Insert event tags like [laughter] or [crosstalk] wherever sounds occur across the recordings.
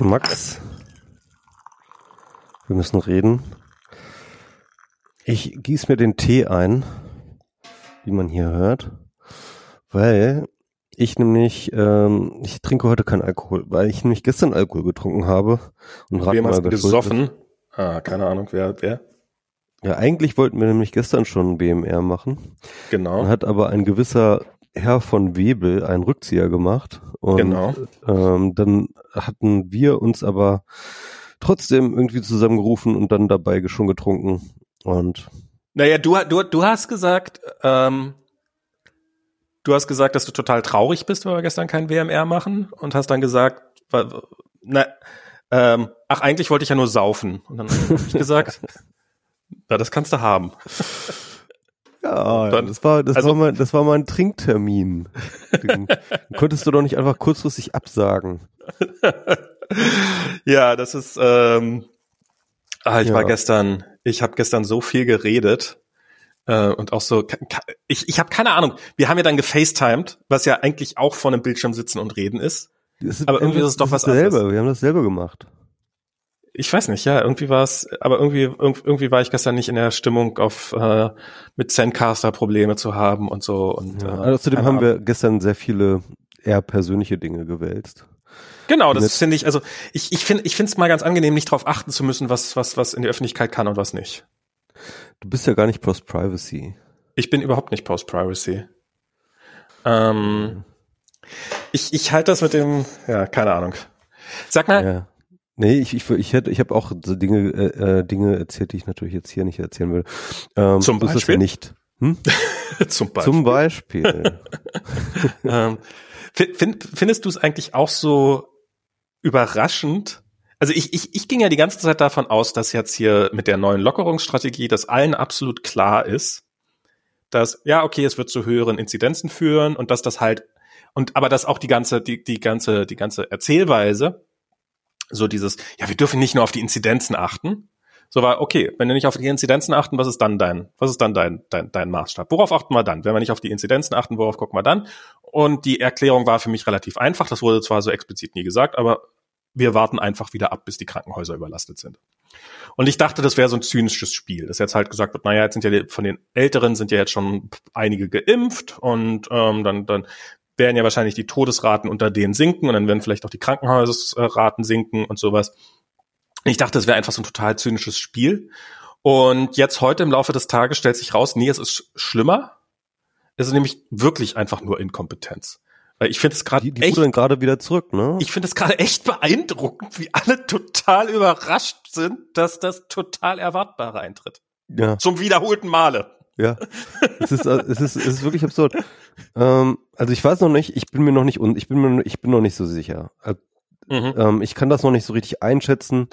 Max, wir müssen reden. Ich gieße mir den Tee ein, wie man hier hört, weil ich nämlich, ähm, ich trinke heute keinen Alkohol, weil ich nämlich gestern Alkohol getrunken habe und rat mal gesoffen. Ah, keine Ahnung, wer, wer? Ja, eigentlich wollten wir nämlich gestern schon BMR machen. Genau. Dann hat aber ein gewisser Herr von Webel einen Rückzieher gemacht. Und, genau. Ähm, dann hatten wir uns aber trotzdem irgendwie zusammengerufen und dann dabei schon getrunken. Und naja, du, du, du hast gesagt, ähm, du hast gesagt, dass du total traurig bist, weil wir gestern kein WMR machen und hast dann gesagt, na, ähm, ach, eigentlich wollte ich ja nur saufen. Und dann habe ich gesagt, [laughs] na, das kannst du haben. Ja, dann, das war das also, war mein das war mein Trinktermin. [laughs] Den konntest du doch nicht einfach kurzfristig absagen. [laughs] ja, das ist ähm, ah, ich ja. war gestern ich habe gestern so viel geredet äh, und auch so, ich, ich habe keine Ahnung. Wir haben ja dann gefacetimed, was ja eigentlich auch vor einem Bildschirm sitzen und reden ist. ist aber irgendwie ist es doch was anderes. Wir haben das selber gemacht. Ich weiß nicht, ja, irgendwie war es, aber irgendwie, irgendwie war ich gestern nicht in der Stimmung, auf äh, mit Zencaster Probleme zu haben und so. Und, ja, äh, außerdem haben wir gestern sehr viele eher persönliche Dinge gewälzt. Genau, das finde ich, also ich, ich finde ich finde es mal ganz angenehm, nicht darauf achten zu müssen, was, was, was in der Öffentlichkeit kann und was nicht. Du bist ja gar nicht Post-Privacy. Ich bin überhaupt nicht Post-Privacy. Ähm, ich, ich halte das mit dem, ja, keine Ahnung. Sag mal. Ja. Nee, ich, ich, ich hätte, ich habe auch so Dinge, äh, äh, Dinge erzählt, die ich natürlich jetzt hier nicht erzählen will. Ähm, Zum Beispiel? nicht. Hm? [laughs] Zum Beispiel. Zum Beispiel. [laughs] ähm, find, findest du es eigentlich auch so überraschend. Also ich, ich, ich ging ja die ganze Zeit davon aus, dass jetzt hier mit der neuen Lockerungsstrategie, dass allen absolut klar ist, dass, ja, okay, es wird zu höheren Inzidenzen führen und dass das halt, und aber dass auch die ganze, die, die ganze, die ganze Erzählweise, so dieses, ja, wir dürfen nicht nur auf die Inzidenzen achten, so war, okay, wenn wir nicht auf die Inzidenzen achten, was ist dann dein, was ist dann dein, dein, dein Maßstab? Worauf achten wir dann? Wenn wir nicht auf die Inzidenzen achten, worauf gucken wir dann? Und die Erklärung war für mich relativ einfach. Das wurde zwar so explizit nie gesagt, aber wir warten einfach wieder ab, bis die Krankenhäuser überlastet sind. Und ich dachte, das wäre so ein zynisches Spiel, dass jetzt halt gesagt wird, naja, jetzt sind ja die, von den Älteren sind ja jetzt schon einige geimpft und ähm, dann, dann werden ja wahrscheinlich die Todesraten unter denen sinken und dann werden vielleicht auch die Krankenhausraten sinken und sowas. Ich dachte, das wäre einfach so ein total zynisches Spiel. Und jetzt heute im Laufe des Tages stellt sich raus, nee, es ist schlimmer. Es ist nämlich wirklich einfach nur Inkompetenz. Weil ich finde es gerade die, die echt gerade wieder zurück, ne? Ich finde es gerade echt beeindruckend, wie alle total überrascht sind, dass das total Erwartbare eintritt. Ja. Zum wiederholten Male. Ja. es ist es ist es ist wirklich absurd. ähm, also ich weiß noch nicht, ich bin mir noch nicht und ich bin mir ich bin noch nicht so sicher. Mhm. Ähm, ich kann das noch nicht so richtig einschätzen.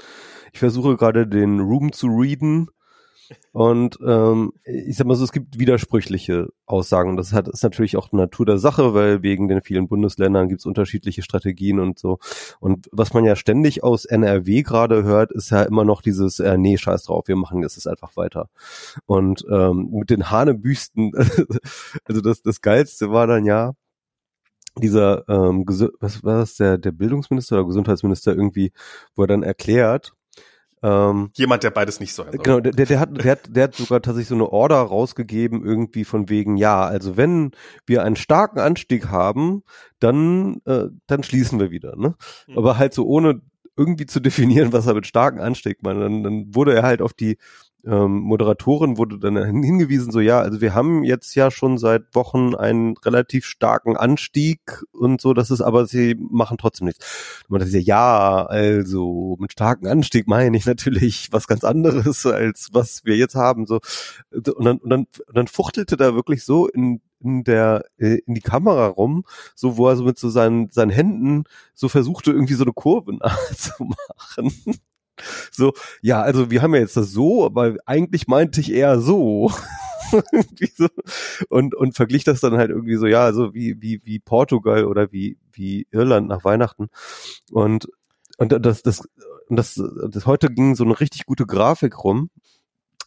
Ich versuche gerade den Room zu readen. Und ähm, ich sag mal so, es gibt widersprüchliche Aussagen. Das hat, ist natürlich auch Natur der Sache, weil wegen den vielen Bundesländern gibt es unterschiedliche Strategien und so. Und was man ja ständig aus NRW gerade hört, ist ja immer noch dieses, äh, nee, scheiß drauf, wir machen das jetzt einfach weiter. Und ähm, mit den Hanebüsten, [laughs] also das, das Geilste war dann ja, dieser, ähm, was war das, der, der Bildungsminister oder Gesundheitsminister irgendwie, wo er dann erklärt, ähm, Jemand, der beides nicht soll. Genau, der, der, hat, der, hat, der hat sogar tatsächlich so eine Order rausgegeben, irgendwie von wegen, ja, also wenn wir einen starken Anstieg haben, dann, äh, dann schließen wir wieder. Ne? Mhm. Aber halt so ohne irgendwie zu definieren, was er mit starken Anstieg meint. Dann, dann wurde er halt auf die ähm, Moderatorin wurde dann hingewiesen, so ja, also wir haben jetzt ja schon seit Wochen einen relativ starken Anstieg und so, das ist aber, sie machen trotzdem nichts. Und man dachte, ja, also mit starken Anstieg meine ich natürlich was ganz anderes, als was wir jetzt haben. So. Und dann, und dann, und dann fuchtelte da wirklich so in in der äh, in die Kamera rum, so wo er so mit so seinen seinen Händen so versuchte irgendwie so eine Kurve [laughs] nachzumachen. So, ja, also wir haben ja jetzt das so, aber eigentlich meinte ich eher so. [laughs] so. Und, und verglich das dann halt irgendwie so, ja, also wie, wie, wie Portugal oder wie, wie Irland nach Weihnachten. Und, und das, das, und das, das heute ging so eine richtig gute Grafik rum,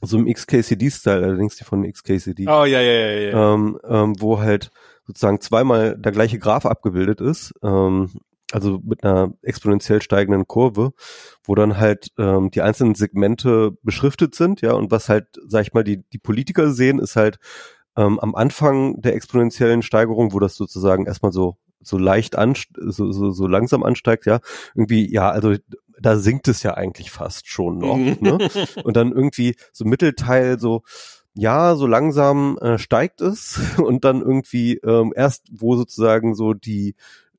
so im XKCD-Style, allerdings die von XKCD. Oh, ja, ja, ja, ja. Ähm, ähm, wo halt sozusagen zweimal der gleiche Graph abgebildet ist. Ähm, also mit einer exponentiell steigenden Kurve, wo dann halt ähm, die einzelnen Segmente beschriftet sind, ja, und was halt, sag ich mal, die, die Politiker sehen, ist halt ähm, am Anfang der exponentiellen Steigerung, wo das sozusagen erstmal so so leicht an, so, so, so langsam ansteigt, ja, irgendwie, ja, also da sinkt es ja eigentlich fast schon noch. ne? Und dann irgendwie so Mittelteil so, ja, so langsam äh, steigt es [laughs] und dann irgendwie ähm, erst, wo sozusagen so die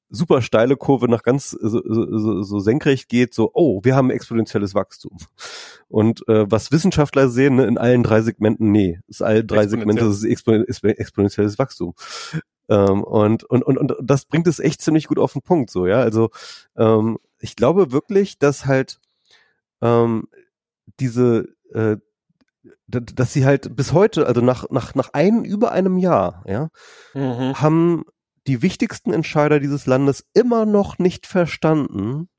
super steile Kurve nach ganz so, so, so senkrecht geht, so, oh, wir haben exponentielles Wachstum. Und äh, was Wissenschaftler sehen, ne, in allen drei Segmenten, nee, ist alle drei Segmente ist expon exponentielles Wachstum. Ähm, und, und, und, und das bringt es echt ziemlich gut auf den Punkt, so, ja. Also ähm, ich glaube wirklich, dass halt ähm, diese äh, dass sie halt bis heute, also nach, nach, nach ein, über einem Jahr, ja, mhm. haben die wichtigsten Entscheider dieses Landes immer noch nicht verstanden,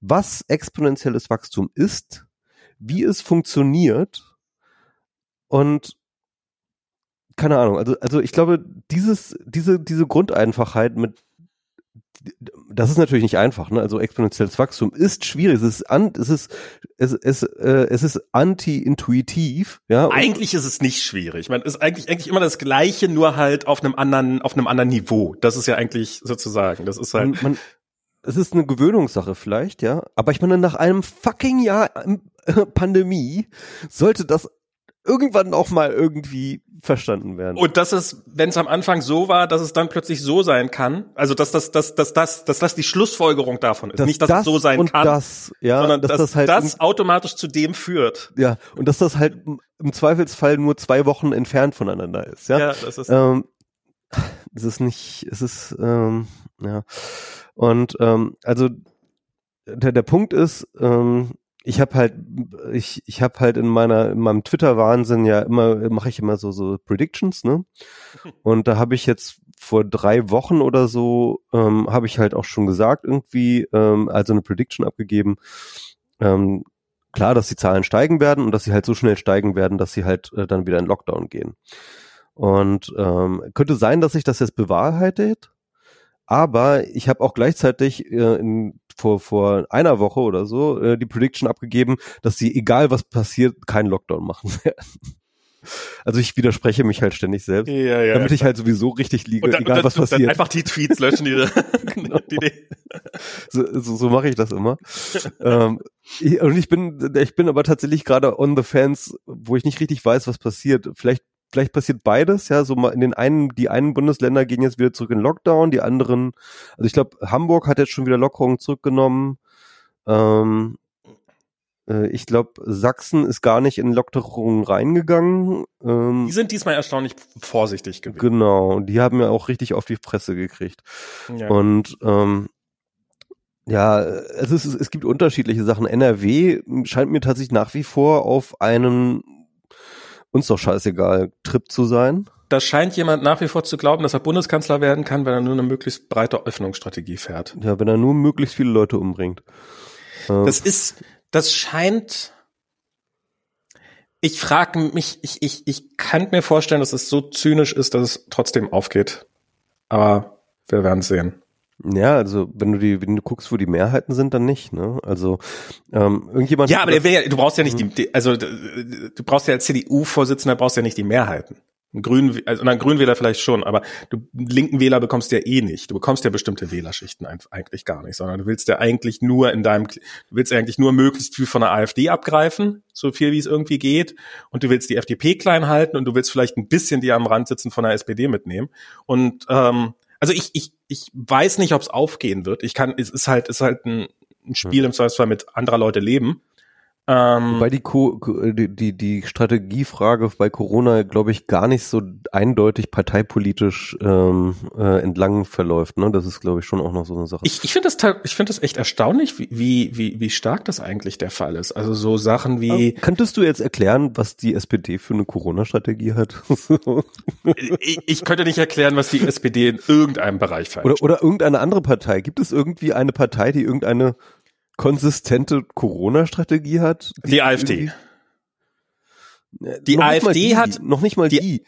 was exponentielles Wachstum ist, wie es funktioniert und keine Ahnung, also, also ich glaube, dieses, diese, diese Grundeinfachheit mit das ist natürlich nicht einfach, ne? Also exponentielles Wachstum ist schwierig. Es ist an, es ist es, es, äh, es ist anti-intuitiv, ja. Eigentlich ist es nicht schwierig. Ich meine, es ist eigentlich eigentlich immer das Gleiche, nur halt auf einem anderen auf einem anderen Niveau. Das ist ja eigentlich sozusagen. Das ist halt. Man, man, es ist eine Gewöhnungssache vielleicht, ja. Aber ich meine, nach einem fucking Jahr äh, Pandemie sollte das irgendwann auch mal irgendwie verstanden werden. Und dass es, wenn es am Anfang so war, dass es dann plötzlich so sein kann, also dass das, dass, dass, dass, dass das die Schlussfolgerung davon ist. Dass Nicht, dass das es so sein kann, das, ja, sondern dass, dass das, halt das automatisch zu dem führt. Ja, und dass das halt im Zweifelsfall nur zwei Wochen entfernt voneinander ist. Ja, ja das ist. Ähm, es ist nicht, es ist, ähm, ja. Und ähm, also der, der Punkt ist, ähm, ich habe halt, ich, ich habe halt in meiner, in meinem Twitter-Wahnsinn ja immer, mache ich immer so, so Predictions, ne? [laughs] Und da habe ich jetzt vor drei Wochen oder so, ähm, habe ich halt auch schon gesagt, irgendwie, ähm, also eine Prediction abgegeben, ähm, klar, dass die Zahlen steigen werden und dass sie halt so schnell steigen werden, dass sie halt äh, dann wieder in Lockdown gehen. Und ähm, könnte sein, dass sich das jetzt bewahrheitet, aber ich habe auch gleichzeitig äh, in, vor, vor einer Woche oder so äh, die Prediction abgegeben, dass sie, egal was passiert, keinen Lockdown machen [laughs] werden. Also ich widerspreche mich halt ständig selbst, ja, ja, damit ich halt sowieso richtig liege, dann, egal dann, was passiert. Dann einfach die Tweets löschen, die, [laughs] genau. die, [laughs] die. So, so, so mache ich das immer. ähm, ich, und ich bin, ich bin aber tatsächlich gerade on the fence, wo ich nicht richtig weiß, was passiert. Vielleicht vielleicht passiert beides, ja, so mal in den einen, die einen Bundesländer gehen jetzt wieder zurück in Lockdown, die anderen, also ich glaube, Hamburg hat jetzt schon wieder Lockerungen zurückgenommen. Ähm, äh, ich glaube, Sachsen ist gar nicht in Lockerungen reingegangen. Ähm, die sind diesmal erstaunlich vorsichtig gewesen. Genau, die haben ja auch richtig auf die Presse gekriegt. Ja. Und ähm, ja, es, ist, es gibt unterschiedliche Sachen. NRW scheint mir tatsächlich nach wie vor auf einen uns doch scheißegal, Trip zu sein. Da scheint jemand nach wie vor zu glauben, dass er Bundeskanzler werden kann, wenn er nur eine möglichst breite Öffnungsstrategie fährt. Ja, wenn er nur möglichst viele Leute umbringt. Das ist, das scheint. Ich frage mich, ich, ich, ich kann mir vorstellen, dass es so zynisch ist, dass es trotzdem aufgeht. Aber wir werden sehen. Ja, also wenn du die, wenn du guckst, wo die Mehrheiten sind, dann nicht. Ne? Also ähm, irgendjemand. Ja, aber der wär, du brauchst ja nicht die, also du brauchst ja als CDU-Vorsitzender brauchst ja nicht die Mehrheiten. Ein Grün, also ein Grünwähler vielleicht schon, aber du linken Wähler bekommst ja eh nicht. Du bekommst ja bestimmte Wählerschichten eigentlich gar nicht, sondern du willst ja eigentlich nur in deinem, du willst ja eigentlich nur möglichst viel von der AfD abgreifen, so viel wie es irgendwie geht, und du willst die FDP klein halten und du willst vielleicht ein bisschen die am Rand sitzen von der SPD mitnehmen. Und ähm, also ich, ich, ich weiß nicht, ob es aufgehen wird. Ich kann, es ist halt, es ist halt ein, ein Spiel im Zweifelsfall mit anderer Leute leben. Ähm, Wobei die, Co die, die, die Strategiefrage bei Corona, glaube ich, gar nicht so eindeutig parteipolitisch ähm, äh, entlang verläuft. Ne? Das ist, glaube ich, schon auch noch so eine Sache. Ich, ich finde das, ich finde das echt erstaunlich, wie, wie, wie stark das eigentlich der Fall ist. Also so Sachen wie. Aber könntest du jetzt erklären, was die SPD für eine Corona-Strategie hat? [laughs] ich, ich könnte nicht erklären, was die SPD in irgendeinem Bereich falsch oder, oder irgendeine andere Partei. Gibt es irgendwie eine Partei, die irgendeine konsistente Corona-Strategie hat. Die, die AfD. Die AfD die, hat noch nicht mal die. die.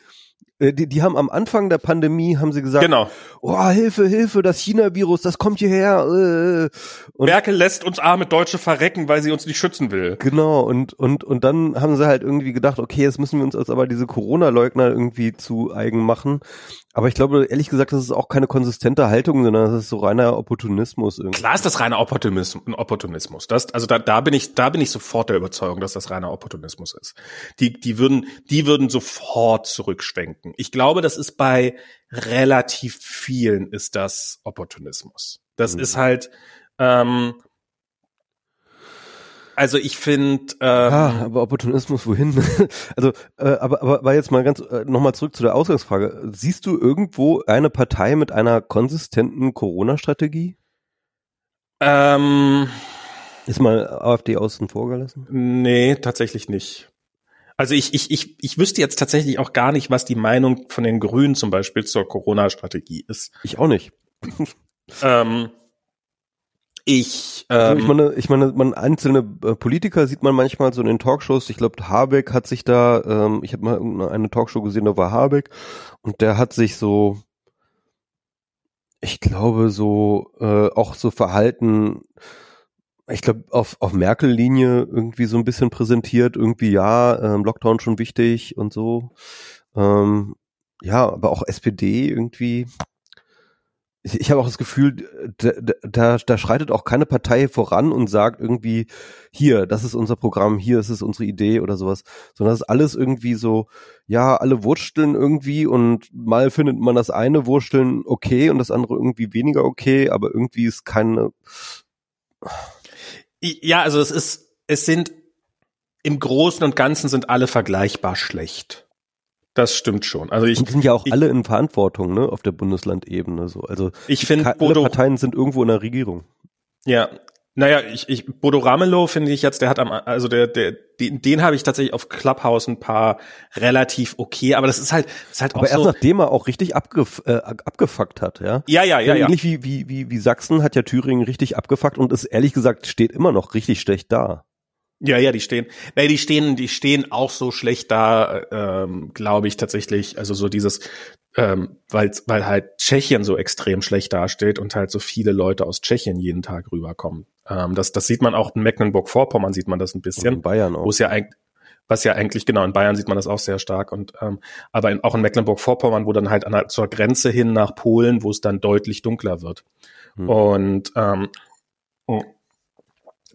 Äh, die, die haben am Anfang der Pandemie haben sie gesagt, Genau. oh Hilfe, Hilfe, das China-Virus, das kommt hierher. Äh. Und Merkel lässt uns arme Deutsche verrecken, weil sie uns nicht schützen will. Genau, und, und, und dann haben sie halt irgendwie gedacht, okay, jetzt müssen wir uns als aber diese Corona-Leugner irgendwie zu eigen machen. Aber ich glaube, ehrlich gesagt, das ist auch keine konsistente Haltung, sondern das ist so reiner Opportunismus irgendwie. Klar ist das reiner Opportunismus. Opportunismus. Das, also da, da bin ich, da bin ich sofort der Überzeugung, dass das reiner Opportunismus ist. Die, die würden, die würden sofort zurückschwenken. Ich glaube, das ist bei relativ vielen ist das Opportunismus. Das Mhm. ist halt, ähm, also ich finde, ähm, Ja, aber Opportunismus wohin? [laughs] also, äh, aber, aber, aber jetzt mal ganz äh, nochmal zurück zu der Ausgangsfrage. Siehst du irgendwo eine Partei mit einer konsistenten Corona-Strategie? ähm, Ist mal AfD außen vor gelassen? Nee, tatsächlich nicht. Also ich, ich, ich, ich wüsste jetzt tatsächlich auch gar nicht, was die Meinung von den Grünen zum Beispiel zur Corona-Strategie ist. Ich auch nicht. Ähm, ich, Also ähm, ich meine, ich meine, man einzelne äh, Politiker sieht man manchmal so in den Talkshows. Ich glaube, Habeck hat sich da, ähm, ich habe mal irgendeine eine Talkshow gesehen, da war Habeck und der hat sich so, ich glaube, so äh, auch so Verhalten, ich glaube, auf, auf Merkel-Linie irgendwie so ein bisschen präsentiert. Irgendwie ja, ähm, Lockdown schon wichtig und so. Ähm, ja, aber auch SPD irgendwie ich, ich habe auch das Gefühl, da, da, da schreitet auch keine Partei voran und sagt irgendwie, hier, das ist unser Programm, hier ist es unsere Idee oder sowas, sondern das ist alles irgendwie so, ja, alle wursteln irgendwie und mal findet man das eine Wursteln okay und das andere irgendwie weniger okay, aber irgendwie ist keine, ja, also es ist, es sind im Großen und Ganzen sind alle vergleichbar schlecht. Das stimmt schon. Also ich, und die sind ja auch ich, alle in Verantwortung, ne, auf der Bundeslandebene so. Also ich finde, alle Parteien sind irgendwo in der Regierung. Ja, naja, ich, ich Bodo Ramelow finde ich jetzt, der hat am, also der, der, den, den habe ich tatsächlich auf Clubhouse ein paar relativ okay, aber das ist halt, ist halt aber auch erst so. nachdem er auch richtig abgef äh, abgefuckt hat, ja. Ja, ja, ja, ja. Ähnlich wie, wie, wie, wie Sachsen hat ja Thüringen richtig abgefuckt und ist ehrlich gesagt steht immer noch richtig schlecht da. Ja, ja, die stehen, nee, die stehen, die stehen auch so schlecht da, ähm, glaube ich tatsächlich. Also so dieses, ähm, weil, weil halt Tschechien so extrem schlecht dasteht und halt so viele Leute aus Tschechien jeden Tag rüberkommen. Ähm, das, das sieht man auch in Mecklenburg-Vorpommern sieht man das ein bisschen. in Bayern auch. Wo es ja eigentlich, was ja eigentlich, genau, in Bayern sieht man das auch sehr stark und ähm, aber in, auch in Mecklenburg-Vorpommern, wo dann halt an der, zur Grenze hin nach Polen, wo es dann deutlich dunkler wird. Hm. Und ähm, oh,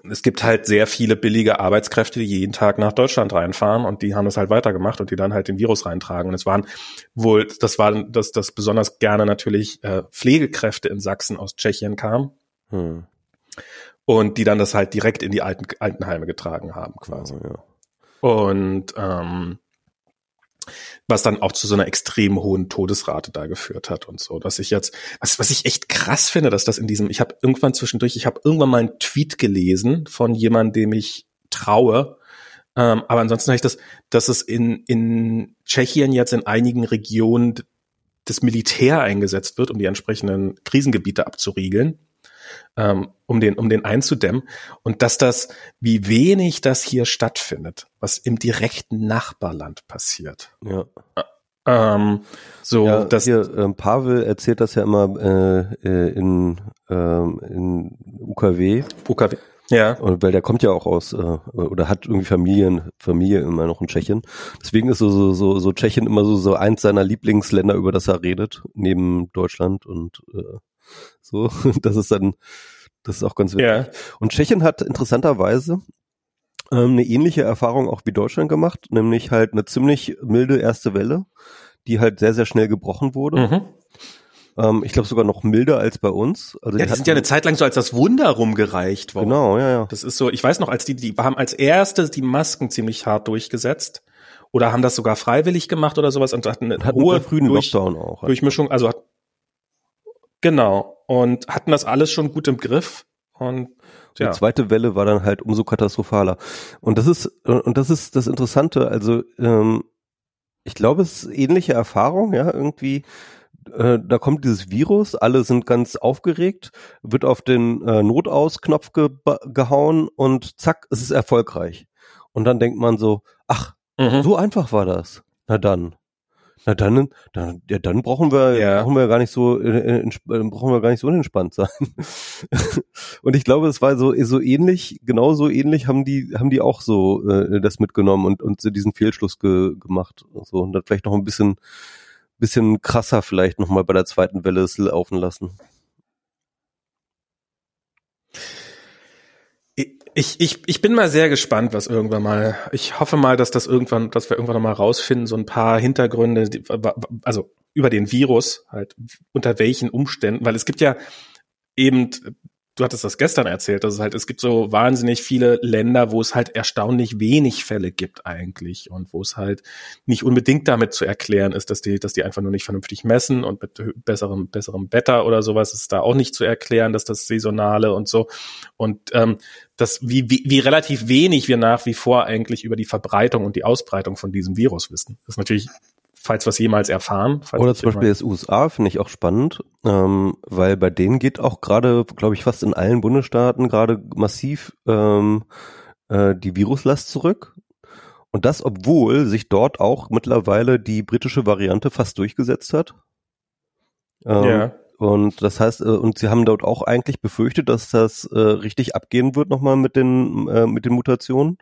es gibt halt sehr viele billige Arbeitskräfte, die jeden Tag nach Deutschland reinfahren und die haben das halt weitergemacht und die dann halt den Virus reintragen. Und es waren wohl, das war das, das besonders gerne natürlich äh, Pflegekräfte in Sachsen aus Tschechien kamen Hm. und die dann das halt direkt in die alten Altenheime getragen haben quasi. Also, ja. Und ähm, was dann auch zu so einer extrem hohen Todesrate da geführt hat und so, dass ich jetzt, was, was ich echt krass finde, dass das in diesem, ich habe irgendwann zwischendurch, ich habe irgendwann mal einen Tweet gelesen von jemandem, dem ich traue, ähm, aber ansonsten habe ich das, dass es in, in Tschechien jetzt in einigen Regionen das Militär eingesetzt wird, um die entsprechenden Krisengebiete abzuriegeln ähm, um den, um den einzudämmen. Und dass das, wie wenig das hier stattfindet, was im direkten Nachbarland passiert. ja. Ähm, so, ja, das, hier, ähm, Pavel erzählt das ja immer äh, äh, in, ähm, in UKW, UKW. Ja. und weil der kommt ja auch aus äh, oder hat irgendwie Familien, Familie immer noch in Tschechien. Deswegen ist so so so, so Tschechien immer so so eins seiner Lieblingsländer, über das er redet, neben Deutschland und äh, so. [laughs] Das ist dann, das ist auch ganz wichtig. Ja. Und Tschechien hat interessanterweise ähm, eine ähnliche Erfahrung auch wie Deutschland gemacht, nämlich halt eine ziemlich milde erste Welle, die halt sehr, sehr schnell gebrochen wurde. Mhm. Ähm, ich glaube sogar noch milder als bei uns. Also Ja, die hatten- sind ja eine Zeit lang so als das Wunder rumgereicht worden. Genau, ja, ja. Das ist so, ich weiß noch, als die, die haben als erstes die Masken ziemlich hart durchgesetzt. Oder haben das sogar freiwillig gemacht oder sowas und hatten eine hatten hohe frühen durch, Lockdown auch. Durchmischung, also hat, genau. Und hatten das alles schon gut im Griff. Und Die ja. zweite Welle war dann halt umso katastrophaler. Und das ist, und das ist das Interessante, also ähm, ich glaube, es ist ähnliche Erfahrung, ja, irgendwie, äh, da kommt dieses Virus, alle sind ganz aufgeregt, wird auf den äh, Notausknopf ge gehauen und zack, es ist erfolgreich. Und dann denkt man so, ach, Mhm. so einfach war das. Na dann. Na dann, dann, ja, dann brauchen wir, ja. brauchen wir gar nicht so, äh, äh brauchen wir gar nicht so unentspannt sein. [laughs] und ich glaube, es war so, so ähnlich, genauso ähnlich haben die, haben die auch so äh, das mitgenommen und und diesen Fehlschluss ge, gemacht. So und dann vielleicht noch ein bisschen, bisschen krasser vielleicht noch mal bei der zweiten Welle laufen lassen. Ich, ich, ich bin mal sehr gespannt, was irgendwann mal. Ich hoffe mal, dass das irgendwann, dass wir irgendwann noch mal rausfinden, so ein paar Hintergründe, also über den Virus, halt unter welchen Umständen, weil es gibt ja eben du hattest das gestern erzählt, dass es halt, es gibt so wahnsinnig viele Länder, wo es halt erstaunlich wenig Fälle gibt eigentlich und wo es halt nicht unbedingt damit zu erklären ist, dass die, dass die einfach nur nicht vernünftig messen und mit besserem, besserem Wetter oder sowas ist da auch nicht zu erklären, dass das saisonale und so und ähm, das, wie, wie, wie relativ wenig wir nach wie vor eigentlich über die Verbreitung und die Ausbreitung von diesem Virus wissen. Das ist natürlich falls wir es jemals erfahren. Oder zum Beispiel das USA finde ich auch spannend, ähm, weil bei denen geht auch gerade, glaube ich, fast in allen Bundesstaaten gerade massiv ähm, äh, die Viruslast zurück. Und das, obwohl sich dort auch mittlerweile die britische Variante fast durchgesetzt hat. Ähm, ja. Und das heißt, äh, und sie haben dort auch eigentlich befürchtet, dass das äh, richtig abgehen wird nochmal mit den, äh, mit den Mutationen.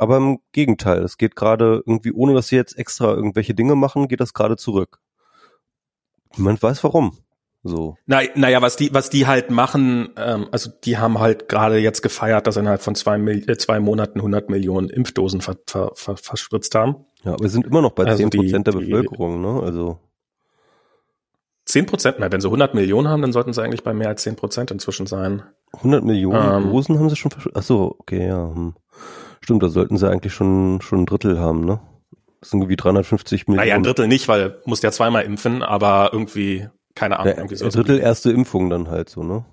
Aber im Gegenteil, es geht gerade irgendwie, ohne dass sie jetzt extra irgendwelche Dinge machen, geht das gerade zurück. Niemand weiß warum. So. Na, naja, was die, was die halt machen, ähm, also die haben halt gerade jetzt gefeiert, dass innerhalb von zwei, äh, zwei Monaten 100 Millionen Impfdosen ver, ver, ver, verspritzt haben. Ja, aber wir sind immer noch bei also 10 Prozent der Bevölkerung, ne? Also. 10 Prozent, na, wenn sie 100 Millionen haben, dann sollten sie eigentlich bei mehr als 10 Prozent inzwischen sein. 100 Millionen ähm, Dosen haben sie schon verspritzt? Ach so, okay, ja. Hm. Stimmt, da sollten sie eigentlich schon, schon ein Drittel haben, ne? Das sind irgendwie 350 Millionen. Naja, ein Drittel nicht, weil musst ja zweimal impfen, aber irgendwie, keine Ahnung. Ja, so ein Drittel erste Impfung dann halt so, ne?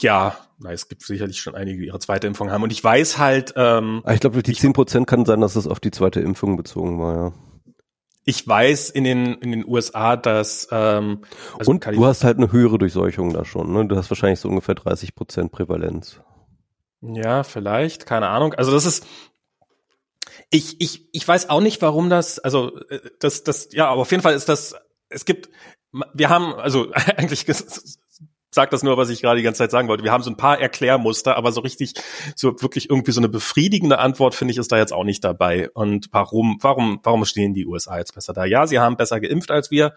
Ja, na, es gibt sicherlich schon einige, die ihre zweite Impfung haben. Und ich weiß halt, ähm, ah, Ich glaube, die zehn Prozent kann sein, dass es auf die zweite Impfung bezogen war, ja. Ich weiß in den, in den USA, dass ähm, also Und du hast halt eine höhere Durchseuchung da schon, ne? Du hast wahrscheinlich so ungefähr 30 Prozent Prävalenz. Ja, vielleicht, keine Ahnung. Also das ist, ich, ich, ich weiß auch nicht, warum das, also äh, das, das, ja, aber auf jeden Fall ist das, es gibt, wir haben, also [laughs] eigentlich [laughs] sagt das nur, was ich gerade die ganze Zeit sagen wollte. Wir haben so ein paar Erklärmuster, aber so richtig, so wirklich irgendwie so eine befriedigende Antwort finde ich ist da jetzt auch nicht dabei. Und warum, warum, warum stehen die USA jetzt besser da? Ja, sie haben besser geimpft als wir.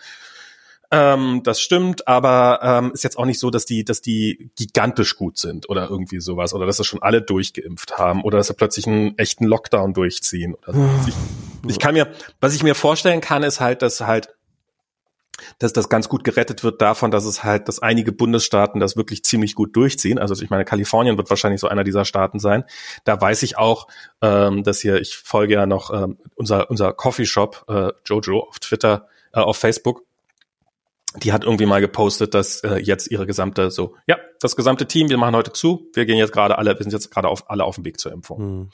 Ähm, das stimmt, aber ähm, ist jetzt auch nicht so, dass die, dass die gigantisch gut sind oder irgendwie sowas oder dass sie schon alle durchgeimpft haben oder dass sie plötzlich einen echten Lockdown durchziehen oder so. Ich, ich kann mir, was ich mir vorstellen kann, ist halt, dass halt dass das ganz gut gerettet wird davon, dass es halt, dass einige Bundesstaaten das wirklich ziemlich gut durchziehen. Also ich meine, Kalifornien wird wahrscheinlich so einer dieser Staaten sein. Da weiß ich auch, ähm, dass hier, ich folge ja noch ähm, unser, unser Coffeeshop, äh, Jojo auf Twitter, äh, auf Facebook die hat irgendwie mal gepostet, dass äh, jetzt ihre gesamte so, ja, das gesamte Team, wir machen heute zu, wir gehen jetzt gerade alle, wir sind jetzt gerade auf alle auf dem Weg zur Impfung. Mhm.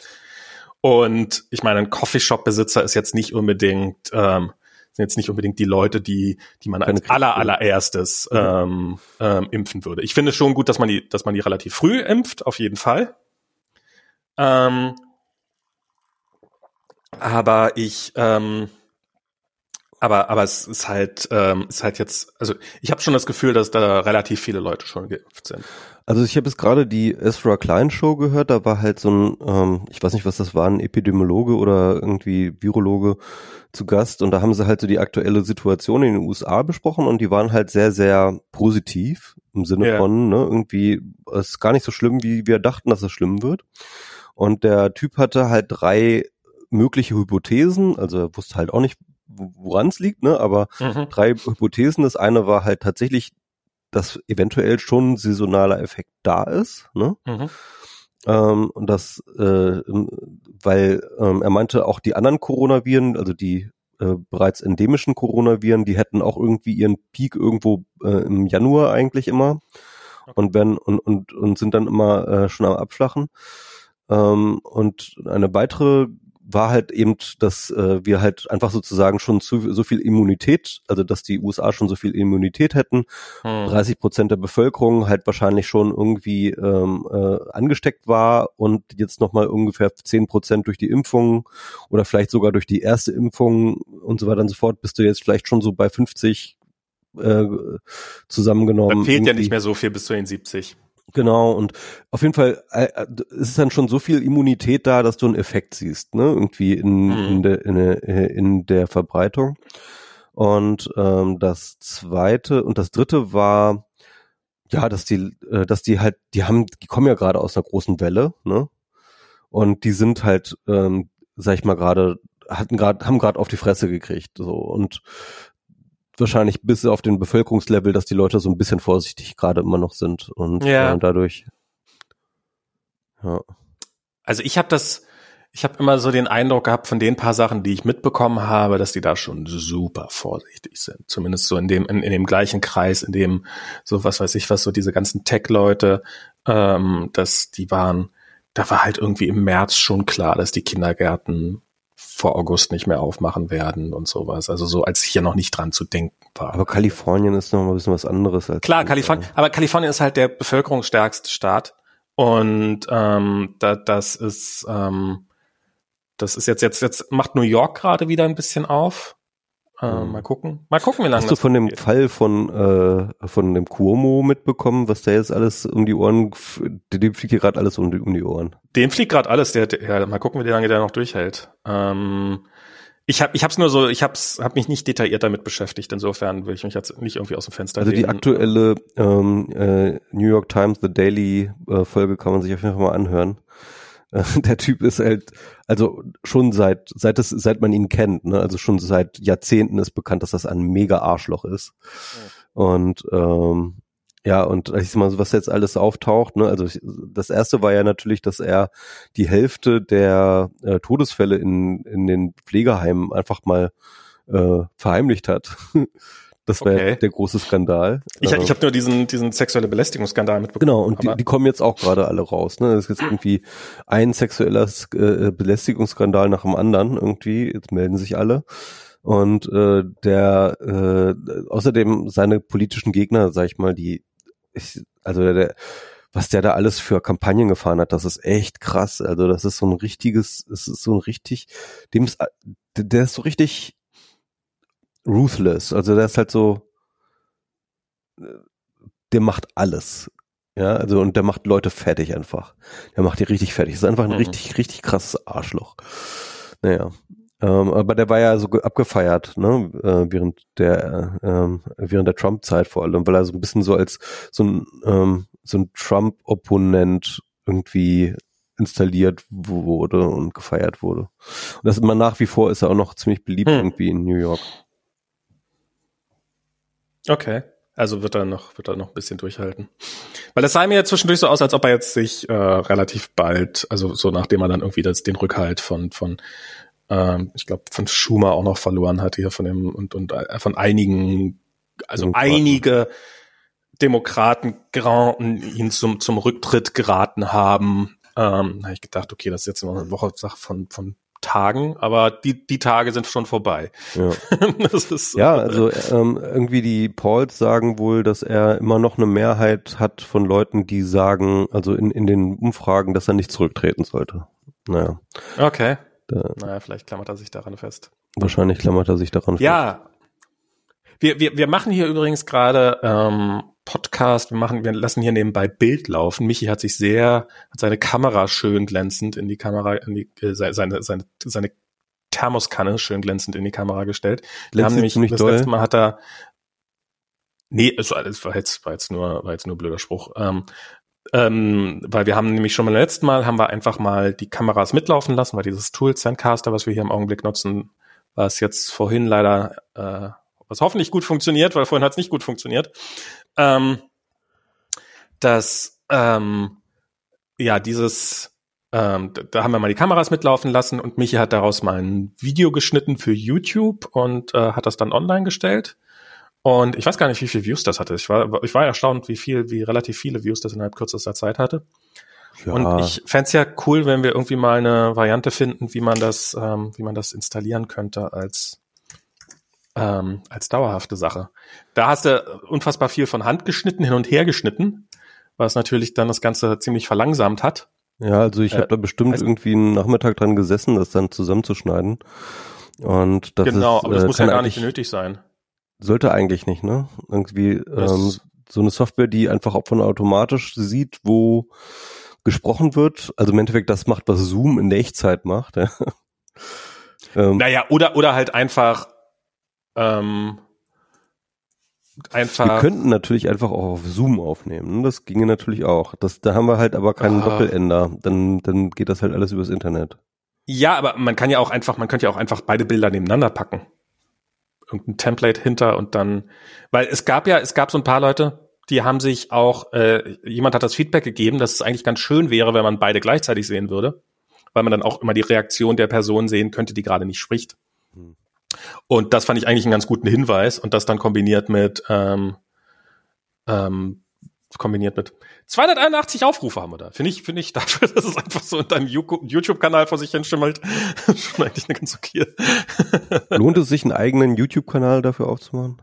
Und ich meine, ein Coffeeshop-Besitzer ist jetzt nicht unbedingt, ähm, sind jetzt nicht unbedingt die Leute, die, die man als aller allererstes ähm, ähm, impfen würde. Ich finde schon gut, dass man die, dass man die relativ früh impft, auf jeden Fall. Ähm, aber ich, ähm, aber, aber es ist halt, ähm, ist halt jetzt, also ich habe schon das Gefühl, dass da relativ viele Leute schon geimpft sind. Also ich habe jetzt gerade die Ezra Klein Show gehört, da war halt so ein, ähm, ich weiß nicht, was das war, ein Epidemiologe oder irgendwie Virologe zu Gast und da haben sie halt so die aktuelle Situation in den USA besprochen und die waren halt sehr, sehr positiv im Sinne yeah. von, ne, irgendwie, es ist gar nicht so schlimm, wie wir dachten, dass es schlimm wird. Und der Typ hatte halt drei mögliche Hypothesen, also er wusste halt auch nicht, woran es liegt, ne? Aber mhm. drei Hypothesen. Das eine war halt tatsächlich, dass eventuell schon ein saisonaler Effekt da ist, ne? Mhm. Ähm, und das, äh, weil ähm, er meinte, auch die anderen Coronaviren, also die äh, bereits endemischen Coronaviren, die hätten auch irgendwie ihren Peak irgendwo äh, im Januar eigentlich immer okay. und werden und, und, und sind dann immer äh, schon am Abflachen. Ähm, und eine weitere war halt eben, dass äh, wir halt einfach sozusagen schon zu, so viel Immunität, also dass die USA schon so viel Immunität hätten, hm. 30 Prozent der Bevölkerung halt wahrscheinlich schon irgendwie ähm, äh, angesteckt war und jetzt nochmal ungefähr 10 Prozent durch die Impfung oder vielleicht sogar durch die erste Impfung und so weiter und so fort, bist du jetzt vielleicht schon so bei 50 äh, zusammengenommen. Dann fehlt irgendwie. ja nicht mehr so viel bis zu den 70. Genau, und auf jeden Fall äh, äh, es ist dann schon so viel Immunität da, dass du einen Effekt siehst, ne? Irgendwie in, mhm. in, der, in, der, in der Verbreitung. Und ähm, das zweite und das dritte war, ja, dass die, äh, dass die halt, die haben, die kommen ja gerade aus einer großen Welle, ne? Und die sind halt, ähm, sag ich mal gerade, hatten gerade, haben gerade auf die Fresse gekriegt, so und wahrscheinlich bis auf den Bevölkerungslevel, dass die Leute so ein bisschen vorsichtig gerade immer noch sind und ja. äh, dadurch. Ja. Also ich habe das, ich habe immer so den Eindruck gehabt von den paar Sachen, die ich mitbekommen habe, dass die da schon super vorsichtig sind. Zumindest so in dem in, in dem gleichen Kreis, in dem so was weiß ich was so diese ganzen Tech-Leute, ähm, dass die waren, da war halt irgendwie im März schon klar, dass die Kindergärten vor August nicht mehr aufmachen werden und sowas. Also so, als hier noch nicht dran zu denken war. Aber Kalifornien ist noch mal ein bisschen was anderes als. Klar, Kalifornien, aber Kalifornien ist halt der bevölkerungsstärkste Staat. Und ähm, da, das ist, ähm, das ist jetzt, jetzt, jetzt macht New York gerade wieder ein bisschen auf. Äh, mal gucken. Mal gucken, wie lange. Hast du von dem geht. Fall von, äh, von dem Cuomo mitbekommen, was der jetzt alles um die Ohren, dem fliegt hier gerade alles um die, um die Ohren. Dem fliegt gerade alles, der, ja, mal gucken, wie lange der noch durchhält. Ähm, ich habe ich hab's nur so, ich hab's, hab mich nicht detailliert damit beschäftigt, insofern will ich mich jetzt nicht irgendwie aus dem Fenster Also die aktuelle ähm, äh, New York Times The Daily äh, Folge kann man sich auf jeden Fall mal anhören. [laughs] der Typ ist halt, also schon seit, seit es, seit man ihn kennt, ne, also schon seit Jahrzehnten ist bekannt, dass das ein mega Arschloch ist. Ja. Und ähm, ja, und ich sag mal, was jetzt alles auftaucht, ne, also das erste war ja natürlich, dass er die Hälfte der äh, Todesfälle in, in den Pflegeheimen einfach mal äh, verheimlicht hat. [laughs] Das wäre okay. der große Skandal. Ich, ich habe nur diesen, diesen sexuelle Belästigungsskandal mitbekommen. Genau, und die, die kommen jetzt auch gerade alle raus. Ne? Das ist jetzt irgendwie ein sexueller äh, Belästigungsskandal nach dem anderen irgendwie. Jetzt melden sich alle. Und äh, der äh, außerdem seine politischen Gegner, sag ich mal, die ich, also der, der was der da alles für Kampagnen gefahren hat, das ist echt krass. Also das ist so ein richtiges, es ist so ein richtig, dem ist, der ist so richtig ruthless. Also der ist halt so, der macht alles. Ja, also und der macht Leute fertig einfach. Der macht die richtig fertig. Das ist einfach ein mhm. richtig, richtig krasses Arschloch. Naja. Ähm, aber der war ja so abgefeiert, ne, äh, während der, äh, während der Trump-Zeit vor allem, weil er so ein bisschen so als so ein, ähm, so ein Trump-Opponent irgendwie installiert wurde und gefeiert wurde. Und das immer nach wie vor ist er auch noch ziemlich beliebt hm. irgendwie in New York. Okay. Also wird er noch, wird er noch ein bisschen durchhalten. Weil das sah mir ja zwischendurch so aus, als ob er jetzt sich äh, relativ bald, also so nachdem er dann irgendwie das, den Rückhalt von, von ähm, ich glaube, von Schumer auch noch verloren hat hier von dem und, und äh, von einigen, also Demokraten. einige Demokraten ihn zum, zum Rücktritt geraten haben. Ähm, habe ich gedacht, okay, das ist jetzt noch eine Woche Sache von, von Tagen, aber die, die Tage sind schon vorbei. Ja, [laughs] so. ja also ähm, irgendwie die Pauls sagen wohl, dass er immer noch eine Mehrheit hat von Leuten, die sagen, also in, in den Umfragen, dass er nicht zurücktreten sollte. Naja. Okay. Da, naja, vielleicht klammert er sich daran fest. Wahrscheinlich klammert er sich daran fest. Ja. Wir, wir, wir machen hier übrigens gerade ähm, Podcast, wir machen, wir lassen hier nebenbei Bild laufen. Michi hat sich sehr, hat seine Kamera schön glänzend in die Kamera, in die, äh, seine, seine, seine Thermoskanne schön glänzend in die Kamera gestellt. Wir haben nämlich, das doll? letzte Mal hat er, nee, es war, es war jetzt, war jetzt nur, war jetzt nur blöder Spruch. Ähm, ähm, weil wir haben nämlich schon beim letzten Mal haben wir einfach mal die Kameras mitlaufen lassen, weil dieses Tool Zencaster, was wir hier im Augenblick nutzen, was jetzt vorhin leider, äh, was hoffentlich gut funktioniert, weil vorhin hat es nicht gut funktioniert, ähm, dass ähm, ja dieses ähm, da haben wir mal die Kameras mitlaufen lassen und Michi hat daraus mal ein Video geschnitten für YouTube und äh, hat das dann online gestellt. Und ich weiß gar nicht, wie viele Views das hatte. Ich war, ich war erstaunt, wie viel, wie relativ viele Views das innerhalb kürzester Zeit hatte. Ja. Und ich fände ja cool, wenn wir irgendwie mal eine Variante finden, wie man das, ähm, wie man das installieren könnte als ähm, als dauerhafte Sache. Da hast du unfassbar viel von Hand geschnitten, hin und her geschnitten, was natürlich dann das Ganze ziemlich verlangsamt hat. Ja, also ich äh, habe da bestimmt irgendwie einen Nachmittag dran gesessen, das dann zusammenzuschneiden. Und das genau, ist, aber das äh, muss ja gar nicht nötig sein. Sollte eigentlich nicht, ne? Irgendwie ähm, so eine Software, die einfach von automatisch sieht, wo gesprochen wird. Also im Endeffekt das macht, was Zoom in der Echtzeit macht. Ja. [laughs] ähm, naja, oder, oder halt einfach ähm, einfach. Wir könnten natürlich einfach auch auf Zoom aufnehmen. Ne? Das ginge natürlich auch. Das, da haben wir halt aber keinen ah. Doppelender. Dann, dann geht das halt alles übers Internet. Ja, aber man kann ja auch einfach, man könnte ja auch einfach beide Bilder nebeneinander packen. Irgendein Template hinter und dann, weil es gab ja, es gab so ein paar Leute, die haben sich auch, äh, jemand hat das Feedback gegeben, dass es eigentlich ganz schön wäre, wenn man beide gleichzeitig sehen würde, weil man dann auch immer die Reaktion der Person sehen könnte, die gerade nicht spricht. Und das fand ich eigentlich einen ganz guten Hinweis und das dann kombiniert mit ähm, ähm, kombiniert mit 281 Aufrufe haben wir da. Finde ich, finde ich [laughs] dafür, dass es einfach so in deinem YouTube-Kanal vor sich hin schimmelt, [laughs] schon eigentlich eine ganz okay. [laughs] Lohnt es sich, einen eigenen YouTube-Kanal dafür aufzumachen?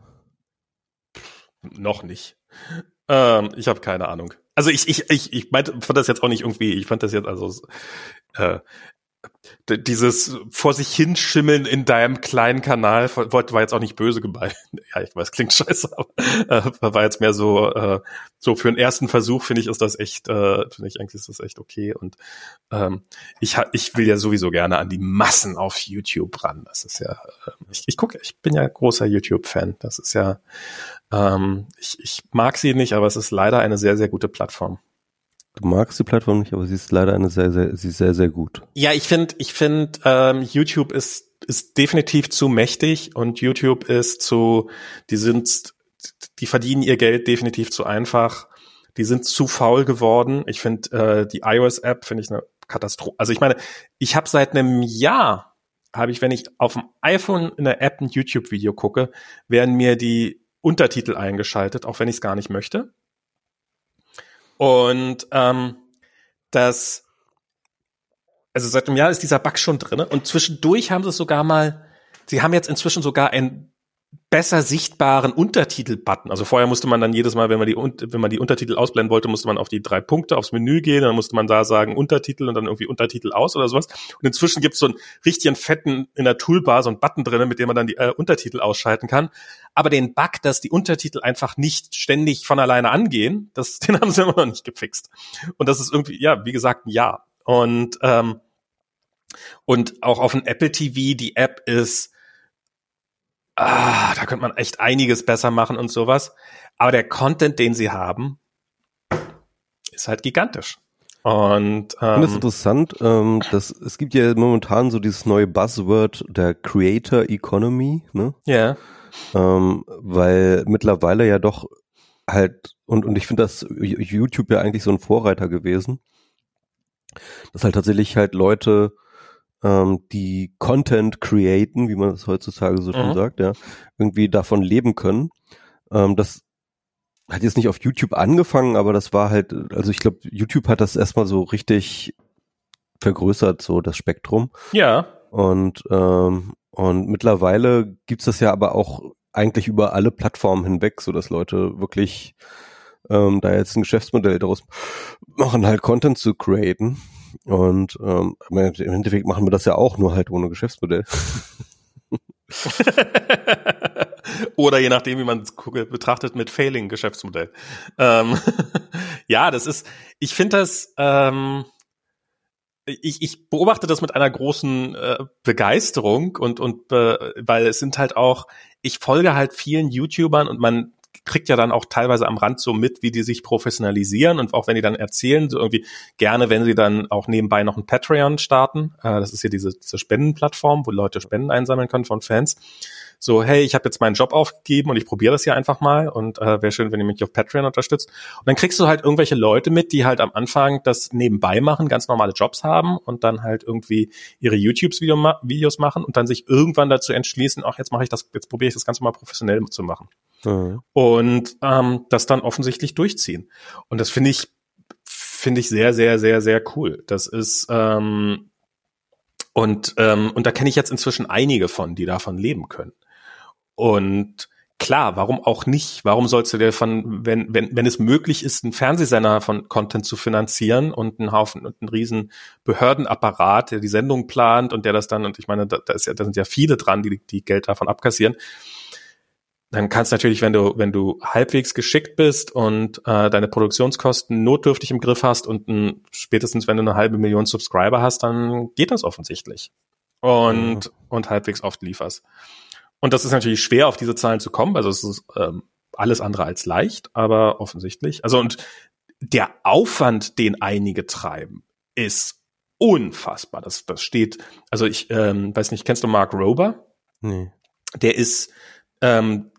Noch nicht. Ähm, ich habe keine Ahnung. Also ich, ich, ich, ich meinte, fand das jetzt auch nicht irgendwie, ich fand das jetzt also äh, dieses vor sich hinschimmeln in deinem kleinen Kanal war jetzt auch nicht böse gemeint. [laughs] Ja, ich weiß, klingt scheiße, aber äh, war jetzt mehr so äh, so für einen ersten Versuch finde ich ist das echt äh, finde ich eigentlich ist das echt okay und ähm, ich ich will ja sowieso gerne an die Massen auf YouTube ran. Das ist ja äh, ich, ich gucke, ich bin ja großer YouTube Fan. Das ist ja ähm, ich, ich mag sie nicht, aber es ist leider eine sehr sehr gute Plattform. Du magst die Plattform nicht, aber sie ist leider eine sehr, sehr, sie ist sehr, sehr gut. Ja, ich finde, ich finde, ähm, YouTube ist ist definitiv zu mächtig und YouTube ist zu, die sind, die verdienen ihr Geld definitiv zu einfach. Die sind zu faul geworden. Ich finde äh, die iOS-App finde ich eine Katastrophe. Also ich meine, ich habe seit einem Jahr habe ich, wenn ich auf dem iPhone in der App ein YouTube-Video gucke, werden mir die Untertitel eingeschaltet, auch wenn ich es gar nicht möchte. Und ähm, das, also seit einem Jahr ist dieser Bug schon drin. Und zwischendurch haben sie sogar mal, sie haben jetzt inzwischen sogar ein besser sichtbaren Untertitel-Button. Also vorher musste man dann jedes Mal, wenn man die, wenn man die Untertitel ausblenden wollte, musste man auf die drei Punkte aufs Menü gehen, dann musste man da sagen Untertitel und dann irgendwie Untertitel aus oder sowas. Und inzwischen gibt es so einen richtigen fetten in der Toolbar, so einen Button drin, mit dem man dann die äh, Untertitel ausschalten kann. Aber den Bug, dass die Untertitel einfach nicht ständig von alleine angehen, das, [laughs] den haben sie immer noch nicht gefixt. Und das ist irgendwie, ja, wie gesagt, ein Ja. Und, ähm, und auch auf dem Apple TV, die App ist ah, da könnte man echt einiges besser machen und sowas. Aber der Content, den sie haben, ist halt gigantisch. Und ähm, ich finde es interessant, ähm, dass es gibt ja momentan so dieses neue Buzzword der Creator Economy, ne? Ja. Yeah. Ähm, weil mittlerweile ja doch halt und und ich finde das YouTube ja eigentlich so ein Vorreiter gewesen, dass halt tatsächlich halt Leute ähm, die Content createn, wie man das heutzutage so mhm. schön sagt, ja, irgendwie davon leben können. Ähm, das hat jetzt nicht auf YouTube angefangen, aber das war halt, also ich glaube, YouTube hat das erstmal so richtig vergrößert, so das Spektrum. Ja. Und, ähm, und mittlerweile gibt's das ja aber auch eigentlich über alle Plattformen hinweg, so dass Leute wirklich ähm, da jetzt ein Geschäftsmodell daraus machen, halt Content zu createn. Und ähm, im Endeffekt machen wir das ja auch, nur halt ohne Geschäftsmodell. [laughs] Oder je nachdem, wie man es betrachtet, mit Failing Geschäftsmodell. Ähm, [laughs] ja, das ist, ich finde das, ähm, ich, ich beobachte das mit einer großen äh, Begeisterung und, und äh, weil es sind halt auch, ich folge halt vielen YouTubern und man kriegt ja dann auch teilweise am Rand so mit, wie die sich professionalisieren und auch wenn die dann erzählen, so irgendwie gerne, wenn sie dann auch nebenbei noch ein Patreon starten. Äh, das ist hier diese, diese Spendenplattform, wo Leute Spenden einsammeln können von Fans so, hey, ich habe jetzt meinen Job aufgegeben und ich probiere das hier einfach mal und äh, wäre schön, wenn ihr mich auf Patreon unterstützt. Und dann kriegst du halt irgendwelche Leute mit, die halt am Anfang das nebenbei machen, ganz normale Jobs haben und dann halt irgendwie ihre YouTube-Videos machen und dann sich irgendwann dazu entschließen, ach, jetzt mache ich das, jetzt probiere ich das Ganze mal professionell zu machen. Mhm. Und ähm, das dann offensichtlich durchziehen. Und das finde ich finde ich sehr, sehr, sehr, sehr cool. Das ist ähm, und ähm, und da kenne ich jetzt inzwischen einige von, die davon leben können. Und klar, warum auch nicht? Warum sollst du dir von, wenn, wenn, wenn es möglich ist, einen Fernsehsender von Content zu finanzieren und einen Haufen und einen riesen Behördenapparat, der die Sendung plant und der das dann, und ich meine, da, da, ist ja, da sind ja viele dran, die, die Geld davon abkassieren. Dann kannst du natürlich, wenn du, wenn du halbwegs geschickt bist und äh, deine Produktionskosten notdürftig im Griff hast und ein, spätestens wenn du eine halbe Million Subscriber hast, dann geht das offensichtlich. Und, mhm. und halbwegs oft lieferst. Und das ist natürlich schwer, auf diese Zahlen zu kommen. Also es ist ähm, alles andere als leicht, aber offensichtlich. Also und der Aufwand, den einige treiben, ist unfassbar. Das, das steht, also ich ähm, weiß nicht, kennst du Mark Rober? Nee. Der ist ähm,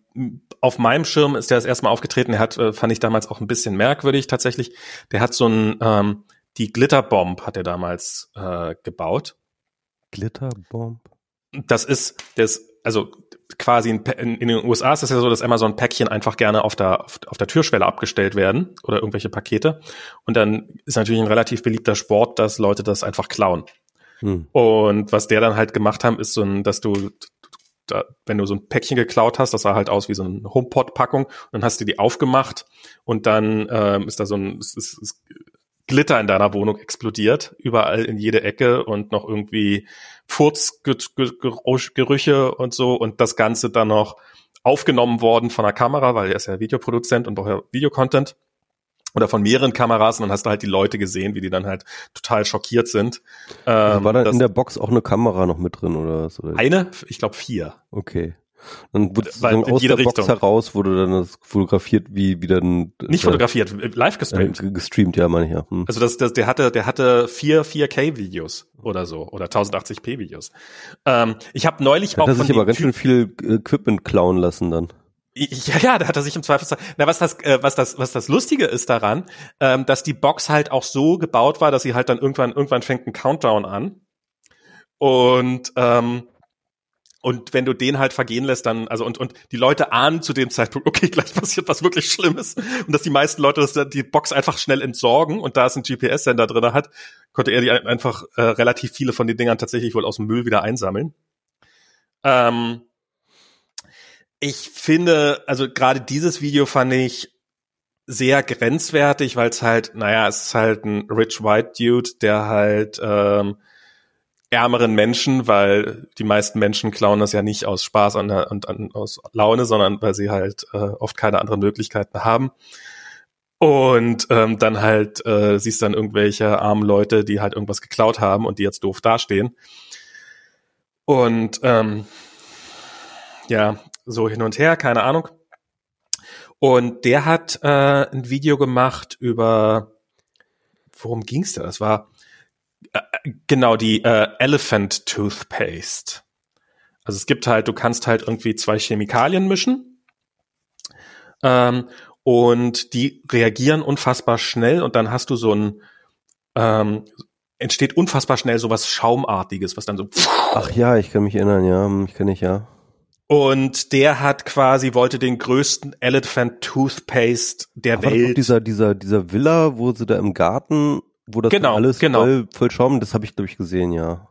auf meinem Schirm ist der das erste Mal aufgetreten. Er hat, äh, fand ich damals auch ein bisschen merkwürdig tatsächlich. Der hat so ein, ähm, die Glitterbomb hat er damals äh, gebaut. Glitterbomb? Das ist, das, also quasi in, in, in, den USA ist es ja so, dass Amazon-Päckchen einfach gerne auf der, auf, auf, der Türschwelle abgestellt werden oder irgendwelche Pakete. Und dann ist natürlich ein relativ beliebter Sport, dass Leute das einfach klauen. Hm. Und was der dann halt gemacht haben, ist so ein, dass du, da, wenn du so ein Päckchen geklaut hast, das sah halt aus wie so eine HomePod-Packung, dann hast du die aufgemacht und dann ähm, ist da so ein, ist, ist, ist Glitter in deiner Wohnung explodiert, überall in jede Ecke und noch irgendwie Furzgerüche und so und das Ganze dann noch aufgenommen worden von der Kamera, weil er ist ja Videoproduzent und braucht ja Videocontent oder von mehreren Kameras und dann hast du halt die Leute gesehen, wie die dann halt total schockiert sind. Ähm, war da in der Box auch eine Kamera noch mit drin oder was? Eine? Ich glaube vier. Okay. Dann wurde dann aus der Richtung. Box heraus wurde dann das fotografiert, wie wie dann nicht äh, fotografiert, live gestreamt. Äh, gestreamt, ja, meine ich ja. Hm. Also das, das, der hatte, der hatte vier 4K Videos oder so oder 1080p Videos. Ähm, ich habe neulich hat auch er sich aber ganz schön viel Equipment klauen lassen dann. Ja, ja, da hat er sich im Zweifelsfall. Na, was das, äh, was das, was das Lustige ist daran, ähm, dass die Box halt auch so gebaut war, dass sie halt dann irgendwann, irgendwann fängt ein Countdown an. Und ähm, und wenn du den halt vergehen lässt, dann, also und, und die Leute ahnen zu dem Zeitpunkt, [laughs] okay, gleich passiert was wirklich Schlimmes. Und dass die meisten Leute das, die Box einfach schnell entsorgen und da es einen GPS-Sender drin hat, konnte er die einfach äh, relativ viele von den Dingern tatsächlich wohl aus dem Müll wieder einsammeln. Ähm, ich finde, also gerade dieses Video fand ich sehr grenzwertig, weil es halt, naja, es ist halt ein Rich White Dude, der halt ähm, ärmeren Menschen, weil die meisten Menschen klauen das ja nicht aus Spaß und, und, und aus Laune, sondern weil sie halt äh, oft keine anderen Möglichkeiten haben. Und ähm, dann halt äh, siehst dann irgendwelche armen Leute, die halt irgendwas geklaut haben und die jetzt doof dastehen. Und ähm, ja, so hin und her, keine Ahnung. Und der hat äh, ein Video gemacht über, worum ging's da? Das war genau, die äh, Elephant Toothpaste. Also es gibt halt, du kannst halt irgendwie zwei Chemikalien mischen ähm, und die reagieren unfassbar schnell und dann hast du so ein ähm, entsteht unfassbar schnell so was Schaumartiges, was dann so. Ach ja, ich kann mich erinnern, ja, ich kenne ich ja. Und der hat quasi, wollte den größten Elephant Toothpaste der Welt. Dieser, dieser, dieser Villa, wo sie da im Garten wo das genau, alles genau. voll, voll Schaum, das habe ich, glaube ich, gesehen, ja.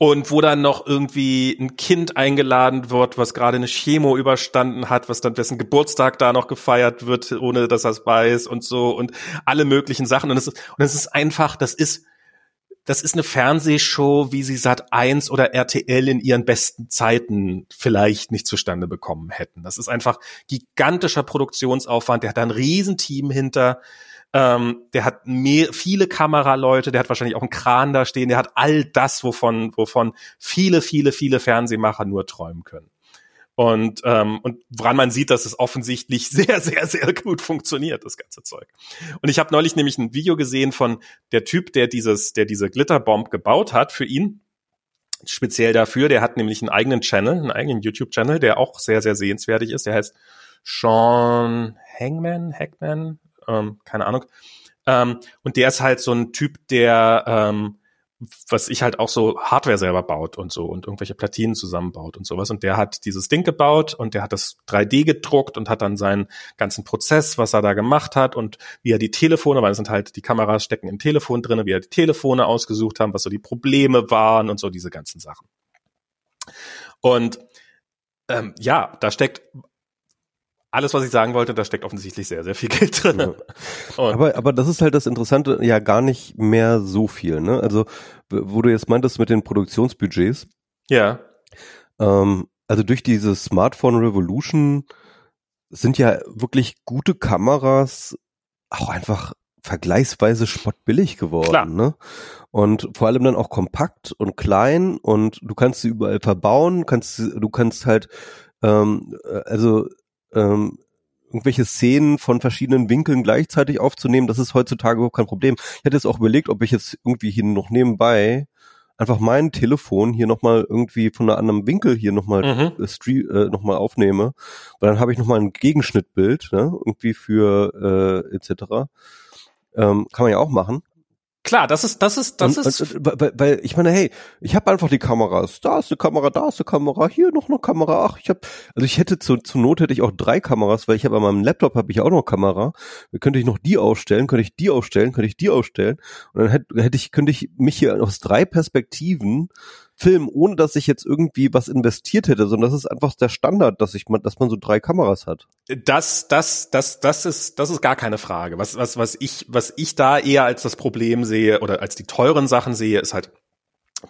Und wo dann noch irgendwie ein Kind eingeladen wird, was gerade eine Chemo überstanden hat, was dann dessen Geburtstag da noch gefeiert wird, ohne dass er es weiß und so und alle möglichen Sachen. Und es ist, und es ist einfach, das ist, das ist eine Fernsehshow, wie sie Sat 1 oder RTL in ihren besten Zeiten vielleicht nicht zustande bekommen hätten. Das ist einfach gigantischer Produktionsaufwand. Der hat da ein Riesenteam hinter. Ähm, der hat mehr, viele Kameraleute, der hat wahrscheinlich auch einen Kran da stehen, der hat all das, wovon, wovon viele, viele, viele Fernsehmacher nur träumen können. Und, ähm, und woran man sieht, dass es offensichtlich [laughs] sehr, sehr, sehr gut funktioniert, das ganze Zeug. Und ich habe neulich nämlich ein Video gesehen von der Typ, der dieses, der diese Glitterbomb gebaut hat für ihn. Speziell dafür, der hat nämlich einen eigenen Channel, einen eigenen YouTube-Channel, der auch sehr, sehr sehenswertig ist. Der heißt Sean Hangman, Hackman, ähm, keine Ahnung. Ähm, und der ist halt so ein Typ, der ähm, was ich halt auch so Hardware selber baut und so und irgendwelche Platinen zusammenbaut und sowas. Und der hat dieses Ding gebaut und der hat das 3D gedruckt und hat dann seinen ganzen Prozess, was er da gemacht hat und wie er die Telefone, weil es sind halt die Kameras stecken im Telefon drinne, wie er die Telefone ausgesucht haben, was so die Probleme waren und so diese ganzen Sachen. Und ähm, ja, da steckt alles, was ich sagen wollte, da steckt offensichtlich sehr, sehr viel Geld drin. Ja. [laughs] Aber, aber das ist halt das Interessante, ja gar nicht mehr so viel. Ne? Also, wo du jetzt meintest mit den Produktionsbudgets. Ja. Ähm, also durch diese Smartphone Revolution sind ja wirklich gute Kameras auch einfach vergleichsweise spottbillig geworden. Klar. Ne? Und vor allem dann auch kompakt und klein und du kannst sie überall verbauen, kannst du kannst halt ähm, also ähm, irgendwelche Szenen von verschiedenen Winkeln gleichzeitig aufzunehmen, das ist heutzutage überhaupt kein Problem. Ich hätte jetzt auch überlegt, ob ich jetzt irgendwie hier noch nebenbei einfach mein Telefon hier nochmal irgendwie von einem anderen Winkel hier nochmal mhm. äh, äh, noch aufnehme, weil dann habe ich nochmal ein Gegenschnittbild, ne, irgendwie für äh, etc. Ähm, kann man ja auch machen. Klar, das ist, das ist, das und, ist. Und, weil, weil ich meine, hey, ich habe einfach die Kameras. Da ist eine Kamera, da ist eine Kamera, hier noch eine Kamera. Ach, ich habe, also ich hätte zu, zur Not hätte ich auch drei Kameras, weil ich habe an meinem Laptop habe ich auch noch Kamera. Könnte ich noch die ausstellen, könnte ich die ausstellen, könnte ich die ausstellen. Und dann hätte, hätte ich, könnte ich mich hier aus drei Perspektiven Film, ohne dass ich jetzt irgendwie was investiert hätte, sondern das ist einfach der Standard, dass ich dass man so drei Kameras hat. Das, das, das, das ist, das ist gar keine Frage. Was, was, was ich, was ich da eher als das Problem sehe oder als die teuren Sachen sehe, ist halt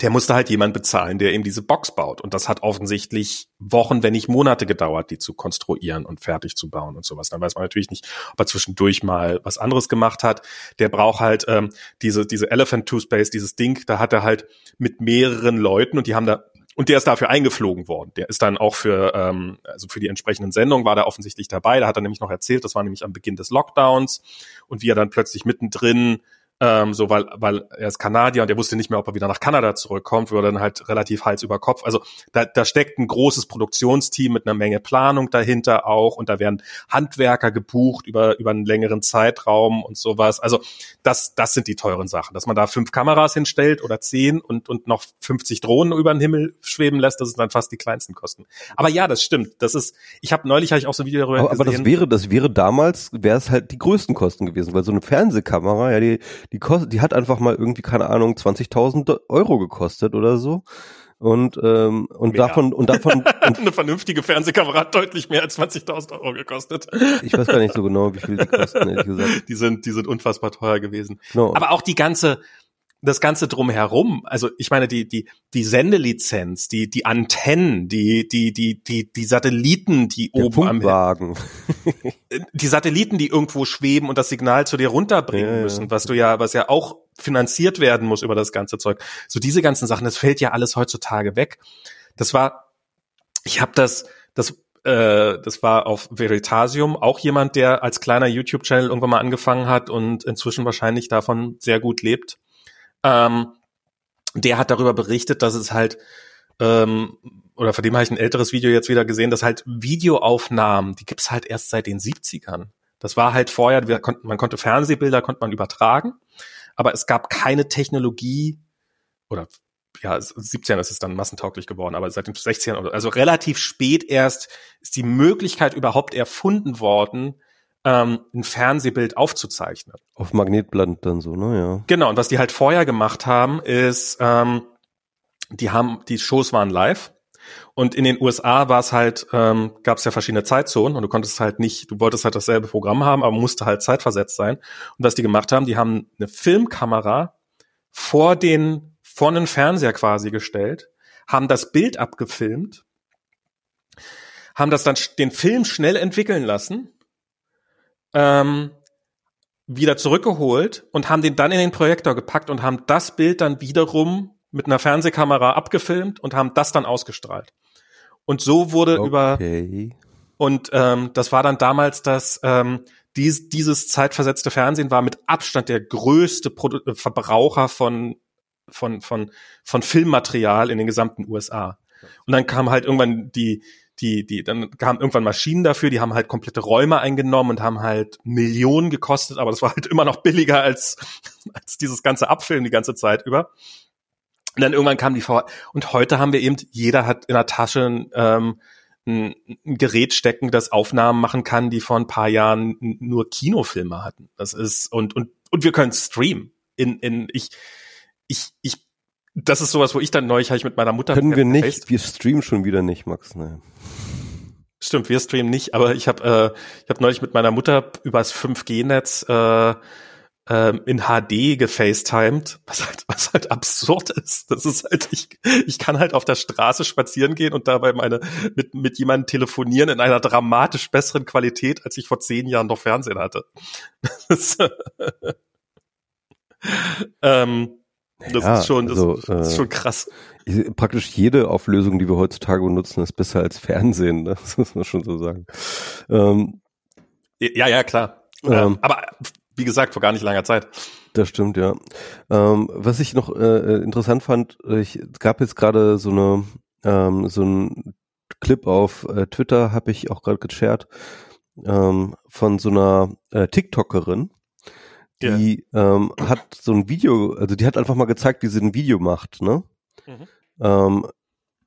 der musste halt jemand bezahlen, der ihm diese Box baut. Und das hat offensichtlich Wochen, wenn nicht Monate gedauert, die zu konstruieren und fertig zu bauen und sowas. Dann weiß man natürlich nicht, ob er zwischendurch mal was anderes gemacht hat. Der braucht halt ähm, diese, diese Elephant Two Space, dieses Ding, da hat er halt mit mehreren Leuten und die haben da und der ist dafür eingeflogen worden. Der ist dann auch für, ähm, also für die entsprechenden Sendungen war der offensichtlich dabei. Da hat er nämlich noch erzählt, das war nämlich am Beginn des Lockdowns und wie er dann plötzlich mittendrin ähm, so weil weil er ist Kanadier und er wusste nicht mehr, ob er wieder nach Kanada zurückkommt, wurde dann halt relativ Hals über Kopf. Also da, da steckt ein großes Produktionsteam mit einer Menge Planung dahinter auch und da werden Handwerker gebucht über über einen längeren Zeitraum und sowas. Also das das sind die teuren Sachen, dass man da fünf Kameras hinstellt oder zehn und und noch 50 Drohnen über den Himmel schweben lässt, das sind dann fast die kleinsten Kosten. Aber ja, das stimmt. Das ist ich habe neulich habe ich auch so ein Video darüber aber, gesehen. Aber das wäre das wäre damals wäre es halt die größten Kosten gewesen, weil so eine Fernsehkamera, ja, die die kostet, die hat einfach mal irgendwie, keine Ahnung, 20.000 Euro gekostet oder so. Und, ähm, und mehr. davon, und davon. [laughs] Und Eine vernünftige Fernsehkamera hat deutlich mehr als 20.000 Euro gekostet. Ich weiß gar nicht so genau, wie viel die kosten, ehrlich gesagt. [laughs] Die sind, die sind unfassbar teuer gewesen. No. Aber auch die ganze, das Ganze drumherum, also ich meine, die, die, die Sendelizenz, die, die Antennen, die, die, die, die, die Satelliten, die Der oben Funkwagen. am die Satelliten, die irgendwo schweben und das Signal zu dir runterbringen ja, müssen, was du ja, was ja auch finanziert werden muss über das ganze Zeug. So diese ganzen Sachen, das fällt ja alles heutzutage weg. Das war, ich habe das, das äh, das war auf Veritasium auch jemand, der als kleiner YouTube-Channel irgendwann mal angefangen hat und inzwischen wahrscheinlich davon sehr gut lebt. Ähm, der hat darüber berichtet, dass es halt ähm, oder von dem habe ich ein älteres Video jetzt wieder gesehen, dass halt Videoaufnahmen, die gibt's halt erst seit den 70ern. Das war halt vorher, wir konnten, man konnte Fernsehbilder konnte man übertragen, aber es gab keine Technologie oder ja, 17 ist es dann massentauglich geworden, aber seit den 16 oder also relativ spät erst ist die Möglichkeit überhaupt erfunden worden, ähm, ein Fernsehbild aufzuzeichnen. Auf Magnetblatt dann so, ne? Ja. Genau, und was die halt vorher gemacht haben, ist, ähm, die haben, die Shows waren live. Und in den USA war es halt, ähm, gab es ja verschiedene Zeitzonen und du konntest halt nicht, du wolltest halt dasselbe Programm haben, aber musste halt zeitversetzt sein. Und was die gemacht haben, die haben eine Filmkamera vor den, vor einen Fernseher quasi gestellt, haben das Bild abgefilmt, haben das dann den Film schnell entwickeln lassen ähm, wieder zurückgeholt und haben den dann in den Projektor gepackt und haben das Bild dann wiederum mit einer Fernsehkamera abgefilmt und haben das dann ausgestrahlt. Und so wurde okay. über und ähm, das war dann damals das ähm, dies, dieses zeitversetzte Fernsehen war mit Abstand der größte Produ äh, Verbraucher von von von von Filmmaterial in den gesamten USA. Und dann kam halt irgendwann die die, die, dann kamen irgendwann Maschinen dafür, die haben halt komplette Räume eingenommen und haben halt Millionen gekostet, aber das war halt immer noch billiger als, [laughs] als dieses ganze Abfilmen die ganze Zeit über. Und dann irgendwann kam die VR. Und heute haben wir eben, jeder hat in der Tasche ähm, ein, ein Gerät stecken, das Aufnahmen machen kann, die vor ein paar Jahren nur Kinofilme hatten. Das ist, und, und, und wir können streamen. In, in, ich, ich, ich, das ist sowas, wo ich dann neulich ich mit meiner Mutter. Können wir nicht, wir streamen schon wieder nicht, Max, ne. Stimmt, wir streamen nicht, aber ich habe äh, ich hab neulich mit meiner Mutter übers 5G-Netz äh, ähm, in HD gefacetimed, was halt, was halt absurd ist. Das ist halt, ich, ich kann halt auf der Straße spazieren gehen und dabei meine, mit, mit jemandem telefonieren in einer dramatisch besseren Qualität, als ich vor zehn Jahren noch Fernsehen hatte. [laughs] Ähm, das ja, ist schon, das, also, das, ist schon krass. Praktisch jede Auflösung, die wir heutzutage benutzen, ist besser als Fernsehen, ne? [laughs] das muss man schon so sagen. Ähm, ja, ja, klar. Ähm, aber wie gesagt, vor gar nicht langer Zeit. Das stimmt, ja. Ähm, was ich noch äh, interessant fand, ich es gab jetzt gerade so eine ähm, so ein Clip auf äh, Twitter, habe ich auch gerade geshared, ähm, von so einer äh, TikTokerin, die yeah. ähm, hat so ein Video, also die hat einfach mal gezeigt, wie sie ein Video macht, ne? Mhm. Ähm,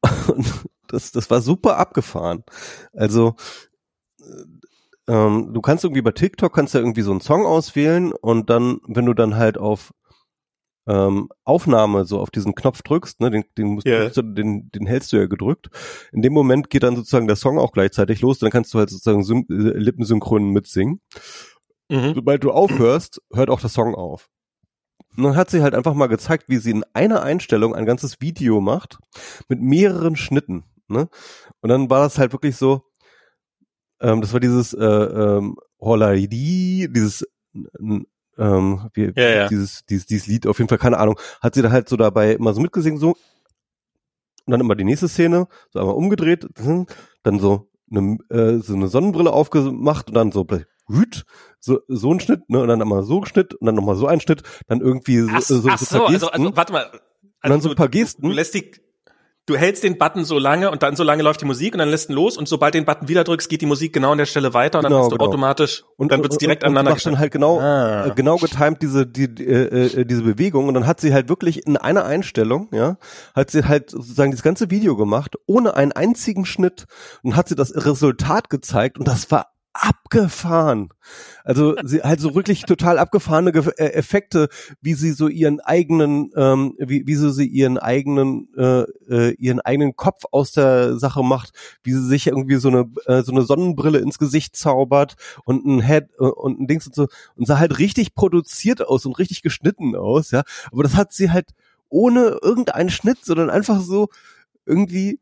[laughs] das, das war super abgefahren. Also ähm, du kannst irgendwie bei TikTok kannst du irgendwie so einen Song auswählen und dann, wenn du dann halt auf ähm, Aufnahme so auf diesen Knopf drückst, ne, den, den, musst yeah. du, den, den hältst du ja gedrückt. In dem Moment geht dann sozusagen der Song auch gleichzeitig los, dann kannst du halt sozusagen Sym äh, Lippensynchronen mitsingen. Mhm. Sobald du aufhörst, hört auch der Song auf. Und dann hat sie halt einfach mal gezeigt, wie sie in einer Einstellung ein ganzes Video macht mit mehreren Schnitten. Ne? Und dann war das halt wirklich so, ähm, das war dieses äh, ähm, Holaidi, dieses ähm, wie, ja, ja. dieses dieses dieses Lied auf jeden Fall keine Ahnung hat sie da halt so dabei immer so mitgesungen so und dann immer die nächste Szene so einmal umgedreht dann so eine äh, so eine Sonnenbrille aufgemacht und dann so hüt, so so ein Schnitt ne und dann einmal so Schnitt und dann nochmal so ein Schnitt dann irgendwie so ach, so, ach so, so also, also warte mal. Also und dann so ein paar Gesten du lässt die du hältst den Button so lange und dann so lange läuft die Musik und dann lässt ihn los und sobald den Button wieder drückst, geht die Musik genau an der Stelle weiter und genau, dann hast du genau. automatisch und dann wird's direkt und, und aneinander dann halt genau ah. Äh, genau getimt diese die, äh, äh, diese Bewegung und dann hat sie halt wirklich in einer Einstellung, ja, hat sie halt sozusagen das ganze Video gemacht ohne einen einzigen Schnitt und hat sie das Resultat gezeigt und das war abgefahren. Also sie halt so wirklich total abgefahrene äh, Effekte, wie sie so ihren eigenen, ähm, wie, wie sie ihren eigenen, äh, äh, ihren eigenen Kopf aus der Sache macht, wie sie sich irgendwie so eine äh, so eine Sonnenbrille ins Gesicht zaubert und ein Head äh, und ein Dings und so und sah halt richtig produziert aus und richtig geschnitten aus, ja. Aber das hat sie halt ohne irgendeinen Schnitt, sondern einfach so irgendwie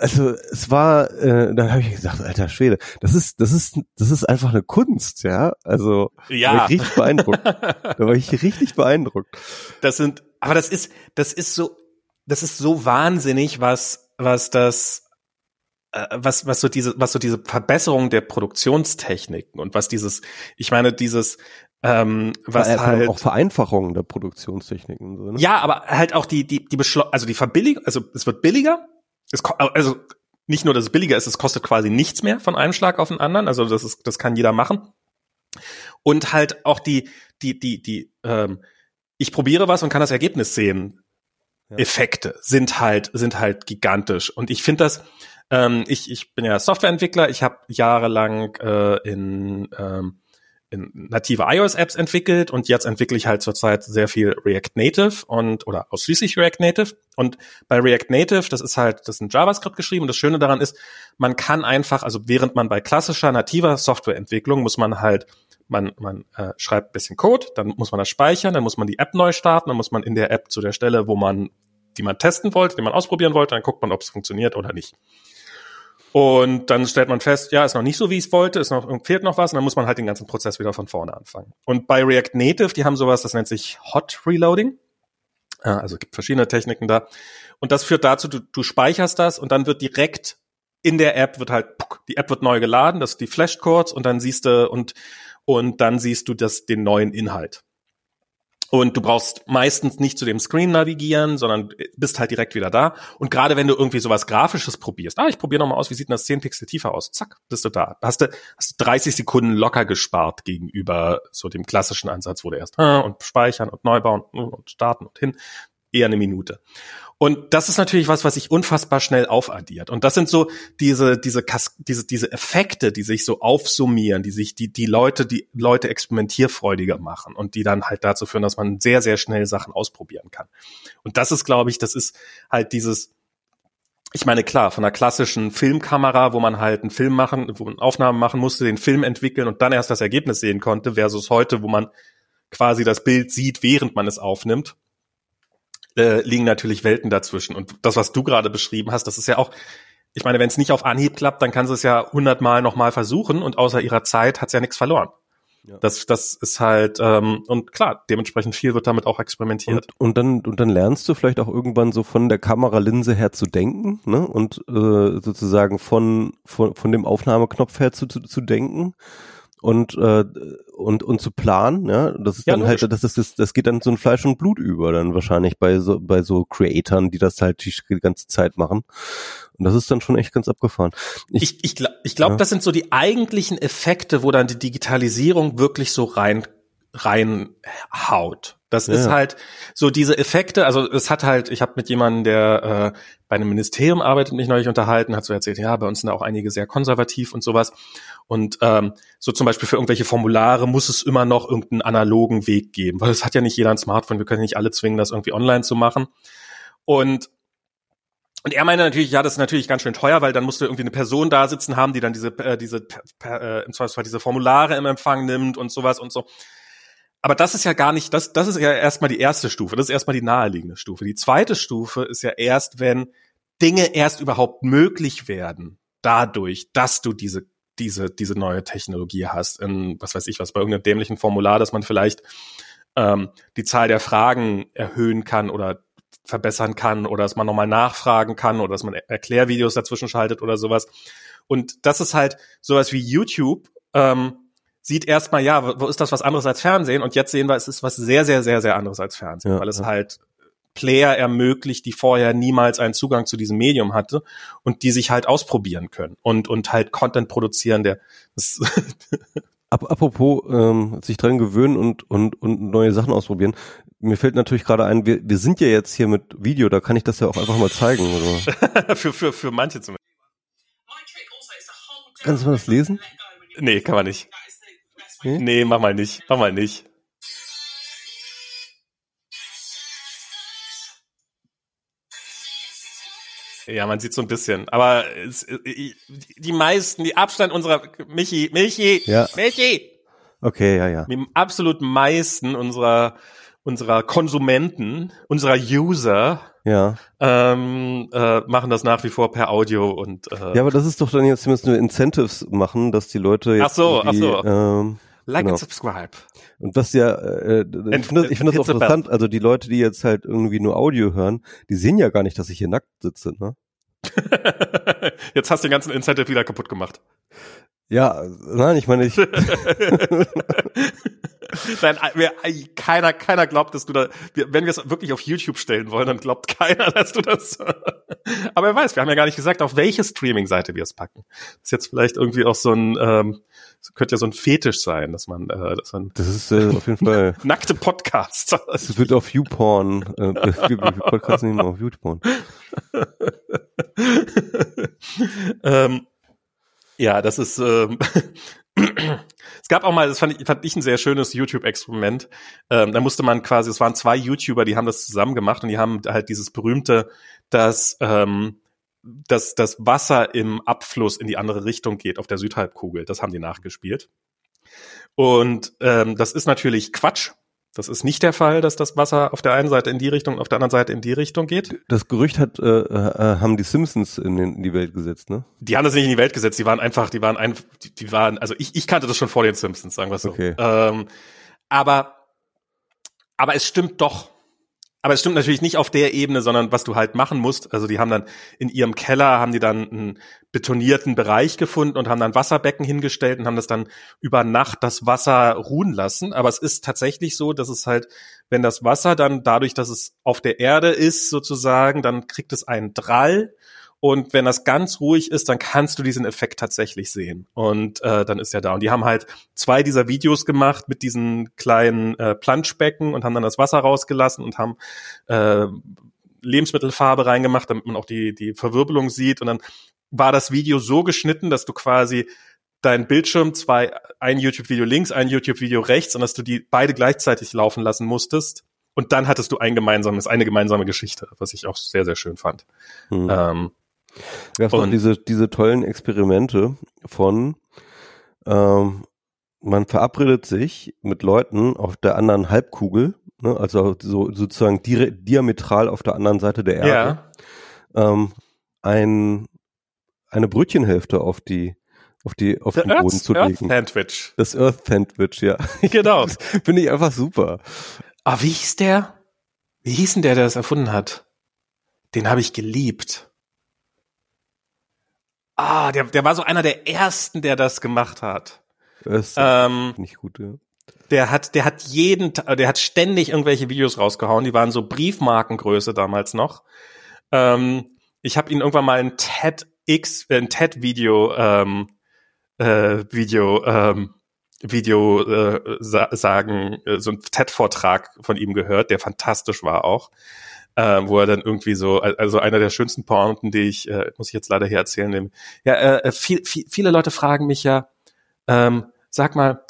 also es war, äh, da habe ich gesagt, alter Schwede, das ist, das ist, das ist einfach eine Kunst, ja. Also ja. war ich richtig beeindruckt. da war ich richtig beeindruckt. Das sind, aber das ist, das ist so, das ist so wahnsinnig, was, was das, äh, was, was so diese, was so diese Verbesserung der Produktionstechniken und was dieses, ich meine, dieses, ähm, was Ver halt auch Vereinfachung der Produktionstechniken. So, ne? Ja, aber halt auch die, die, die Beschlo also die Verbilligung, also es wird billiger, es, also nicht nur, dass es billiger ist, es kostet quasi nichts mehr von einem Schlag auf den anderen. Also das ist, das kann jeder machen. Und halt auch die, die, die, die, ähm, ich probiere was und kann das Ergebnis sehen. Ja. Effekte sind halt, sind halt gigantisch. Und ich finde das, ähm, ich, ich bin ja Softwareentwickler, ich habe jahrelang äh, in ähm, in native iOS-Apps entwickelt und jetzt entwickle ich halt zurzeit sehr viel React Native und oder ausschließlich React Native. Und bei React Native, das ist halt, das ist ein JavaScript geschrieben und das Schöne daran ist, man kann einfach, also während man bei klassischer nativer Softwareentwicklung muss man halt man, man äh, schreibt ein bisschen Code, dann muss man das speichern, dann muss man die App neu starten, dann muss man in der App zu der Stelle, wo man, die man testen wollte, die man ausprobieren wollte, dann guckt man, ob es funktioniert oder nicht. Und dann stellt man fest, ja, ist noch nicht so, wie ich es wollte, ist noch, fehlt noch was, und dann muss man halt den ganzen Prozess wieder von vorne anfangen. Und bei React Native, die haben sowas, das nennt sich Hot Reloading. Also gibt verschiedene Techniken da. Und das führt dazu, du, du speicherst das und dann wird direkt in der App wird halt, die App wird neu geladen, das die flasht kurz und dann siehst du und, und dann siehst du das, den neuen Inhalt. Und du brauchst meistens nicht zu dem Screen navigieren, sondern bist halt direkt wieder da. Und gerade wenn du irgendwie sowas Grafisches probierst, ah, ich probiere nochmal aus, wie sieht denn das 10 Pixel tiefer aus? Zack, bist du da. Hast du, hast du 30 Sekunden locker gespart gegenüber so dem klassischen Ansatz, wo du erst ah, und speichern und neu bauen und starten und hin. Eher eine Minute. Und das ist natürlich was, was sich unfassbar schnell aufaddiert. Und das sind so diese, diese, Kas diese, diese Effekte, die sich so aufsummieren, die sich die, die Leute, die Leute experimentierfreudiger machen und die dann halt dazu führen, dass man sehr, sehr schnell Sachen ausprobieren kann. Und das ist, glaube ich, das ist halt dieses, ich meine, klar, von einer klassischen Filmkamera, wo man halt einen Film machen, wo man Aufnahmen machen musste, den Film entwickeln und dann erst das Ergebnis sehen konnte, versus heute, wo man quasi das Bild sieht, während man es aufnimmt äh, liegen natürlich Welten dazwischen. Und das, was du gerade beschrieben hast, das ist ja auch, ich meine, wenn es nicht auf Anhieb klappt, dann kann sie es ja hundertmal nochmal versuchen und außer ihrer Zeit hat sie ja nichts verloren. Ja. Das, das ist halt, ähm, und klar, dementsprechend viel wird damit auch experimentiert. Und, und, dann, und dann lernst du vielleicht auch irgendwann so von der Kameralinse her zu denken, ne? Und äh, sozusagen von, von, von dem Aufnahmeknopf her zu, zu, zu denken und äh, und und zu planen, ja, das ist ja, dann halt, logisch. halt, das ist das, geht dann so ein Fleisch und Blut über, dann wahrscheinlich bei so bei so Creatoren, die das halt die, ganze Zeit machen. Und das ist dann schon echt ganz abgefahren. Ich ich, ich, glaub, ich glaube, ja. das sind so die eigentlichen Effekte, wo dann die Digitalisierung wirklich so rein reinhaut. Das ja. ist halt so diese Effekte, also es hat halt, ich habe mit jemandem, der äh, bei einem Ministerium arbeitet, mich neulich unterhalten, hat so erzählt, ja, bei uns sind auch einige sehr konservativ und sowas. Und ähm, so zum Beispiel für irgendwelche Formulare muss es immer noch irgendeinen analogen Weg geben, weil es hat ja nicht jeder ein Smartphone, wir können nicht alle zwingen, das irgendwie online zu machen. Und und er meinte natürlich, ja, das ist natürlich ganz schön teuer, weil dann musst du irgendwie eine Person da sitzen haben, die dann diese, äh, diese, äh, im Zweifelsfall diese Formulare im Empfang nimmt und sowas und so. Aber das ist ja gar nicht, das, das ist ja erstmal die erste Stufe, das ist erstmal die naheliegende Stufe. Die zweite Stufe ist ja erst, wenn Dinge erst überhaupt möglich werden, dadurch, dass du diese, diese, diese neue Technologie hast. In, was weiß ich was, bei irgendeinem dämlichen Formular, dass man vielleicht ähm, die Zahl der Fragen erhöhen kann oder verbessern kann oder dass man nochmal nachfragen kann oder dass man Erklärvideos dazwischen schaltet oder sowas. Und das ist halt sowas wie YouTube, ähm, sieht erstmal, ja, wo ist das was anderes als Fernsehen? Und jetzt sehen wir, es ist was sehr, sehr, sehr, sehr anderes als Fernsehen, ja, weil es ja. halt Player ermöglicht, die vorher niemals einen Zugang zu diesem Medium hatte und die sich halt ausprobieren können und, und halt Content produzieren, der [laughs] Apropos ähm, sich dran gewöhnen und, und, und neue Sachen ausprobieren. Mir fällt natürlich gerade ein, wir, wir sind ja jetzt hier mit Video, da kann ich das ja auch einfach mal zeigen. Also. [laughs] für, für, für manche zumindest. Kannst du mal das lesen? Nee, kann man nicht. Hm? Nee, mach mal nicht. Mach mal nicht. Ja, man sieht so ein bisschen. Aber es, die meisten, die Abstand unserer Michi, Michi, ja. Michi. Okay, ja, ja. Die absolut meisten unserer unserer Konsumenten, unserer User, ja. ähm, äh, machen das nach wie vor per Audio und äh, ja, aber das ist doch dann jetzt, wir müssen nur Incentives machen, dass die Leute jetzt ach so, ach so. Ähm, Like genau. and subscribe. Und was ja, äh, ich finde das, ich find das auch interessant, also die Leute, die jetzt halt irgendwie nur Audio hören, die sehen ja gar nicht, dass ich hier nackt sitze, ne? [laughs] jetzt hast du den ganzen Incentive wieder kaputt gemacht. Ja, nein, ich meine, ich. [laughs] [laughs] Nein, wir, keiner, keiner glaubt, dass du da, wenn wir es wirklich auf YouTube stellen wollen, dann glaubt keiner, [laughs] dass du das. [laughs] Aber wer weiß, wir haben ja gar nicht gesagt, auf welche Streaming-Seite wir es packen. Das ist jetzt vielleicht irgendwie auch so ein, ähm, könnte ja so ein Fetisch sein, dass man, äh, dass man. Das ist äh, auf jeden Fall. [laughs] nackte Podcasts. Das wird auf YouPorn, äh, Podcasts nehmen auf YouPorn. ähm, ja, das ist. Ähm, es gab auch mal, das fand ich, fand ich ein sehr schönes YouTube-Experiment. Ähm, da musste man quasi, es waren zwei YouTuber, die haben das zusammen gemacht und die haben halt dieses berühmte, dass ähm, dass das Wasser im Abfluss in die andere Richtung geht auf der Südhalbkugel. Das haben die nachgespielt. Und ähm, das ist natürlich Quatsch, das ist nicht der Fall, dass das Wasser auf der einen Seite in die Richtung und auf der anderen Seite in die Richtung geht. Das Gerücht hat, äh, äh, haben die Simpsons in, den, in die Welt gesetzt, ne? Die haben das nicht in die Welt gesetzt, die waren einfach, die waren einfach, die, die waren, also ich, ich kannte das schon vor den Simpsons, sagen wir so. Okay. Ähm, aber, aber es stimmt doch. Aber es stimmt natürlich nicht auf der Ebene, sondern was du halt machen musst. Also die haben dann in ihrem Keller haben die dann einen betonierten Bereich gefunden und haben dann Wasserbecken hingestellt und haben das dann über Nacht das Wasser ruhen lassen. Aber es ist tatsächlich so, dass es halt, wenn das Wasser dann dadurch, dass es auf der Erde ist sozusagen, dann kriegt es einen Drall und wenn das ganz ruhig ist, dann kannst du diesen Effekt tatsächlich sehen und äh, dann ist er da. Und die haben halt zwei dieser Videos gemacht mit diesen kleinen äh, Planschbecken und haben dann das Wasser rausgelassen und haben äh, Lebensmittelfarbe reingemacht, damit man auch die, die Verwirbelung sieht und dann war das Video so geschnitten, dass du quasi dein Bildschirm zwei, ein YouTube-Video links, ein YouTube-Video rechts und dass du die beide gleichzeitig laufen lassen musstest. Und dann hattest du ein gemeinsames, eine gemeinsame Geschichte, was ich auch sehr, sehr schön fand. Hm. Ähm, Gab und diese, diese tollen Experimente von, ähm, man verabredet sich mit Leuten auf der anderen Halbkugel, ne, also so sozusagen di diametral auf der anderen Seite der Erde, ja. ähm, ein, eine Brötchenhälfte auf die auf die auf The den Boden Earth, zu legen. Earth Sandwich. Das Earth Sandwich, ja. [laughs] Genau. [laughs] Finde ich einfach super. Ah, wie hieß der? Wie hieß denn der, der das erfunden hat? Den habe ich geliebt. Ah, der, der war so einer der ersten, der das gemacht hat. Das ähm, nicht gut, ja. Der hat, der hat jeden, der hat ständig irgendwelche Videos rausgehauen. Die waren so Briefmarkengröße damals noch. Ähm, ich habe ihn irgendwann mal ein TEDx, ein TED-Video ähm, äh, Video ähm, Video äh, sa sagen, äh, so ein TED-Vortrag von ihm gehört, der fantastisch war auch, äh, wo er dann irgendwie so, also einer der schönsten Pointen, die ich, äh, muss ich jetzt leider hier erzählen, nehmen. ja, äh, äh, viel, viel, viele Leute fragen mich ja, ähm, sag mal,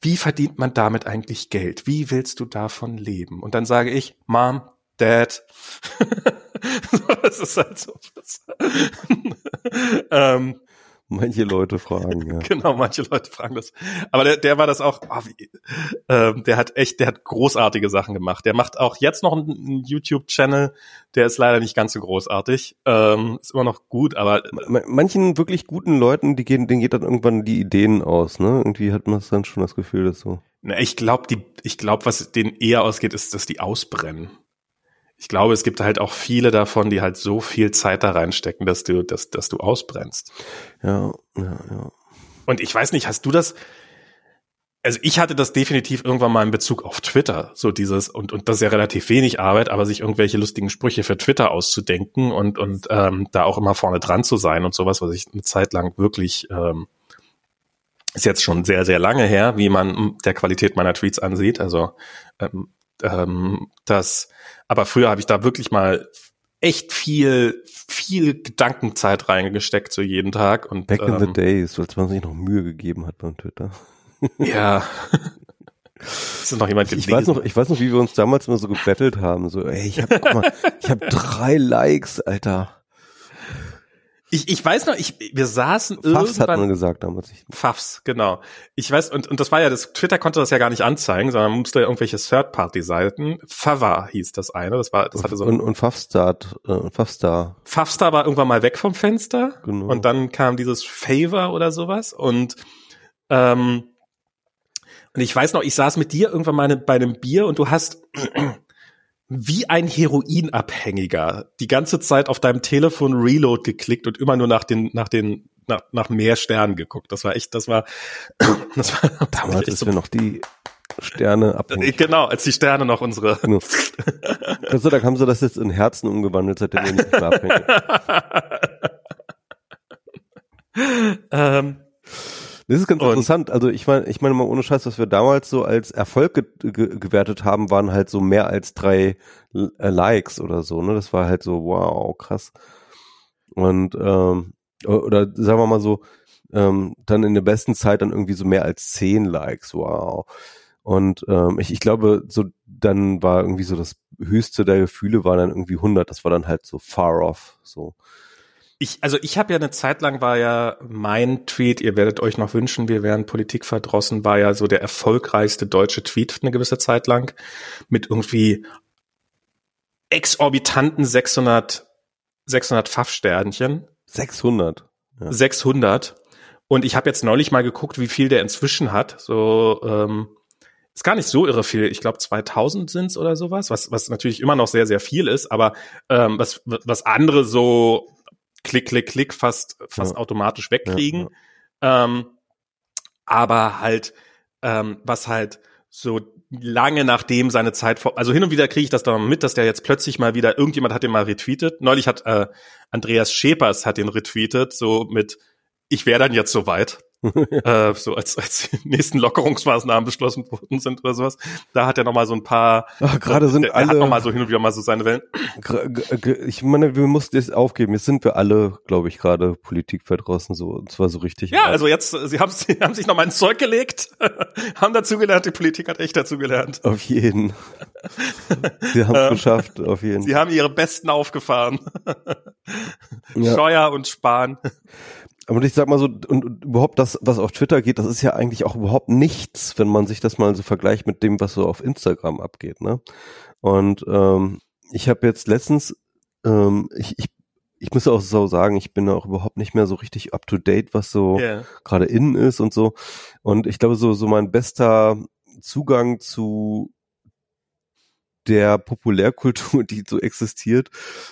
wie verdient man damit eigentlich Geld? Wie willst du davon leben? Und dann sage ich, Mom, Dad. [laughs] das ist halt so. [laughs] ähm, Manche Leute fragen, ja. [laughs] genau, manche Leute fragen das. Aber der, der war das auch, oh, wie, äh, der hat echt, der hat großartige Sachen gemacht. Der macht auch jetzt noch einen, einen YouTube-Channel, der ist leider nicht ganz so großartig. Ähm, ist immer noch gut, aber. Manchen wirklich guten Leuten, die gehen, denen geht dann irgendwann die Ideen aus, ne? Irgendwie hat man dann schon das Gefühl, dass so. Na, ich glaube, die, ich glaube, was denen eher ausgeht, ist, dass die ausbrennen ich glaube, es gibt halt auch viele davon, die halt so viel Zeit da reinstecken, dass du, dass, dass du ausbrennst. Ja, ja, ja. Und ich weiß nicht, hast du das? Also ich hatte das definitiv irgendwann mal in Bezug auf Twitter, so dieses und und das ist ja relativ wenig Arbeit, aber sich irgendwelche lustigen Sprüche für Twitter auszudenken und und ähm, da auch immer vorne dran zu sein und sowas, was ich eine Zeit lang wirklich ähm, ist jetzt schon sehr sehr lange her, wie man der Qualität meiner Tweets ansieht. Also ähm, ähm, das, aber früher habe ich da wirklich mal echt viel, viel Gedankenzeit reingesteckt, so jeden Tag. Und, Back in ähm, the days, als man sich noch Mühe gegeben hat beim Twitter. [laughs] Ja. ist noch jemand gelesen? Ich weiß noch, ich weiß noch, wie wir uns damals immer so gebettelt haben. So, ey, ich habe, guck mal, ich habe drei Likes, Alter. Ich, ich weiß noch, ich, wir saßen Fafs irgendwann. hat man gesagt damals. Fafs, genau. Ich weiß, und, und das war ja, das Twitter konnte das ja gar nicht anzeigen, sondern musste ja irgendwelche Third-Party-Seiten. Fava hieß das eine, das war, das hatte so. Und, und Fafstart, äh, Fafstar. Fafstar war irgendwann mal weg vom Fenster. Genau. Und dann kam dieses Favor oder sowas und, ähm, und ich weiß noch, ich saß mit dir irgendwann mal bei einem Bier und du hast wie ein Heroinabhängiger die ganze Zeit auf deinem Telefon Reload geklickt und immer nur nach den, nach den, nach, nach mehr Sternen geguckt. Das war echt, das war, [clears throat] das war damals ist so, wir noch die Sterne abhängig. Genau, als die Sterne noch unsere. Genau. Also, da haben sie das jetzt in Herzen umgewandelt, seitdem wir nicht mehr abhängen. [laughs] ähm, das ist ganz und interessant. Also ich meine, ich meine mal ohne Scheiß, was wir damals so als Erfolg ge ge gewertet haben, waren halt so mehr als drei äh, Likes oder so. Ne, das war halt so wow krass. Und ähm, oder sagen wir mal so, ähm, dann in der besten Zeit dann irgendwie so mehr als zehn Likes. Wow. Und ähm, ich, ich glaube, so dann war irgendwie so das höchste der Gefühle war dann irgendwie 100. Das war dann halt so far off. So ich, also ich habe ja eine Zeit lang war ja mein Tweet, ihr werdet euch noch wünschen, wir wären Politik verdrossen, war ja so der erfolgreichste deutsche Tweet eine gewisse Zeit lang mit irgendwie exorbitanten 600 600 Pfaffsternchen. 600. Ja. 600. Und ich habe jetzt neulich mal geguckt, wie viel der inzwischen hat. So ähm, ist gar nicht so irre viel. Ich glaube 2000 sind's oder sowas, was was natürlich immer noch sehr sehr viel ist, aber ähm, was was andere so Klick, Klick, Klick fast, fast ja. automatisch wegkriegen. Ja. Ähm, aber halt, ähm, was halt so lange nachdem seine Zeit vor, also hin und wieder kriege ich das dann mit, dass der jetzt plötzlich mal wieder, irgendjemand hat den mal retweetet. Neulich hat äh, Andreas Schepers hat den retweetet, so mit, ich wäre dann jetzt soweit. [laughs] äh, so als, als die nächsten Lockerungsmaßnahmen beschlossen worden sind oder sowas. Da hat er noch mal so ein paar. Ach, gerade sind der, alle. Der hat noch mal so hin und wieder mal so seine Wellen. Ich meine, wir mussten das aufgeben. Jetzt sind wir alle, glaube ich, gerade Politikverdrossen so, und zwar so richtig. Ja, also jetzt, sie haben, sie [laughs] haben sich noch mal ins Zeug gelegt, [laughs] haben dazugelernt, die Politik hat echt dazugelernt. Auf jeden. sie haben es ähm, geschafft, auf jeden. Sie haben ihre Besten aufgefahren. ja. Scheuer und Spahn. Und ich sag mal so, und, und, überhaupt das, was auf Twitter geht, das ist ja eigentlich auch überhaupt nichts, wenn man sich das mal so vergleicht mit dem, was so auf Instagram abgeht, ne? Und ähm, ich habe jetzt letztens, ähm, ich, ich, ich muss auch so sagen, ich bin auch überhaupt nicht mehr so richtig up to date, was so yeah. gerade innen ist und so. Und ich glaube, so, so mein bester Zugang zu der Populärkultur, die so existiert,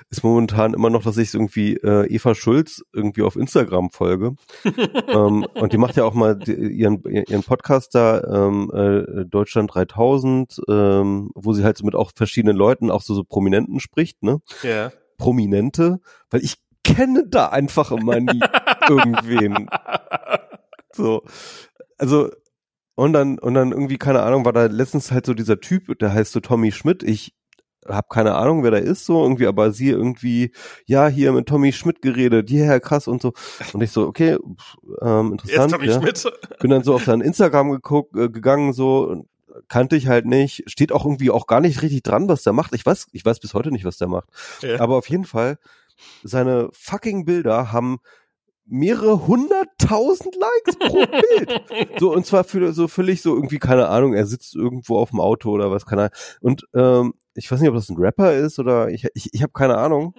ist momentan immer noch, dass ich irgendwie äh, Eva Schulz irgendwie auf Instagram folge. [laughs] ähm, und die macht ja auch mal ihren, ihren Podcast da, ähm, äh, Deutschland 3000, ähm, wo sie halt so mit auch verschiedenen Leuten, auch so, so Prominenten spricht, ne? Ja. Yeah. Prominente, weil ich kenne da einfach immer nie [laughs] irgendwen. So. Also und dann, und dann irgendwie, keine Ahnung, war da letztens halt so dieser Typ, der heißt so Tommy Schmidt. Ich habe keine Ahnung, wer da ist so irgendwie, aber sie irgendwie, ja, hier mit Tommy Schmidt geredet, yeah, krass und so. Und ich so, okay, ähm, interessant. Jetzt Tommy ja. Schmidt. Bin dann so auf sein Instagram geguckt, äh, gegangen, so, kannte ich halt nicht. Steht auch irgendwie auch gar nicht richtig dran, was der macht. Ich weiß, ich weiß bis heute nicht, was der macht. Ja. Aber auf jeden Fall, seine fucking Bilder haben mehrere hunderttausend Likes pro Bild. so, und zwar für so völlig so irgendwie, keine Ahnung, er sitzt irgendwo auf dem Auto oder was, keine Ahnung. Und ähm, ich weiß nicht, ob das ein Rapper ist oder ich, ich, ich habe keine Ahnung.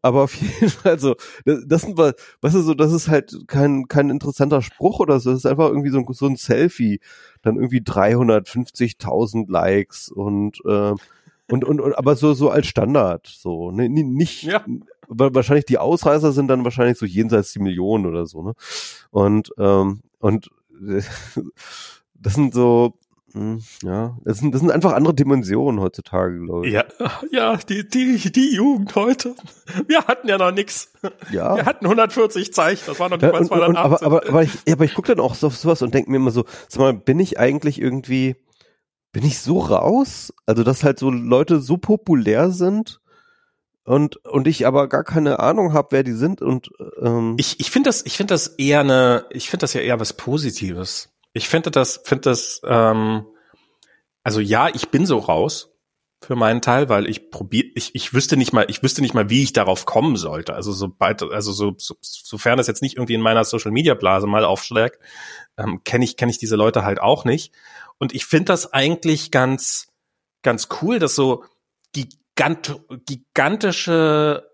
Aber auf jeden [laughs] Fall so, das, das sind was, was ist so, das ist halt kein, kein interessanter Spruch oder so, das ist einfach irgendwie so, so ein Selfie. Dann irgendwie 350.000 Likes und äh, und, und, und aber so so als Standard so ne, nicht ja wahrscheinlich die Ausreißer sind dann wahrscheinlich so jenseits die Millionen oder so, ne? Und, ähm, und [laughs] das sind so, hm, ja, das sind, das sind einfach andere Dimensionen heutzutage, glaube ich. Ja, [laughs] ja, die, die, die Jugend heute. Wir hatten ja noch nix. Ja. Wir hatten 140 Zeichen, das war noch nicht mal 280. aber, aber, aber ich, aber ich gucke dann auch so auf sowas und denke mir immer so, sag mal, bin ich eigentlich irgendwie, bin ich so raus? Also, dass halt so Leute so populär sind, und und ich aber gar keine Ahnung habe, wer die sind und ähm ich ich finde das ich finde das eher eine ich finde das ja eher was Positives. Ich finde das finde das ähm, also ja, ich bin so raus für meinen Teil, weil ich probiere ich ich wüsste nicht mal ich wüsste nicht mal, wie ich darauf kommen sollte. Also sobald also so, so sofern das jetzt nicht irgendwie in meiner Social Media Blase mal aufschlägt, ähm, kenne ich kenne ich diese Leute halt auch nicht und ich finde das eigentlich ganz ganz cool, dass so die gigant gigantische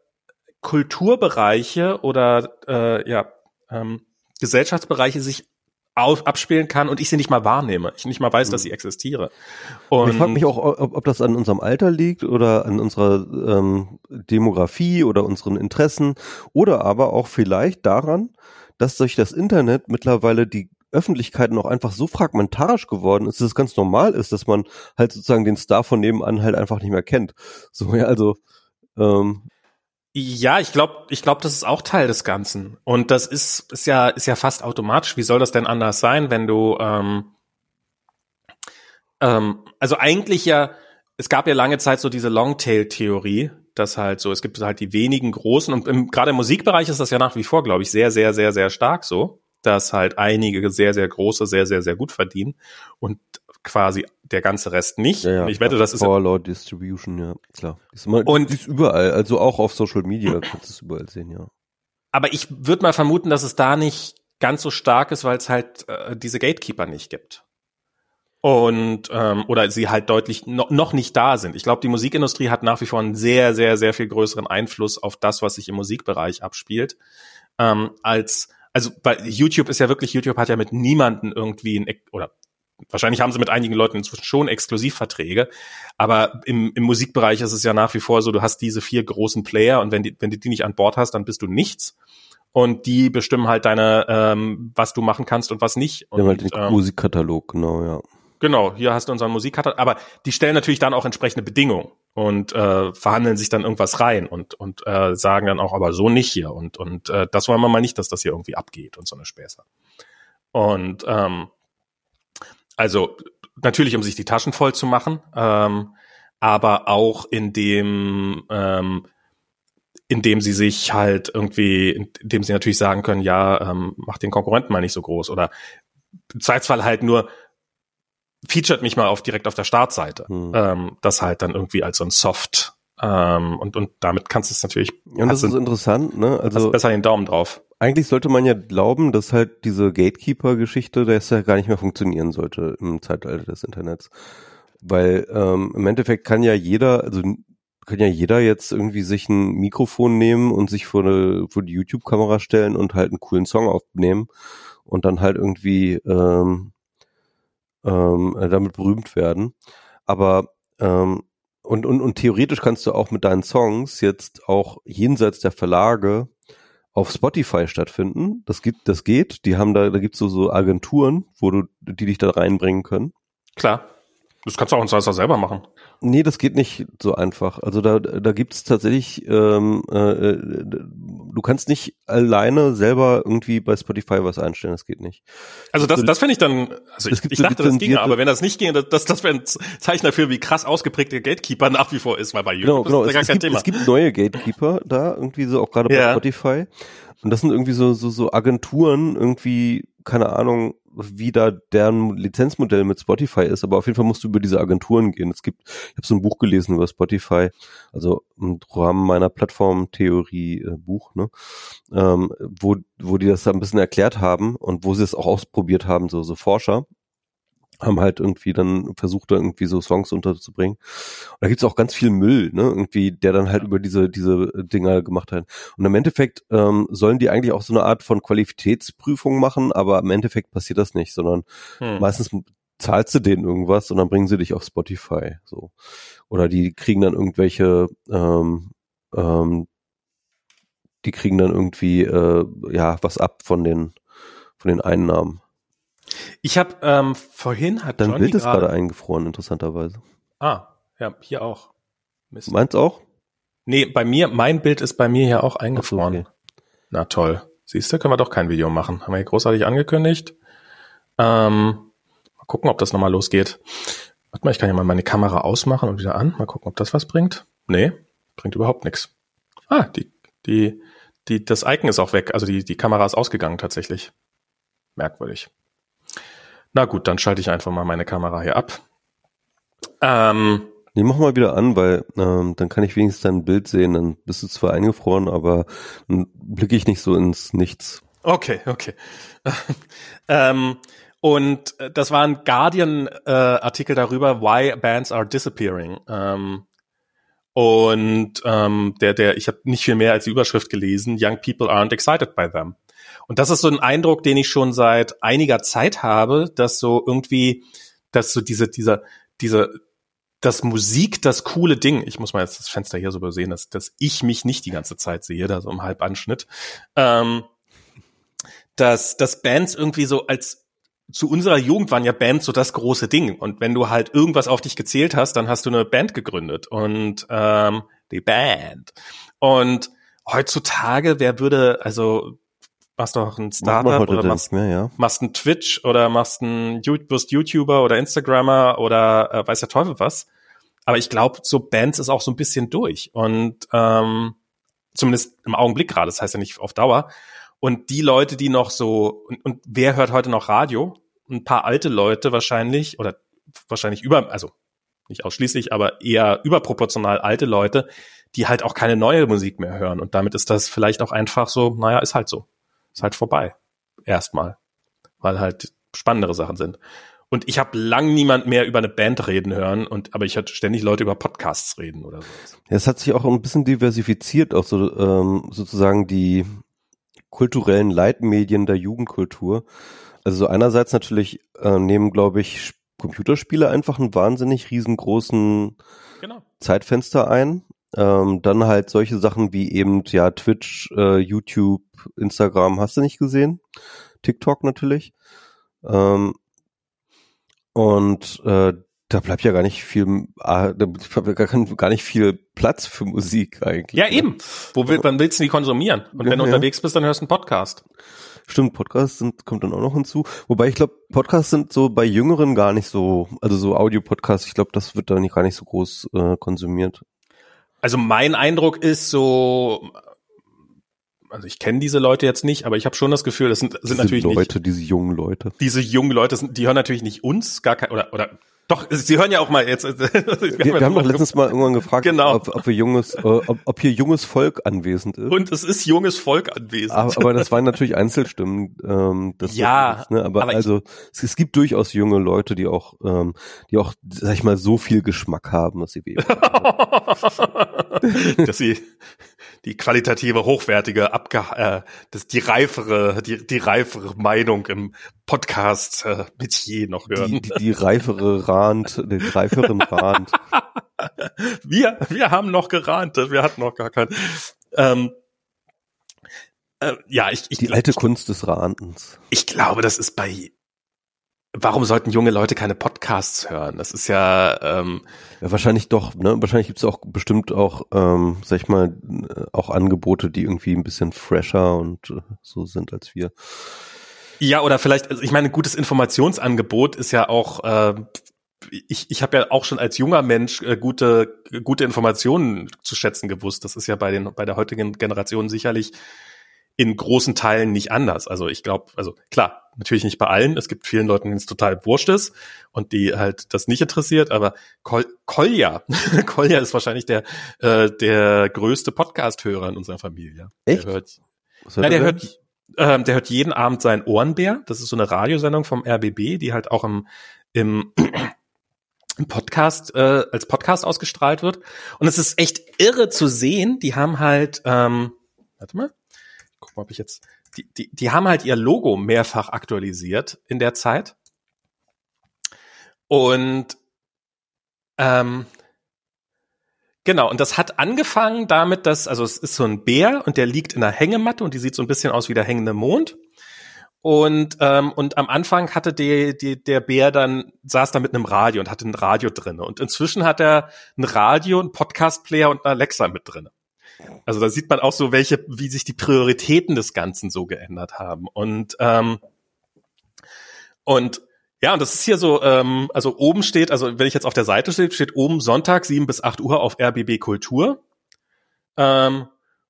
Kulturbereiche oder äh, ja ähm, Gesellschaftsbereiche sich auf, abspielen kann und ich sie nicht mal wahrnehme, ich nicht mal weiß, dass sie mhm. existiere. Und ich frage mich auch, ob, ob das an unserem Alter liegt oder an unserer ähm, Demografie oder unseren Interessen oder aber auch vielleicht daran, dass durch das Internet mittlerweile die Öffentlichkeit noch einfach so fragmentarisch geworden ist, dass es ganz normal ist, dass man halt sozusagen den Star von nebenan halt einfach nicht mehr kennt. So, ja, also ähm, ja, ich glaube, ich glaube, das ist auch Teil des Ganzen. Und das ist, ist ja, ist ja fast automatisch. Wie soll das denn anders sein, wenn du, ähm, ähm, also eigentlich ja, es gab ja lange Zeit so diese Longtail-Theorie, dass halt so, es gibt halt die wenigen großen und gerade im Musikbereich ist das ja nach wie vor, glaube ich, sehr, sehr, sehr, sehr stark so dass halt einige sehr, sehr große sehr, sehr, sehr gut verdienen und quasi der ganze Rest nicht. Ja, ja, ich wette, das ist Power Law Distribution, ja, klar. ist immer, und ist überall, also auch auf Social Media kannst du es überall sehen, ja. Aber ich würde mal vermuten, dass es da nicht ganz so stark ist, weil es halt äh, diese Gatekeeper nicht gibt. Und ähm, oder sie halt deutlich no, noch nicht da sind. Ich glaube, die Musikindustrie hat nach wie vor einen sehr, sehr, sehr viel größeren Einfluss auf das, was sich im Musikbereich abspielt, ähm, als also bei YouTube ist ja wirklich, YouTube hat ja mit niemanden irgendwie ein, oder wahrscheinlich haben sie mit einigen Leuten inzwischen schon Exklusivverträge, aber im, im Musikbereich ist es ja nach wie vor so, du hast diese vier großen Player und wenn, die, wenn du die nicht an Bord hast, dann bist du nichts. Und die bestimmen halt deine, ähm, was du machen kannst und was nicht. Und, ja, halt den ähm, Musikkatalog, genau, ja. Genau, hier hast du unseren Musikkatalog, aber die stellen natürlich dann auch entsprechende Bedingungen und äh, verhandeln sich dann irgendwas rein und und äh, sagen dann auch, aber so nicht hier und und äh, das wollen wir mal nicht, dass das hier irgendwie abgeht und so eine Späße. Und ähm, also natürlich, um sich die Taschen voll zu machen, ähm, aber auch in dem ähm, indem sie sich halt irgendwie, indem sie natürlich sagen können, ja, ähm, mach den Konkurrenten mal nicht so groß oder im Zweifelsfall halt nur featured mich mal auf direkt auf der Startseite. Hm. Ähm, das halt dann irgendwie als so ein Soft ähm, und und damit kannst du es natürlich. Ja, und das ist interessant, ne? Also besser den Daumen drauf. Eigentlich sollte man ja glauben, dass halt diese Gatekeeper-Geschichte, dass ja gar nicht mehr funktionieren sollte im Zeitalter des Internets, weil ähm, im Endeffekt kann ja jeder, also kann ja jeder jetzt irgendwie sich ein Mikrofon nehmen und sich vor, eine, vor die YouTube-Kamera stellen und halt einen coolen Song aufnehmen und dann halt irgendwie ähm, ähm, damit berühmt werden. Aber ähm, und, und, und theoretisch kannst du auch mit deinen Songs jetzt auch jenseits der Verlage auf Spotify stattfinden. Das gibt, das geht. Die haben da, da gibt's so, so Agenturen, wo du, die dich da reinbringen können. Klar. Das kannst du auch in Salsa selber machen. Nee, das geht nicht so einfach. Also da, da gibt's tatsächlich, ähm, äh, du kannst nicht alleine selber irgendwie bei Spotify was einstellen, das geht nicht. Also das, das finde ich dann, also ich, ich dachte, das ginge, aber wenn das nicht ginge, das, das wäre ein Zeichen dafür, wie krass ausgeprägt der Gatekeeper nach wie vor ist, weil bei YouTube genau, genau. ist das ja gar kein gibt, Thema. Es gibt neue Gatekeeper da, irgendwie so auch gerade bei ja. Spotify. Und das sind irgendwie so, so, so Agenturen, irgendwie, keine Ahnung, wie da deren Lizenzmodell mit Spotify ist, aber auf jeden Fall musst du über diese Agenturen gehen. Es gibt, ich habe so ein Buch gelesen über Spotify, also im Rahmen meiner Plattformtheorie äh, ne, ähm, wo, wo die das da ein bisschen erklärt haben und wo sie es auch ausprobiert haben, so, so Forscher haben halt irgendwie dann versucht, da irgendwie so Songs unterzubringen. Und da gibt's auch ganz viel Müll, ne, irgendwie, der dann halt über diese, diese Dinger gemacht hat. Und im Endeffekt ähm, sollen die eigentlich auch so eine Art von Qualitätsprüfung machen, aber im Endeffekt passiert das nicht, sondern hm. meistens zahlst du denen irgendwas und dann bringen sie dich auf Spotify. so Oder die kriegen dann irgendwelche ähm, ähm, die kriegen dann irgendwie äh, ja was ab von den von den Einnahmen. Ich habe ähm, vorhin hat Dein Johnny Bild ist gerade eingefroren, interessanterweise. Ah, ja, hier auch. Mist. Meins auch? Nee, bei mir, mein Bild ist bei mir hier auch eingefroren. So, okay. Na toll. Siehst du, können wir doch kein Video machen. Haben wir hier großartig angekündigt. Ähm, mal gucken, ob das nochmal losgeht. Warte mal, ich kann ja mal meine Kamera ausmachen und wieder an. Mal gucken, ob das was bringt. Nee, bringt überhaupt nichts. Ah, die, die, die, das Icon ist auch weg. Also die, die Kamera ist ausgegangen tatsächlich. Merkwürdig. Na gut, dann schalte ich einfach mal meine Kamera hier ab. Ähm, Nee, mach mal wieder an, weil ähm, dann kann ich wenigstens dein Bild sehen. Dann bist du zwar eingefroren, aber dann blicke ich nicht so ins Nichts. Okay, okay. [laughs] ähm, und das war ein Guardian-Artikel äh, darüber, why bands are disappearing. Ähm, und ähm, der, der, ich habe nicht viel mehr als die Überschrift gelesen. Young people aren't excited by them. Und das ist so ein Eindruck, den ich schon seit einiger Zeit habe, dass so irgendwie, dass so diese, dieser, diese, das Musik das coole Ding, ich muss mal jetzt das Fenster hier so übersehen, dass, dass ich mich nicht die ganze Zeit sehe, da so im Halbanschnitt, ähm, dass, dass Bands irgendwie so als zu unserer Jugend waren ja Bands so das große Ding. Und wenn du halt irgendwas auf dich gezählt hast, dann hast du eine Band gegründet und ähm, die Band. Und heutzutage, wer würde, also machst doch ein Startup oder machst, mehr, ja. machst ein Twitch oder machst ein wirst YouTuber oder Instagrammer oder äh, weiß der Teufel was. Aber ich glaube, so Bands ist auch so ein bisschen durch und ähm, zumindest im Augenblick gerade. Das heißt ja nicht auf Dauer. Und die Leute, die noch so und, und wer hört heute noch Radio? Ein paar alte Leute wahrscheinlich oder wahrscheinlich über, also nicht ausschließlich, aber eher überproportional alte Leute, die halt auch keine neue Musik mehr hören. Und damit ist das vielleicht auch einfach so, naja, ist halt so ist halt vorbei. Erstmal. Weil halt spannendere Sachen sind. Und ich habe lang niemand mehr über eine Band reden hören, und aber ich hatte ständig Leute über Podcasts reden oder so. Es hat sich auch ein bisschen diversifiziert, auch so ähm, sozusagen die kulturellen Leitmedien der Jugendkultur. Also so einerseits natürlich äh, nehmen, glaube ich, Computerspiele einfach einen wahnsinnig riesengroßen genau. Zeitfenster ein. Ähm, dann halt solche Sachen wie eben ja Twitch, äh, YouTube, Instagram hast du nicht gesehen, TikTok natürlich. Ähm, Und äh, da bleibt ja gar nicht viel, ah, da bleibt gar, nicht viel Platz für Musik eigentlich. Ja, ne? eben. Wo will, wann willst du die konsumieren? Und wenn ja, du unterwegs bist, dann hörst du einen Podcast. Stimmt, Podcasts sind, kommt dann auch noch hinzu. Wobei ich glaube, Podcasts sind so bei Jüngeren gar nicht so, also so Audio-Podcasts, ich glaube, das wird da nicht gar nicht so groß äh, konsumiert. Also mein Eindruck ist so, also ich kenne diese Leute jetzt nicht, aber ich habe schon das Gefühl, das sind, sind diese natürlich Leute, nicht, diese jungen Leute. Diese jungen Leute, sind, die hören natürlich nicht uns, gar kein, oder, oder doch, Sie hören ja auch mal jetzt. [laughs] wir, wir, wir haben doch letztens mal irgendwann gefragt, genau. ob, ob wir junges, äh, ob, ob hier junges Volk anwesend ist. Und es ist junges Volk anwesend. Aber, aber das waren natürlich Einzelstimmen. Ähm, das ja, ist, ne? aber, aber also es, es, gibt durchaus junge Leute, die auch, ähm, die auch, sag ich mal, so viel Geschmack haben, [laughs] dass sie dass sie die qualitative, hochwertige, abge äh, das, die reifere, die, die reifere Meinung im Podcast äh, mit je noch hören. Die, die, die reifere Rand, den reiferen Rand. [laughs] wir, wir haben noch gerahnt, wir hatten noch gar keinen. Ähm, äh, ja, ich, ich die alte Kunst des Randens. Ich glaube, das ist bei warum sollten junge Leute keine Podcasts hören? Das ist ja, ähm, ja wahrscheinlich doch, ne? Wahrscheinlich gibt es auch bestimmt auch, ähm, sag ich mal, auch Angebote, die irgendwie ein bisschen fresher und äh, so sind als wir. Ja, oder vielleicht, also ich meine, gutes Informationsangebot ist ja auch, äh, ich, ich habe ja auch schon als junger Mensch äh, gute, gute Informationen zu schätzen gewusst. Das ist ja bei den, bei der heutigen Generation sicherlich in großen Teilen nicht anders. Also ich glaube, also klar, natürlich nicht bei allen. Es gibt vielen Leuten, denen es total wurscht ist und die halt das nicht interessiert. Aber Kol Kolja, [laughs] Kolja ist wahrscheinlich der äh, der größte Podcast-Hörer in unserer Familie. Echt? Der hört, na, der hört, ähm, der hört jeden Abend sein Ohrenbär. Das ist so eine Radiosendung vom RBB, die halt auch im im im [clears throat] Podcast äh, als Podcast ausgestrahlt wird. Und es ist echt irre zu sehen. Die haben halt, ähm, warte mal, guck mal, ob ich jetzt, die, die, die haben halt ihr Logo mehrfach aktualisiert in der Zeit. Und ähm, genau, und das hat angefangen damit, dass, also es ist so ein Bär und der liegt in einer Hängematte und die sieht so ein bisschen aus wie der hängende Mond. Und, ähm, und am Anfang hatte die, die, der Bär dann, saß da mit einem Radio und hatte ein Radio drinne. Und inzwischen hat er ein Radio, ein Podcast-Player und eine Alexa mit drinne. Also da sieht man auch so, welche, wie sich die Prioritäten des Ganzen so geändert haben. Und ähm, und ja, und das ist hier so, ähm, also oben steht, also wenn ich jetzt auf der Seite stehe, steht oben Sonntag 7 bis 8 Uhr auf RBB Kultur. Ähm,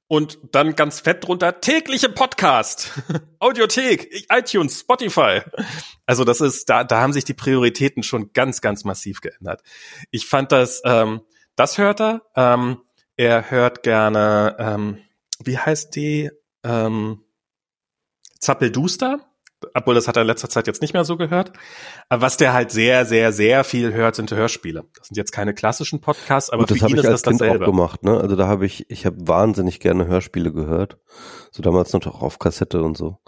und dann ganz fett drunter tägliche Podcast, [laughs] Audiothek, iTunes, Spotify. Also das ist, da, da haben sich die Prioritäten schon ganz, ganz massiv geändert. Ich fand das, ähm, das hört er. Ähm, er hört gerne, ähm, wie heißt die? Ähm, Zappelduster. Obwohl, das hat er in letzter Zeit jetzt nicht mehr so gehört. Aber was der halt sehr, sehr, sehr viel hört, sind Hörspiele. Das sind jetzt keine klassischen Podcasts, aber das für ihn ich ist als das kind dasselbe. auch gemacht, ne? Also da habe ich, ich habe wahnsinnig gerne Hörspiele gehört. So damals noch auf Kassette und so.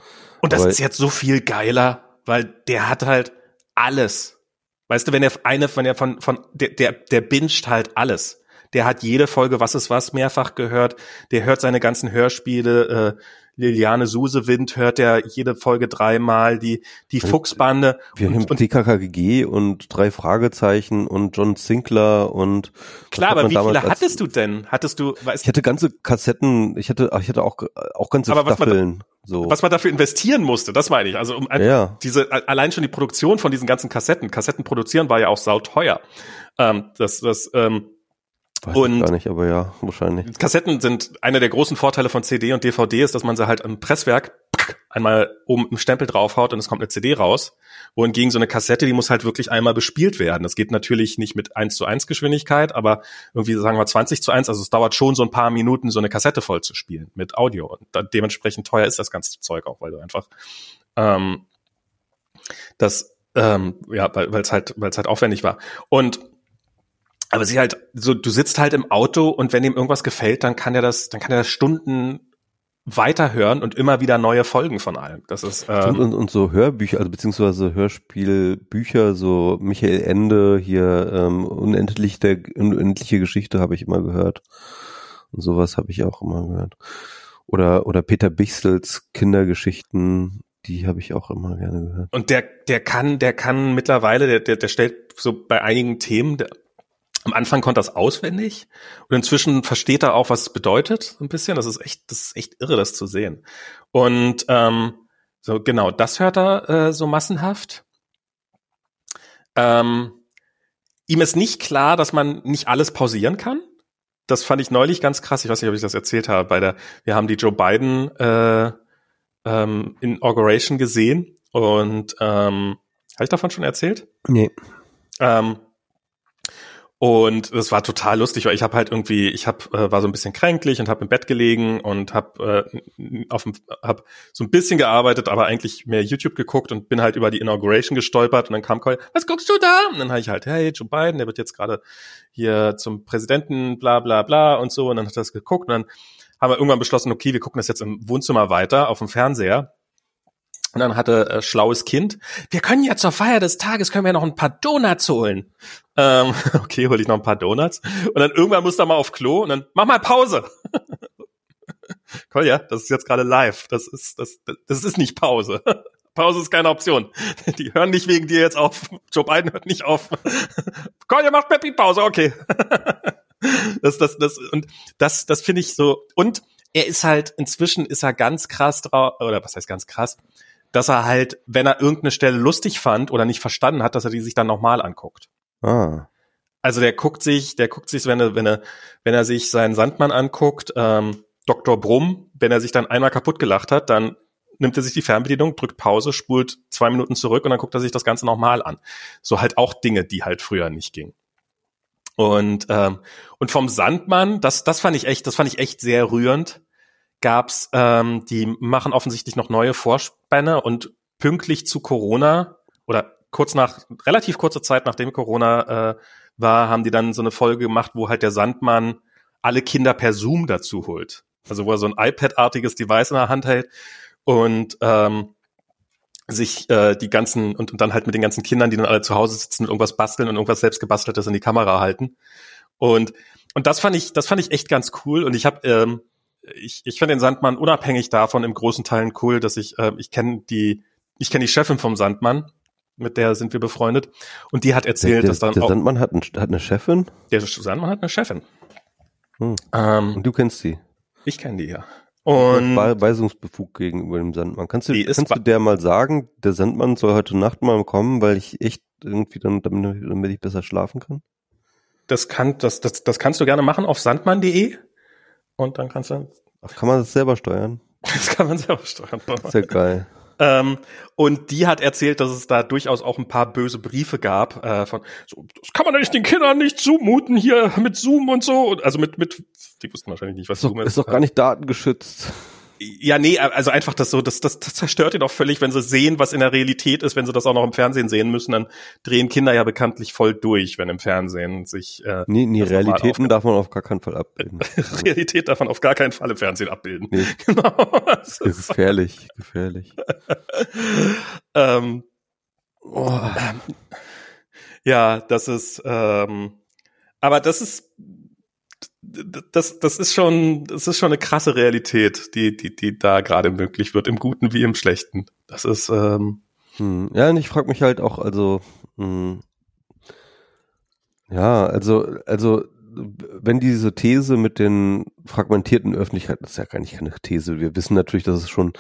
Und das Aber- ist jetzt so viel geiler, weil der hat halt alles. Weißt du, wenn er eine, wenn er von, von, der, der, der binscht halt alles. Der hat jede Folge Was ist was mehrfach gehört. Der hört seine ganzen Hörspiele. Äh, Liliane Susewind hört er jede Folge dreimal. Die, die Fuchsbande. Wir haben und, und TKKG und drei Fragezeichen und John Sinclair und klar, aber wie viele hattest du denn? Hattest du, weißt Ich hatte ganze Kassetten, ich hatte, ach, ich hatte auch, auch ganze Aber Staffeln. so. was man dafür investieren musste, das meine ich. Also um Ja. diese allein schon die Produktion von diesen ganzen Kassetten. Kassetten produzieren war ja auch sauteuer. Ähm, das, das, ähm, Weiß und- ich gar nicht, aber ja, wahrscheinlich. Kassetten sind einer der großen Vorteile von CD und DVD ist, dass man sie halt im Presswerk einmal oben im Stempel draufhaut und es kommt eine CD raus. Wohingegen so eine Kassette, die muss halt wirklich einmal bespielt werden. Das geht natürlich nicht mit 1 zu 1 Geschwindigkeit, aber irgendwie sagen wir 20 zu 1. Also es dauert schon so ein paar Minuten, so eine Kassette voll zu spielen mit Audio. Und da, dementsprechend teuer ist das ganze Zeug auch, weil du einfach ähm, das ähm, ja, weil es halt, weil es halt aufwendig war. Und aber sie halt so, du sitzt halt im Auto und wenn ihm irgendwas gefällt, dann kann er das, dann kann er das Stunden weiterhören und immer wieder neue Folgen von allem. Das ist Und, ähm, und, und so Hörbücher, also beziehungsweise Hörspielbücher, so Michael Ende hier, ähm, unendlich der unendliche Geschichte habe ich immer gehört. Und sowas habe ich auch immer gehört. Oder oder Peter Bichsels Kindergeschichten die habe ich auch immer gerne gehört. Und der, der kann, der kann mittlerweile, der, der, der stellt so bei einigen Themen, der, am Anfang konnte das auswendig und inzwischen versteht er auch, was es bedeutet, ein bisschen. Das ist echt, das ist echt irre, das zu sehen. Und ähm, so genau, das hört er äh, so massenhaft. Ähm, ihm ist nicht klar, dass man nicht alles pausieren kann. Das fand ich neulich ganz krass. Ich weiß nicht, ob ich das erzählt habe. Bei der, wir haben die Joe Biden äh, ähm, Inauguration gesehen und ähm, habe ich davon schon erzählt? Nee. Ähm, und es war total lustig, weil ich habe halt irgendwie, ich hab, äh, war so ein bisschen kränklich und habe im Bett gelegen und habe äh, auf hab so ein bisschen gearbeitet, aber eigentlich mehr YouTube geguckt und bin halt über die Inauguration gestolpert und dann kam Call, was guckst du da? Und dann habe ich halt, hey, Joe Biden, der wird jetzt gerade hier zum Präsidenten, bla bla bla und so. Und dann hat er das geguckt und dann haben wir irgendwann beschlossen, okay, wir gucken das jetzt im Wohnzimmer weiter auf dem Fernseher. Und dann hatte äh, schlaues Kind, wir können ja zur Feier des Tages, können wir noch ein paar Donuts holen. Ähm, [laughs] okay, hol ich noch ein paar Donuts. Und dann irgendwann muss er mal auf Klo und dann mach mal Pause. [laughs] Kolja, das ist jetzt gerade live. Das ist, das, das ist nicht Pause. [laughs] Pause ist keine Option. Die hören nicht wegen dir jetzt auf. Joe Biden hört nicht auf. Kolja macht Peppi Pause, okay. Das, das, das, und das, das finde ich so. Und er ist halt, inzwischen ist er ganz krass drauf, oder was heißt ganz krass? Dass er halt, wenn er irgendeine Stelle lustig fand oder nicht verstanden hat, dass er die sich dann nochmal anguckt. Ah. Also der guckt sich, der guckt sich, wenn er, wenn er, wenn er sich seinen Sandmann anguckt, ähm, Dr. Brumm, wenn er sich dann einmal kaputt gelacht hat, dann nimmt er sich die Fernbedienung, drückt Pause, spult zwei Minuten zurück und dann guckt er sich das Ganze nochmal an. So halt auch Dinge, die halt früher nicht gingen. Und ähm, und vom Sandmann, das das fand ich echt, das fand ich echt sehr rührend gab's, ähm, die machen offensichtlich noch neue Vorspänne und pünktlich zu Corona oder kurz nach, relativ kurze Zeit nachdem Corona äh, war, haben die dann so eine Folge gemacht, wo halt der Sandmann alle Kinder per Zoom dazu holt. Also wo er so ein iPad-artiges Device in der Hand hält und ähm, sich äh, die ganzen und, und dann halt mit den ganzen Kindern, die dann alle zu Hause sitzen und irgendwas basteln und irgendwas selbst gebasteltes in die Kamera halten. Und und das fand ich, das fand ich echt ganz cool. Und ich habe ähm, ich, ich finde den Sandmann unabhängig davon im großen Teilen cool, dass ich, äh, ich kenne die, ich kenne die Chefin vom Sandmann, mit der sind wir befreundet. Und die hat erzählt, der, der, dass dann der auch. Sandmann hat, ein, hat eine Chefin? Der Sandmann hat eine Chefin. Hm. Ähm, Und du kennst sie? ich kenne die ja. Und Weisungsbefug gegenüber dem Sandmann. Kannst du, kannst du der mal sagen, der Sandmann soll heute Nacht mal kommen, weil ich echt irgendwie dann, damit, damit ich besser schlafen kann? das kann, das, das, das kannst du gerne machen auf sandmann.de. Und dann kannst du, Ach, kann man das selber steuern? [laughs] das kann man selber steuern. Ist ja geil. Ähm, und die hat erzählt, dass es da durchaus auch ein paar böse Briefe gab äh, von so, das kann man eigentlich den Kindern nicht zumuten hier mit Zoom und so. Also mit mit die wussten wahrscheinlich nicht, was Ist doch, Zoom ist doch gar nicht datengeschützt. Ja, nee, also einfach das so, das, das, das zerstört ihn auch völlig, wenn sie sehen, was in der Realität ist, wenn sie das auch noch im Fernsehen sehen müssen, dann drehen Kinder ja bekanntlich voll durch, wenn im Fernsehen sich äh, Nee, nee, Realitäten darf man auf gar keinen Fall abbilden. [laughs] Realität davon auf gar keinen Fall im Fernsehen abbilden. Nee. [laughs] Genau. Das ist gefährlich, gefährlich. [laughs] ähm, Oh. Ja, das ist, ähm, aber das ist, das, das ist schon, das ist schon eine krasse Realität, die, die, die da gerade möglich wird, im Guten wie im Schlechten. Das ist, ähm, Hm. Ja, und ich frage mich halt auch, also, hm, ja, also, also, wenn diese These mit den fragmentierten Öffentlichkeiten, das ist ja gar nicht keine These, wir wissen natürlich, dass es schon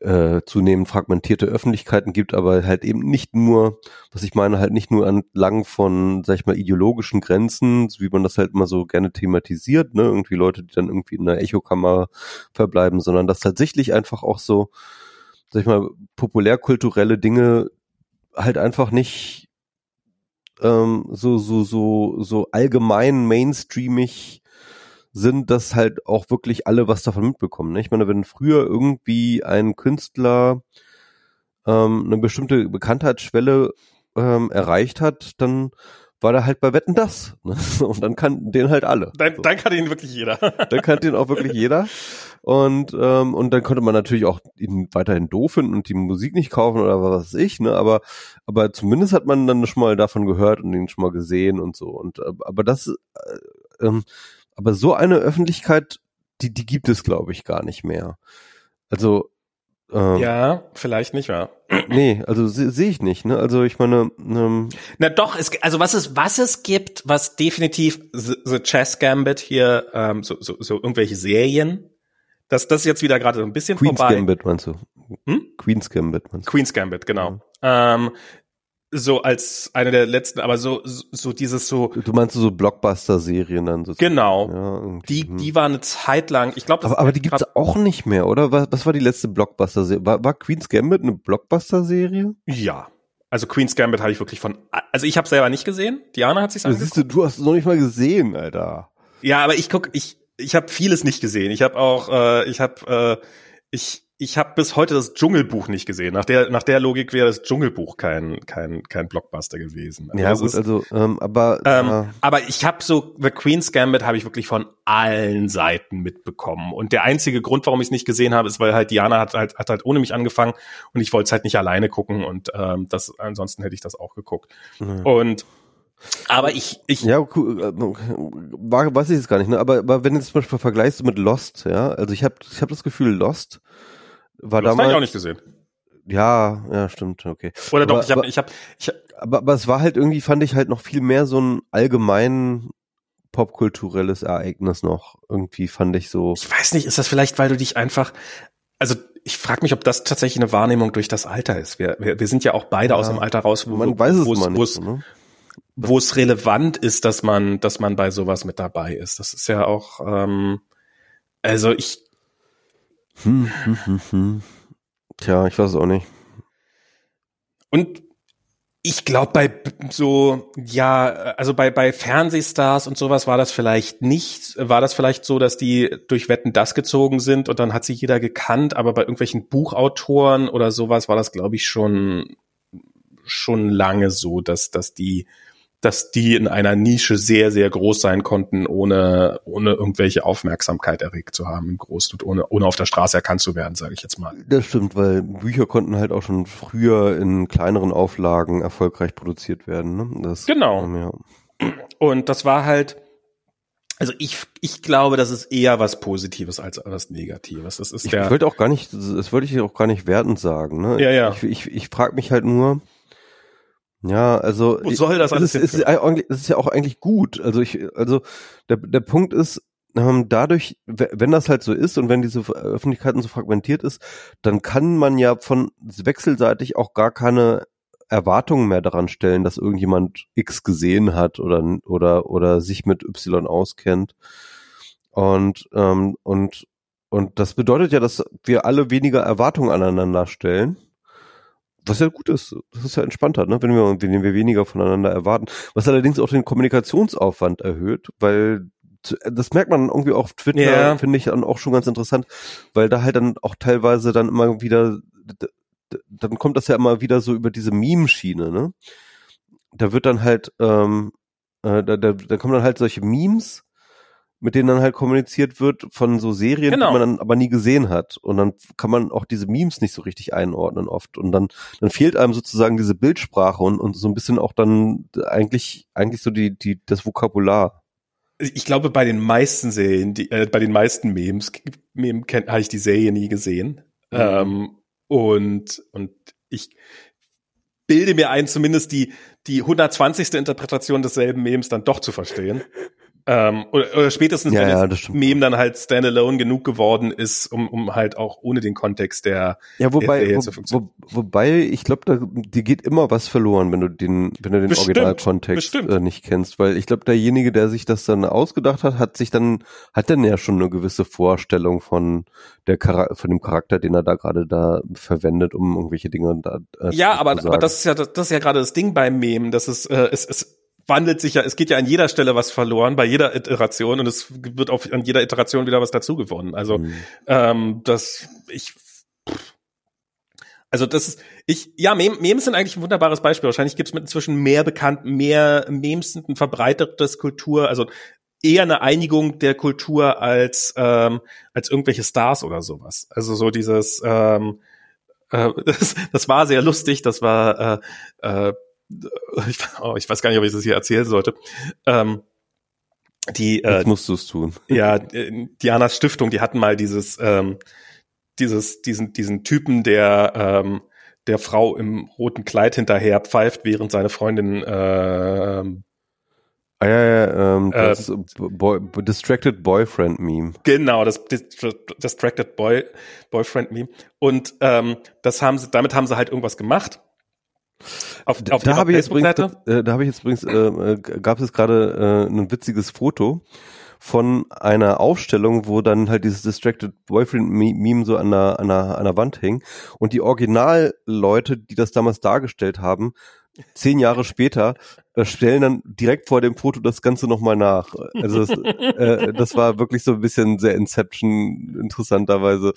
äh, zunehmend fragmentierte Öffentlichkeiten gibt, aber halt eben nicht nur, was ich meine, halt nicht nur entlang von, sag ich mal, ideologischen Grenzen, wie man das halt immer so gerne thematisiert, ne, irgendwie Leute, die dann irgendwie in einer Echokammer verbleiben, sondern dass tatsächlich einfach auch so, sag ich mal, populärkulturelle Dinge halt einfach nicht ähm, so, so, so, so allgemein mainstreamig sind, dass halt auch wirklich alle was davon mitbekommen. Ne? Ich meine, wenn früher irgendwie ein Künstler ähm, eine bestimmte Bekanntheitsschwelle ähm, erreicht hat, dann war der halt bei Wetten das. Ne? [laughs] Und dann kannten den halt alle. dann, So dann kann ihn wirklich jeder. [laughs] dann kannte ihn auch wirklich jeder. Und, ähm, und dann konnte man natürlich auch ihn weiterhin doof finden und die Musik nicht kaufen oder was weiß ich, ne? Aber, aber zumindest hat man dann schon mal davon gehört und ihn schon mal gesehen und so. Und äh, aber das, äh, ähm, aber so eine Öffentlichkeit, die, die gibt es, glaube ich, gar nicht mehr. Also Ähm, ja, vielleicht nicht, ja. [clears throat] Nee, also sehe seh ich nicht, ne? Also ich meine, ähm, Na doch, es, also was es, was es gibt, was definitiv The, The Chess Gambit hier, ähm, so, so, so irgendwelche Serien, das, das ist jetzt wieder gerade so ein bisschen Queen's vorbei. Gambit meinst du? Hm? Queen's Gambit meinst du? Queen's Gambit, genau. Ja. Ähm, so als eine der letzten, aber so so dieses so. Du meinst so Blockbuster-Serien dann so? Genau. Ja, die hm. die war eine Zeit lang. Ich glaube, aber, aber die gibt's auch nicht mehr, oder? Was, was war die letzte Blockbuster-Serie? War, war Queen's Gambit eine Blockbuster-Serie? Ja. Also Queen's Gambit habe ich wirklich von. Also ich habe selber nicht gesehen. Diana hat sich angeguckt. Siehst du, du hast es noch nicht mal gesehen, Alter. Ja, aber ich guck, ich ich habe vieles nicht gesehen. Ich habe auch, äh, ich habe, äh, ich ich habe bis heute das Dschungelbuch nicht gesehen. Nach der, nach der Logik wäre das Dschungelbuch kein, kein, kein Blockbuster gewesen. Also ja, gut, ist, also, ähm, aber. Ähm, äh, aber ich habe so, The Queen's Gambit habe ich wirklich von allen Seiten mitbekommen. Und der einzige Grund, warum ich es nicht gesehen habe, ist, weil halt Diana hat halt, hat halt ohne mich angefangen und ich wollte es halt nicht alleine gucken und ähm, das, ansonsten hätte ich das auch geguckt. Mhm. Und aber ich, ich. Ja, cool, äh, war, weiß ich jetzt gar nicht, ne? Aber, aber wenn du zum Beispiel vergleichst mit Lost, ja, also ich habe ich hab das Gefühl, Lost war das damals. ich auch nicht gesehen. Ja, ja, stimmt, okay. Oder doch, aber, ich habe, ich habe, ich hab, aber, aber es war halt irgendwie, fand ich halt noch viel mehr so ein allgemein popkulturelles Ereignis noch. Irgendwie fand ich so. Ich weiß nicht, ist das vielleicht, weil du dich einfach, also ich frage mich, ob das tatsächlich eine Wahrnehmung durch das Alter ist. Wir, wir, wir sind ja auch beide ja, aus dem Alter raus, wo, man weiß es wo, nicht, ne? wo es relevant ist, dass man, dass man bei sowas mit dabei ist. Das ist ja auch, ähm, also ich hm, hm, hm, hm. Tja, ich weiß es auch nicht. Und ich glaube, bei so, ja, also bei, bei Fernsehstars und sowas war das vielleicht nicht, war das vielleicht so, dass die durch Wetten das gezogen sind und dann hat sie jeder gekannt, aber bei irgendwelchen Buchautoren oder sowas war das, glaube ich, schon, schon lange so, dass, dass die dass die in einer Nische sehr, sehr groß sein konnten, ohne, ohne irgendwelche Aufmerksamkeit erregt zu haben im Großen und ohne, ohne auf der Straße erkannt zu werden, sage ich jetzt mal. Das stimmt, weil Bücher konnten halt auch schon früher in kleineren Auflagen erfolgreich produziert werden. Ne? Das, genau. Ähm, ja. Und das war halt, also ich, ich glaube, das ist eher was Positives als was Negatives. Das ist ich der, wollte auch gar nicht, das wollte ich auch gar nicht wertend sagen. Ne? Ja, ja. Ich, ich, ich frage mich halt nur, ja, also Wo soll das alles ist, ist, ist, ist ja auch eigentlich gut. Also ich, also der, der Punkt ist, ähm, dadurch, wenn das halt so ist und wenn diese Öffentlichkeiten so fragmentiert ist, dann kann man ja von wechselseitig auch gar keine Erwartungen mehr daran stellen, dass irgendjemand X gesehen hat oder oder oder sich mit Y auskennt. Und ähm, und und das bedeutet ja, dass wir alle weniger Erwartungen aneinander stellen was ja gut ist. Das ist ja entspannter, ne? wenn, wir, wenn wir weniger voneinander erwarten. Was allerdings auch den Kommunikationsaufwand erhöht, weil das merkt man irgendwie auch auf Twitter, yeah. finde ich dann auch schon ganz interessant, weil da halt dann auch teilweise dann immer wieder, dann kommt das ja immer wieder so über diese Meme-Schiene, ne? Da wird dann halt, ähm, äh, da, da, da kommen dann halt solche Memes, mit denen dann halt kommuniziert wird von so Serien, genau. die man dann aber nie gesehen hat. Und dann kann man auch diese Memes nicht so richtig einordnen oft. Und dann, dann fehlt einem sozusagen diese Bildsprache und, und so ein bisschen auch dann eigentlich, eigentlich so die, die, das Vokabular. Ich glaube, bei den meisten Serien, die, äh, bei den meisten Memes, Meme habe ich die Serie nie gesehen. Mhm. Ähm, und, und ich bilde mir ein, zumindest die, die 120. Interpretation desselben Memes dann doch zu verstehen. [laughs] Ähm, oder, oder spätestens, ja, wenn ja, das Meme dann halt standalone genug geworden ist, um, um halt auch ohne den Kontext der Ja, wobei, der wo, wo, wobei ich glaube, da dir geht immer was verloren, wenn du den, wenn du den Originalkontext äh, nicht kennst, weil ich glaube, derjenige, der sich das dann ausgedacht hat, hat sich dann, hat dann ja schon eine gewisse Vorstellung von der von dem Charakter, den er da gerade da verwendet, um irgendwelche Dinge da äh, Ja, aber, aber das ist ja das, ist ja gerade das Ding beim Meme, dass es, äh, es, es wandelt sich ja, es geht ja an jeder Stelle was verloren, bei jeder Iteration und es wird auf, an jeder Iteration wieder was dazu gewonnen. Also mhm. ähm, das, ich also das ist, ich, ja, Memes sind eigentlich ein wunderbares Beispiel. Wahrscheinlich gibt es inzwischen mehr bekannt, mehr Memes sind ein verbreitetes Kultur, also eher eine Einigung der Kultur als ähm, als irgendwelche Stars oder sowas. Also so dieses, ähm, äh, [laughs] das, das war sehr lustig. Das war äh, äh, [laughs] ich, oh, ich weiß gar nicht, ob ich das hier erzählen sollte. Ähm, die, äh, Jetzt musst du es tun. [laughs] Ja, Dianas Stiftung, die hatten mal dieses, ähm, dieses, diesen, diesen Typen, der ähm, der Frau im roten Kleid hinterher pfeift, während seine Freundin äh, Ah ja, ja, ähm, äh, das Boy, Distracted Boyfriend Meme. Genau, das Distracted Boy Boyfriend Meme. Und ähm, das haben sie, damit haben sie halt irgendwas gemacht. Auf, auf da habe ich jetzt übrigens, äh, da habe ich jetzt übrigens, äh, äh, gab es gerade äh, ein witziges Foto von einer Aufstellung, wo dann halt dieses Distracted Boyfriend Meme so an der, an der, an der Wand hing und die Originalleute, die das damals dargestellt haben, zehn Jahre später äh, stellen dann direkt vor dem Foto das Ganze nochmal nach. Also das, äh, das war wirklich so ein bisschen sehr Inception interessanterweise.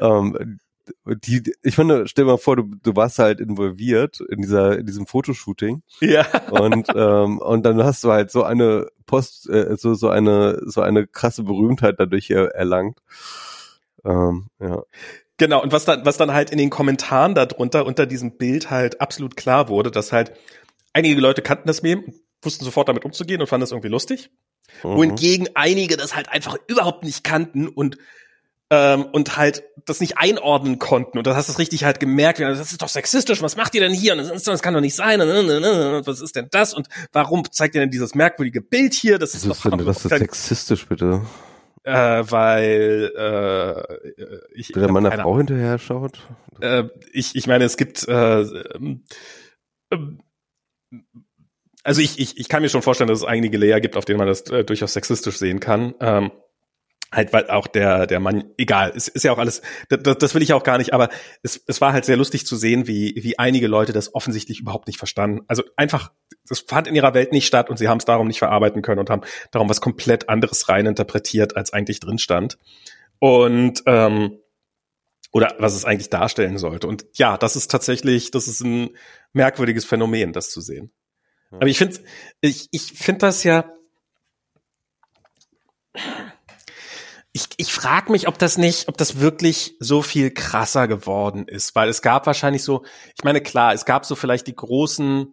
Ähm, die, ich meine, stell dir mal vor, du, du warst halt involviert in dieser, in diesem Fotoshooting. Ja. Und, ähm, und dann hast du halt so eine Post, äh, so, so eine, so eine krasse Berühmtheit dadurch er, erlangt. Ähm, ja. Genau, und was dann, was dann halt in den Kommentaren darunter, unter diesem Bild halt absolut klar wurde, dass halt einige Leute kannten das Meme, wussten sofort damit umzugehen und fanden das irgendwie lustig. Mhm. Wohingegen einige das halt einfach überhaupt nicht kannten und ähm, und halt das nicht einordnen konnten. Und da hast du es richtig halt gemerkt, das ist doch sexistisch, was macht ihr denn hier? Und das, das kann doch nicht sein. Was ist denn das? Und warum zeigt ihr denn dieses merkwürdige Bild hier? Das ist, was ist, doch, denn, was ist sexistisch, bitte? Äh, weil äh, ich der meiner Frau hinterher schaut. Äh, ich, ich meine, es gibt äh, ähm, ähm, also ich, ich, ich kann mir schon vorstellen, dass es einige Layer gibt, auf denen man das äh, durchaus sexistisch sehen kann. Ähm, halt weil auch der der Mann egal es ist ja auch alles das, das will ich auch gar nicht aber es, es war halt sehr lustig zu sehen wie wie einige Leute das offensichtlich überhaupt nicht verstanden. Also einfach das fand in ihrer Welt nicht statt und sie haben es darum nicht verarbeiten können und haben darum was komplett anderes rein interpretiert als eigentlich drin stand. Und ähm, oder was es eigentlich darstellen sollte. Und ja das ist tatsächlich das ist ein merkwürdiges Phänomen das zu sehen. Aber ich finde ich ich finde das ja ich, ich frage mich, ob das nicht, ob das wirklich so viel krasser geworden ist, weil es gab wahrscheinlich so, ich meine, klar, es gab so vielleicht die großen,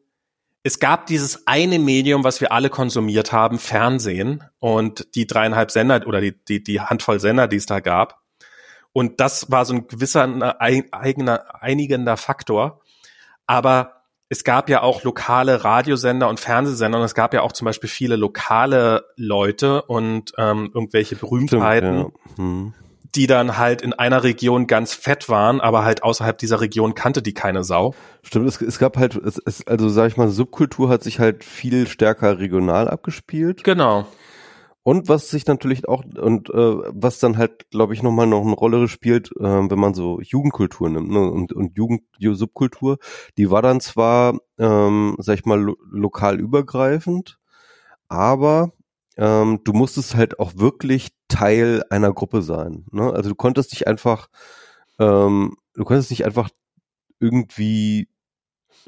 es gab dieses eine Medium, was wir alle konsumiert haben, Fernsehen und die dreieinhalb Sender oder die, die, die Handvoll Sender, die es da gab. Und das war so ein gewisser eigener, einigender Faktor. Aber es gab ja auch lokale Radiosender und Fernsehsender und es gab ja auch zum Beispiel viele lokale Leute und ähm, irgendwelche Berühmtheiten, Stimmt, ja. hm. die dann halt in einer Region ganz fett waren, aber halt außerhalb dieser Region kannte die keine Sau. Stimmt, es, es gab halt, es, es, also sag ich mal, Subkultur hat sich halt viel stärker regional abgespielt. Genau. Und was sich natürlich auch und äh, was dann halt, glaube ich, nochmal noch eine Rolle spielt, äh, wenn man so Jugendkultur nimmt ne? und, und Jugend Subkultur, die war dann zwar, ähm, sag ich mal, lo lokal übergreifend, aber ähm, du musstest halt auch wirklich Teil einer Gruppe sein. Ne? Also du konntest nicht einfach, ähm, du konntest nicht einfach irgendwie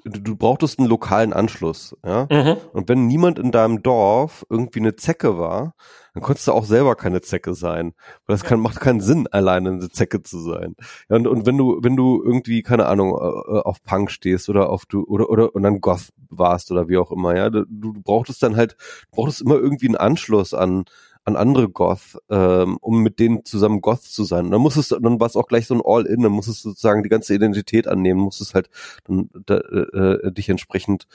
du brauchtest einen lokalen Anschluss, ja. Mhm. Und wenn niemand in deinem Dorf irgendwie eine Zecke war, dann konntest du auch selber keine Zecke sein. Weil das kann, macht keinen Sinn, alleine eine Zecke zu sein. Ja, und, und wenn du, wenn du irgendwie, keine Ahnung, äh, äh, auf Punk stehst oder auf du, oder, oder, und dann Goth warst oder wie auch immer, ja, du, du brauchtest dann halt, du brauchtest immer irgendwie einen Anschluss an, an andere Goth, ähm, um mit denen zusammen Goth zu sein. Und dann musstest du, dann war es auch gleich so ein All-In, dann musstest du sozusagen die ganze Identität annehmen, musstest halt dann, da, äh, dich entsprechend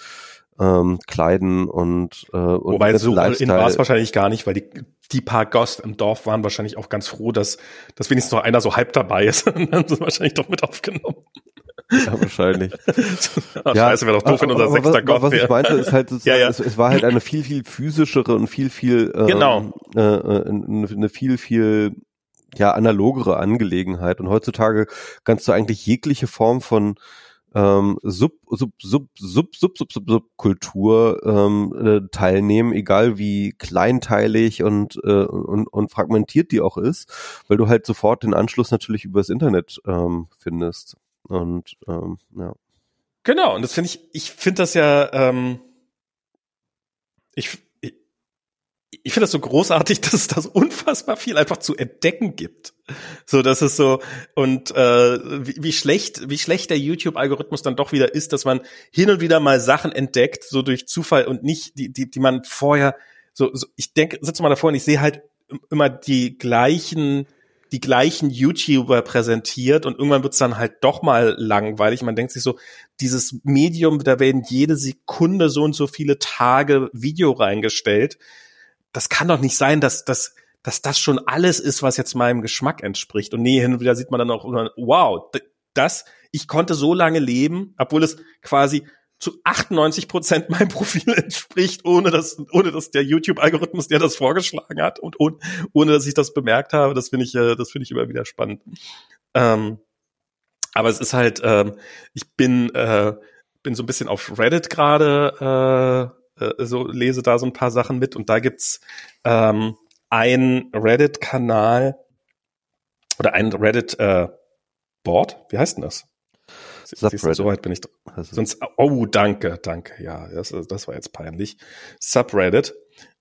ähm, kleiden und, äh, und Wobei so in war es wahrscheinlich gar nicht, weil die, die paar Ghosts im Dorf waren wahrscheinlich auch ganz froh, dass, dass wenigstens noch einer so halb dabei ist. [laughs] und dann haben sie wahrscheinlich doch mit aufgenommen. Ja, wahrscheinlich. [laughs] Ach, ja, scheiße, wäre doch doof, wenn unser sechster Gott Was ich meinte, ist halt, [laughs] ja, ja. Es, es, war halt eine viel, viel physischere und viel, viel, ähm, genau. äh, eine, eine viel, viel, ja, analogere Angelegenheit. Und heutzutage kannst du eigentlich jegliche Form von ähm, Sub, Sub, Sub, Sub, Sub, Sub, Sub, Subkultur ähm, äh, teilnehmen, egal wie kleinteilig und, äh, und, und fragmentiert die auch ist, weil du halt sofort den Anschluss natürlich übers Internet ähm, findest. Und ähm, ja. Genau, und das finde ich, ich finde das ja, ähm, ich, ich, ich finde das so großartig, [laughs] dass es das unfassbar viel einfach zu entdecken gibt. So, dass es so, und äh, wie, wie schlecht, wie schlecht der YouTube-Algorithmus dann doch wieder ist, dass man hin und wieder mal Sachen entdeckt, so durch Zufall und nicht, die, die, die man vorher, so, so ich denke, sitze mal davor und ich sehe halt immer die gleichen die gleichen YouTuber präsentiert und irgendwann wird's dann halt doch mal langweilig. Man denkt sich so, dieses Medium, da werden jede Sekunde so und so viele Tage Video reingestellt. Das kann doch nicht sein, dass, dass, dass das schon alles ist, was jetzt meinem Geschmack entspricht. Und nee, hin und wieder sieht man dann auch, wow, das, ich konnte so lange leben, obwohl es quasi zu 98 Prozent [laughs] meinem Profil entspricht, ohne dass, ohne dass der YouTube-Algorithmus, der das vorgeschlagen hat und ohne, ohne dass ich das bemerkt habe. Das finde ich, äh, das finde ich immer wieder spannend. Ähm, aber es ist halt, ähm, ich bin, äh, bin so ein bisschen auf Reddit gerade, äh, äh, so lese da so ein paar Sachen mit und da gibt's ähm, ein Reddit-Kanal oder ein Reddit äh, wie heißt denn das? Subreddit. So weit bin ich. Also. Sonst, oh, danke, danke. Ja, das, das war jetzt peinlich. Subreddit.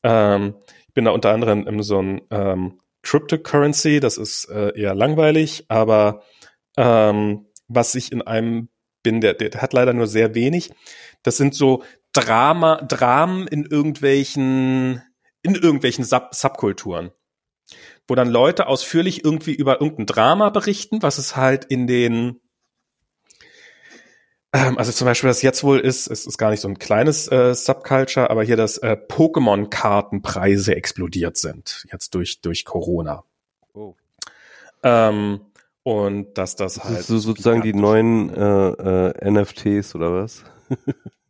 Ähm, ich bin da unter anderem in so ein ähm, Cryptocurrency. Das ist äh, eher langweilig, aber ähm, was ich in einem bin, der, der hat leider nur sehr wenig. Das sind so Drama, Dramen in irgendwelchen, in irgendwelchen Sub Subkulturen wo dann Leute ausführlich irgendwie über irgendein Drama berichten, was es halt in den also zum Beispiel, was jetzt wohl ist, es ist gar nicht so ein kleines äh, Subculture, aber hier, dass äh, Pokémon-Kartenpreise explodiert sind, jetzt durch, durch Corona. Oh. Ähm, und dass das, das halt. so sozusagen die neuen äh, äh, NFTs oder was? [laughs]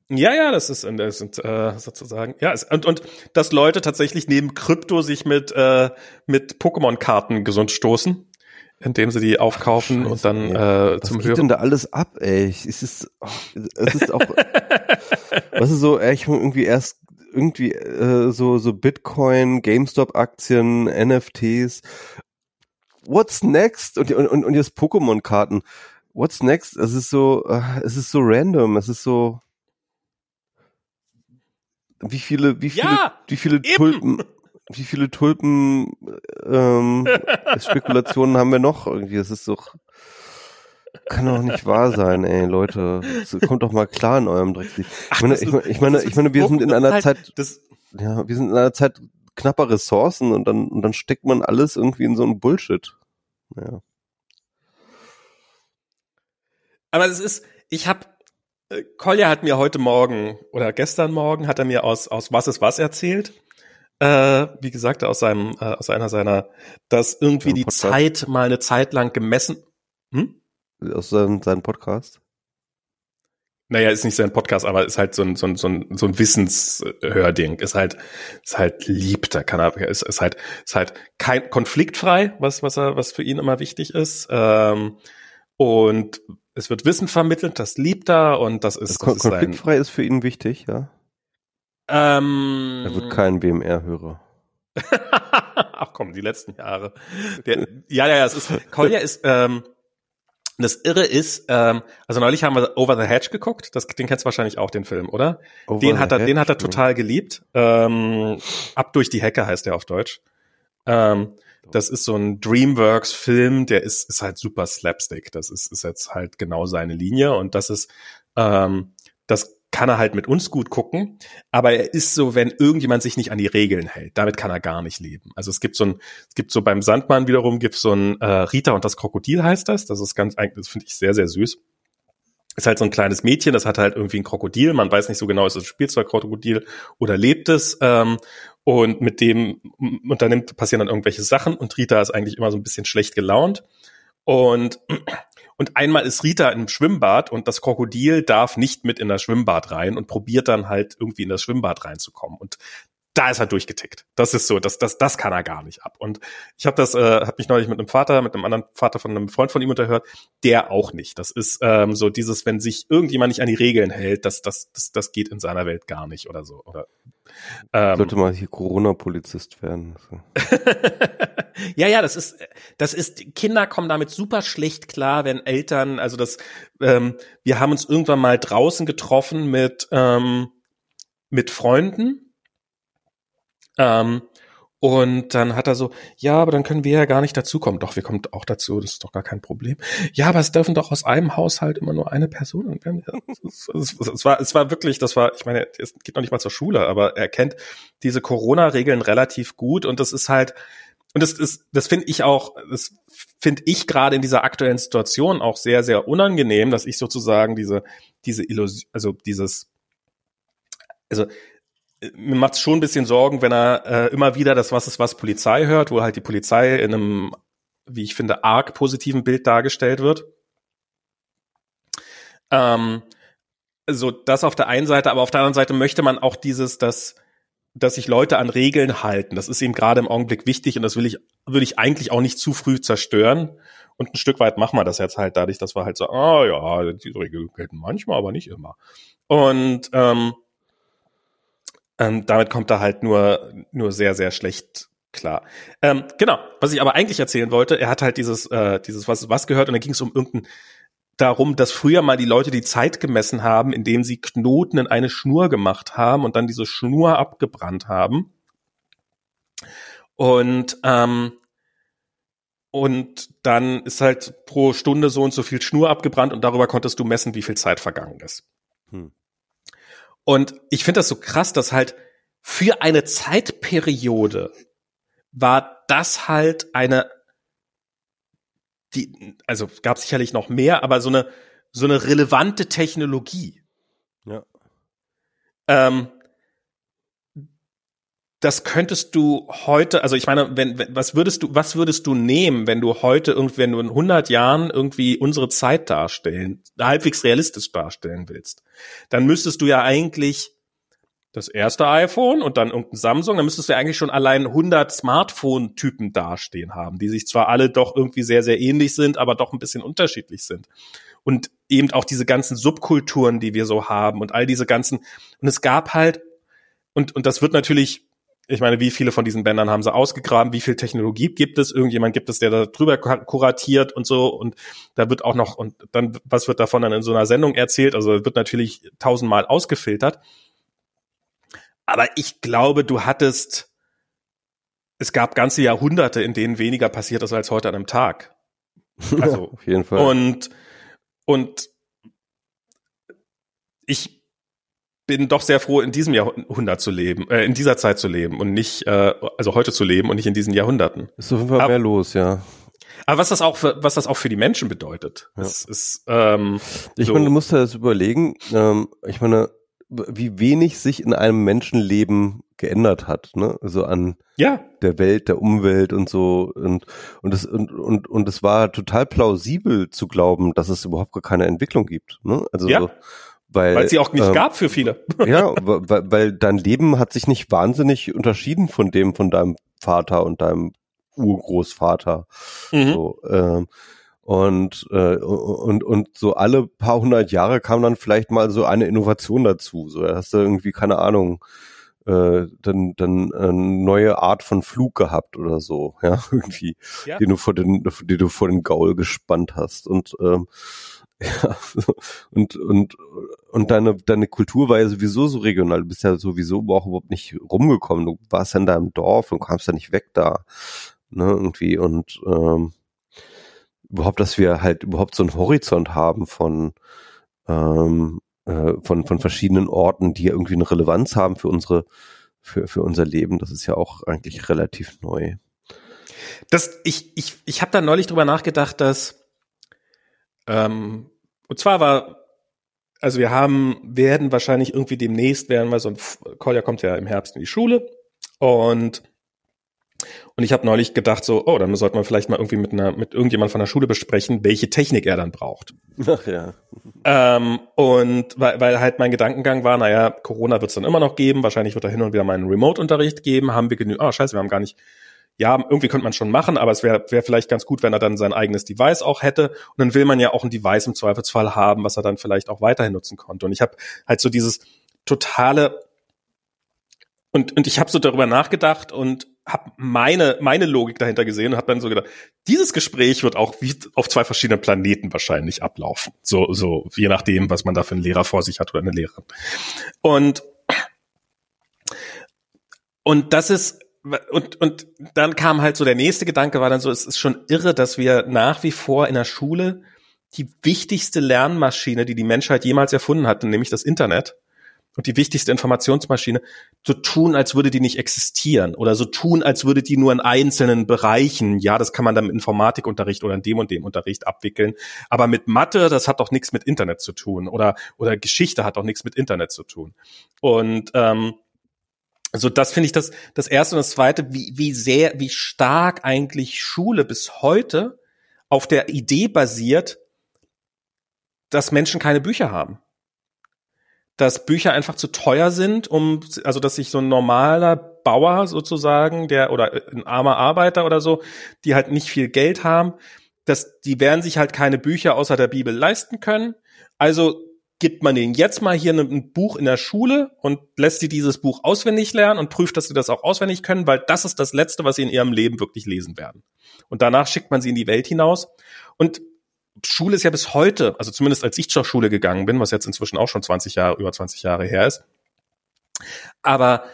Ja, ja, das ist, das sind äh, sozusagen, ja, es, und, und dass Leute tatsächlich neben Krypto sich mit, äh, mit Pokémon-Karten gesund stoßen indem sie die aufkaufen Ach, und dann äh, zum Was geht denn da alles ab, ey? Es ist, oh, es ist auch, [laughs] was ist so, ey, ich irgendwie erst irgendwie äh, so so Bitcoin, GameStop Aktien, NFTs. What's next? Und und und jetzt Pokémon Karten. What's next? Es ist so, äh, es ist so random. Es ist so wie viele, wie viele, ja, wie viele eben. Tulpen, wie viele Tulpen ähm, [laughs] Spekulationen haben wir noch irgendwie? Das ist doch kann doch nicht wahr sein, ey, Leute. Kommt doch mal klar in eurem Dreckslied. Ich meine, ich meine, ich meine, ich meine, wir sind in einer Zeit, ja, wir sind in einer Zeit knapper Ressourcen und dann, und dann steckt man alles irgendwie in so einen Bullshit. Ja. Aber es ist, ich habe äh, Kolja hat mir heute Morgen oder gestern Morgen hat er mir aus, aus Was ist was erzählt äh, wie gesagt, aus seinem, äh, aus einer seiner, dass irgendwie die Zeit mal eine Zeit lang gemessen. Hm? Aus seinem, seinem Podcast? Naja, ist nicht sein Podcast, aber ist halt so ein, so ein, so ein, so ein Wissenshörding. Ist halt, ist halt lieb, da kann er, ist, ist halt, ist halt kein konfliktfrei, was, was er, was für ihn immer wichtig ist. Ähm, und es wird Wissen vermittelt, das liebt er und das ist. Das, das konfliktfrei ist, ist für ihn wichtig, ja. Ähm, er wird kein BMR-Hörer. [laughs] Ach komm, die letzten Jahre. Der, ja, ja, ja, es ist, Kolja [laughs] ist, ähm, das Irre ist, ähm, also neulich haben wir Over the Hedge geguckt, das, den kennst du wahrscheinlich auch, den Film, oder? Over den hat er, Hedge, den hat er total geliebt. Ähm, Ab durch die Hecke heißt der auf Deutsch. Ähm, das ist so ein DreamWorks-Film, der ist, ist halt super Slapstick. Das ist, ist jetzt halt genau seine Linie und das ist, ähm, das kann er halt mit uns gut gucken, aber er ist so, wenn irgendjemand sich nicht an die Regeln hält, damit kann er gar nicht leben. Also es gibt so ein, es gibt so beim Sandmann wiederum gibt so ein äh, Rita und das Krokodil heißt das. Das ist ganz, das finde ich sehr sehr süß. Ist halt so ein kleines Mädchen, das hat halt irgendwie ein Krokodil. Man weiß nicht so genau, ist es ein Spielzeugkrokodil oder lebt es. Ähm, und mit dem unternimmt passieren dann irgendwelche Sachen und Rita ist eigentlich immer so ein bisschen schlecht gelaunt. Und und einmal ist Rita im Schwimmbad und das Krokodil darf nicht mit in das Schwimmbad rein und probiert dann halt irgendwie in das Schwimmbad reinzukommen. Und da ist er durchgetickt. Das ist so, das, das, das kann er gar nicht ab. Und ich habe das, äh, habe mich neulich mit einem Vater, mit einem anderen Vater von einem Freund von ihm unterhört, der auch nicht. Das ist ähm, so dieses, wenn sich irgendjemand nicht an die Regeln hält, das, das, das, das geht in seiner Welt gar nicht oder so. Oder ähm, sollte mal hier Corona-Polizist werden. [laughs] ja, ja, das ist, das ist, Kinder kommen damit super schlecht klar, wenn Eltern, also das, ähm, wir haben uns irgendwann mal draußen getroffen mit, ähm, mit Freunden ähm, und dann hat er so, ja, aber dann können wir ja gar nicht dazukommen. Doch, wir kommen auch dazu, das ist doch gar kein Problem. Ja, aber es dürfen doch aus einem Haushalt immer nur eine Person. Es, war, es war wirklich, das war, ich meine, es geht noch nicht mal zur Schule, aber er kennt diese Corona-Regeln relativ gut und das ist halt, und das ist, das finde ich auch, das finde ich gerade in dieser aktuellen Situation auch sehr, sehr unangenehm, dass ich sozusagen diese, diese Illusion, also dieses, also mir macht es schon ein bisschen Sorgen, wenn er äh, immer wieder das Was ist was Polizei hört, wo halt die Polizei in einem, wie ich finde, arg positiven Bild dargestellt wird. Ähm, so das auf der einen Seite, aber auf der anderen Seite möchte man auch dieses, dass dass sich Leute an Regeln halten. Das ist eben gerade im Augenblick wichtig und das will ich, würde ich eigentlich auch nicht zu früh zerstören. Und ein Stück weit machen wir das jetzt halt dadurch, dass wir halt so, ah oh, ja, diese Regeln gelten manchmal, aber nicht immer. Und ähm, ähm, damit kommt er halt nur, nur sehr, sehr schlecht klar. Ähm, genau, was ich aber eigentlich erzählen wollte, er hat halt dieses, äh, dieses was, was gehört und da ging es um irgendein darum, dass früher mal die Leute die Zeit gemessen haben, indem sie Knoten in eine Schnur gemacht haben und dann diese Schnur abgebrannt haben. Und ähm, und dann ist halt pro Stunde so und so viel Schnur abgebrannt und darüber konntest du messen, wie viel Zeit vergangen ist. Hm. Und ich finde das so krass, dass halt für eine Zeitperiode war das halt eine die, also gab sicherlich noch mehr, aber so eine, so eine relevante Technologie. Ja. Ähm, das könntest du heute, also ich meine, wenn, wenn, was würdest du, was würdest du nehmen, wenn du heute irgendwie, wenn du in 100 Jahren irgendwie unsere Zeit darstellen, halbwegs realistisch darstellen willst, dann müsstest du ja eigentlich das erste iPhone und dann irgendein Samsung, dann müsstest du ja eigentlich schon allein 100 Smartphone-Typen dastehen haben, die sich zwar alle doch irgendwie sehr, sehr ähnlich sind, aber doch ein bisschen unterschiedlich sind. Und eben auch diese ganzen Subkulturen, die wir so haben und all diese ganzen, und es gab halt, und, und das wird natürlich, ich meine, wie viele von diesen Bändern haben sie ausgegraben, wie viel Technologie gibt es, irgendjemand gibt es, der da drüber kuratiert und so, und da wird auch noch, und dann, was wird davon dann in so einer Sendung erzählt, also wird natürlich tausendmal ausgefiltert. Aber ich glaube, du hattest, es gab ganze Jahrhunderte, in denen weniger passiert ist als heute an einem Tag. [laughs] Also, auf jeden Fall. Und, und ich bin doch sehr froh, in diesem Jahrhundert zu leben, äh, in dieser Zeit zu leben und nicht, äh, also heute zu leben und nicht in diesen Jahrhunderten. Ist auf jeden Fall mehr los, ja. Aber was das auch für, was das auch für die Menschen bedeutet, ja. ist, ist ähm, ich so. meine, du musst ja das überlegen. Ähm, ich meine, wie wenig sich in einem Menschenleben geändert hat, ne? Also an ja. der Welt, der Umwelt und so und und es und und und es war total plausibel zu glauben, dass es überhaupt gar keine Entwicklung gibt, ne? Also ja. Weil weil sie auch nicht ähm, gab für viele. [laughs] ja, weil, weil dein Leben hat sich nicht wahnsinnig unterschieden von dem von deinem Vater und deinem Urgroßvater. Mhm. So, ähm, und, äh, und, und so alle paar hundert Jahre kam dann vielleicht mal so eine Innovation dazu. So, da hast du irgendwie, keine Ahnung, äh, dann, dann eine neue Art von Flug gehabt oder so, ja, [laughs] irgendwie, ja. den du vor den, den du vor den Gaul gespannt hast. Und ähm, [laughs] ja, und, und, und deine, deine Kultur war ja sowieso so regional. Du bist ja sowieso auch überhaupt nicht rumgekommen. Du warst ja in deinem Dorf und kamst ja nicht weg da. Ne, irgendwie. Und ähm, überhaupt, dass wir halt überhaupt so einen Horizont haben von, ähm, äh, von, von verschiedenen Orten, die irgendwie eine Relevanz haben für unsere, für, für unser Leben. Das ist ja auch eigentlich relativ neu. Das, ich, ich, ich habe da neulich drüber nachgedacht, dass, ähm, und zwar war, also wir haben, werden wahrscheinlich irgendwie demnächst werden wir so ein, Kolja kommt ja im Herbst in die Schule und und ich habe neulich gedacht so, oh, dann sollte man vielleicht mal irgendwie mit einer, mit irgendjemand von der Schule besprechen, welche Technik er dann braucht. Ach ja. Ähm, und weil, weil halt mein Gedankengang war, naja, Corona wird es dann immer noch geben, wahrscheinlich wird da hin und wieder mal einen Remote-Unterricht geben, haben wir genügend, oh scheiße, wir haben gar nicht, ja, irgendwie könnte man schon machen, aber es wäre wär vielleicht ganz gut, wenn er dann sein eigenes Device auch hätte. Und dann will man ja auch ein Device im Zweifelsfall haben, was er dann vielleicht auch weiterhin nutzen konnte. Und ich habe halt so dieses totale und, und ich habe so darüber nachgedacht und habe meine meine Logik dahinter gesehen und habe dann so gedacht, dieses Gespräch wird auch wie auf zwei verschiedenen Planeten wahrscheinlich ablaufen. So so je nachdem, was man da für einen Lehrer vor sich hat oder eine Lehrerin. Und und das ist und und dann kam halt so der nächste Gedanke war dann so, es ist schon irre, dass wir nach wie vor in der Schule die wichtigste Lernmaschine, die die Menschheit jemals erfunden hat, nämlich das Internet, und die wichtigste Informationsmaschine, so tun, als würde die nicht existieren oder so tun, als würde die nur in einzelnen Bereichen, ja, das kann man dann mit Informatikunterricht oder in dem und dem Unterricht abwickeln, aber mit Mathe, das hat doch nichts mit Internet zu tun oder oder Geschichte hat doch nichts mit Internet zu tun. Und ähm, also das finde ich das das erste und das zweite, wie wie sehr wie stark eigentlich Schule bis heute auf der Idee basiert, dass Menschen keine Bücher haben dass Bücher einfach zu teuer sind, um, also dass sich so ein normaler Bauer sozusagen, der oder ein armer Arbeiter oder so, die halt nicht viel Geld haben, dass die werden sich halt keine Bücher außer der Bibel leisten können. Also gibt man denen jetzt mal hier ein Buch in der Schule und lässt sie dieses Buch auswendig lernen und prüft, dass sie das auch auswendig können, weil das ist das Letzte, was sie in ihrem Leben wirklich lesen werden. Und danach schickt man sie in die Welt hinaus. Und Schule ist ja bis heute, also zumindest als ich zur Schule gegangen bin, was jetzt inzwischen auch schon 20 Jahre, über 20 Jahre her ist. Aber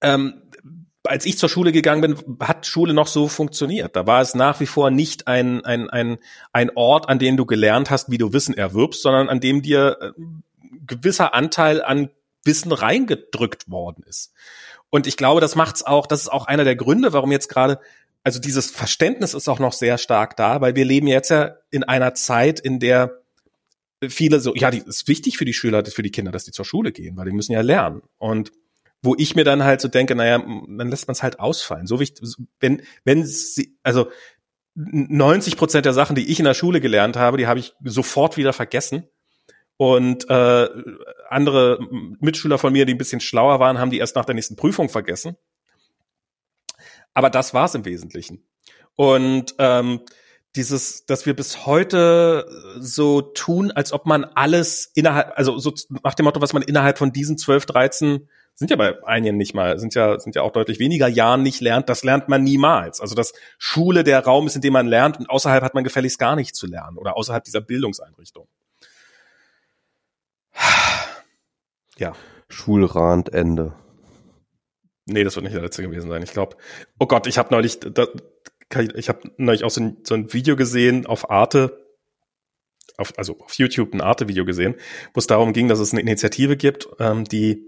ähm, als ich zur Schule gegangen bin, hat Schule noch so funktioniert. Da war es nach wie vor nicht ein, ein, ein, ein Ort, an dem du gelernt hast, wie du Wissen erwirbst, sondern an dem dir äh, gewisser Anteil an Wissen reingedrückt worden ist. Und ich glaube, das macht's auch, das ist auch einer der Gründe, warum jetzt gerade also dieses Verständnis ist auch noch sehr stark da, weil wir leben jetzt ja in einer Zeit, in der viele so, ja, die ist wichtig für die Schüler, für die Kinder, dass die zur Schule gehen, weil die müssen ja lernen. Und wo ich mir dann halt so denke, naja, dann lässt man es halt ausfallen. So wichtig, wenn, wenn sie, also 90 Prozent der Sachen, die ich in der Schule gelernt habe, die habe ich sofort wieder vergessen. Und äh, andere Mitschüler von mir, die ein bisschen schlauer waren, haben die erst nach der nächsten Prüfung vergessen. Aber das war's im Wesentlichen. Und ähm, dieses, dass wir bis heute so tun, als ob man alles innerhalb, also so nach dem Motto, was man innerhalb von diesen 12, 13, sind ja bei einigen nicht mal, sind ja, sind ja auch deutlich weniger Jahren nicht lernt, das lernt man niemals. Also dass Schule der Raum ist, in dem man lernt und außerhalb hat man gefälligst gar nicht zu lernen oder außerhalb dieser Bildungseinrichtung. [sighs] Ja. Schulrand Ende. Nee, das wird nicht der letzte gewesen sein. Ich glaube, oh Gott, ich habe neulich, da, ich habe neulich auch so ein, so ein Video gesehen auf Arte, auf, also auf YouTube ein Arte-Video gesehen, wo es darum ging, dass es eine Initiative gibt, ähm, die,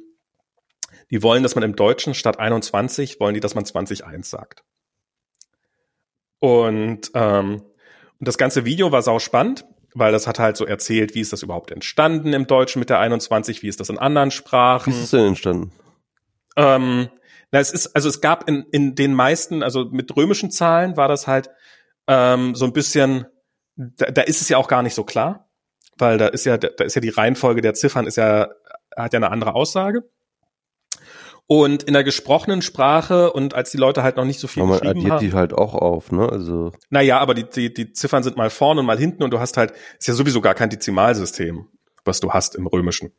die wollen, dass man im Deutschen statt 21, wollen die, dass man 20.1 sagt. Und, ähm, und das ganze Video war sau spannend, weil das hat halt so erzählt, wie ist das überhaupt entstanden im Deutschen mit der 21, wie ist das in anderen Sprachen. Wie ist es denn entstanden? Ähm, na, es ist, also es gab in, in den meisten, also mit römischen Zahlen war das halt ähm, so ein bisschen, da, da ist es ja auch gar nicht so klar, weil da ist ja, da ist ja die Reihenfolge der Ziffern ist ja, hat ja eine andere Aussage. Und in der gesprochenen Sprache und als die Leute halt noch nicht so viel aber man geschrieben addiert haben, die halt auch auf, ne? Also naja, aber die, die, die Ziffern sind mal vorne und mal hinten und du hast halt, ist ja sowieso gar kein Dezimalsystem, was du hast im Römischen.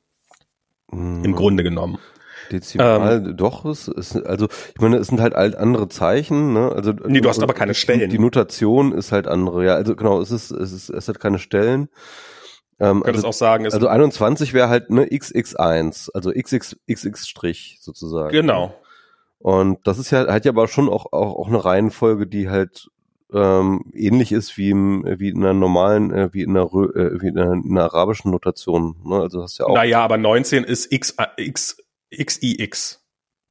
Mhm. Im Grunde genommen. Dezimal, ähm, doch, es ist, also ich meine, es sind halt alt andere Zeichen, ne? Also nee, du hast aber keine Stellen. Die Notation ist halt andere, ja. Also genau, es ist, es ist, es hat keine Stellen. Ähm, also, auch sagen, also 21 wäre halt ne XX1, also XX XX Strich sozusagen. Genau. Und das ist ja hat ja aber schon auch auch, auch eine Reihenfolge, die halt ähm, ähnlich ist wie im, wie in einer normalen, äh, wie in einer, äh, wie in einer, in einer arabischen Notation. Ne? Also hast ja auch. Naja, aber 19 ist X, X XIX.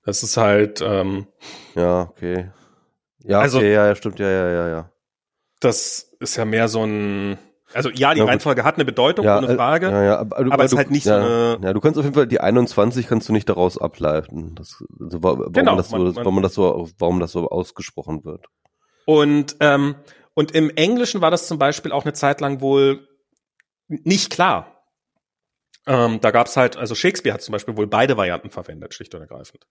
Das ist halt. Ähm, ja, okay. Ja, also, okay, ja, ja, stimmt, ja, ja, ja, ja. Das ist ja mehr so ein. Also ja, die ja, Reihenfolge hat eine Bedeutung, ja, ohne äh, Frage. Ja, ja, aber, aber es ist halt nicht ja, so eine. Ja, du kannst auf jeden Fall die 21 kannst du nicht daraus ableiten. Das, also, warum genau, das so, man, warum das so, warum das so ausgesprochen wird. Und ähm, und im Englischen war das zum Beispiel auch eine Zeit lang wohl nicht klar. Ähm, da gab's halt, also Shakespeare hat zum Beispiel wohl beide Varianten verwendet, schlicht und ergreifend.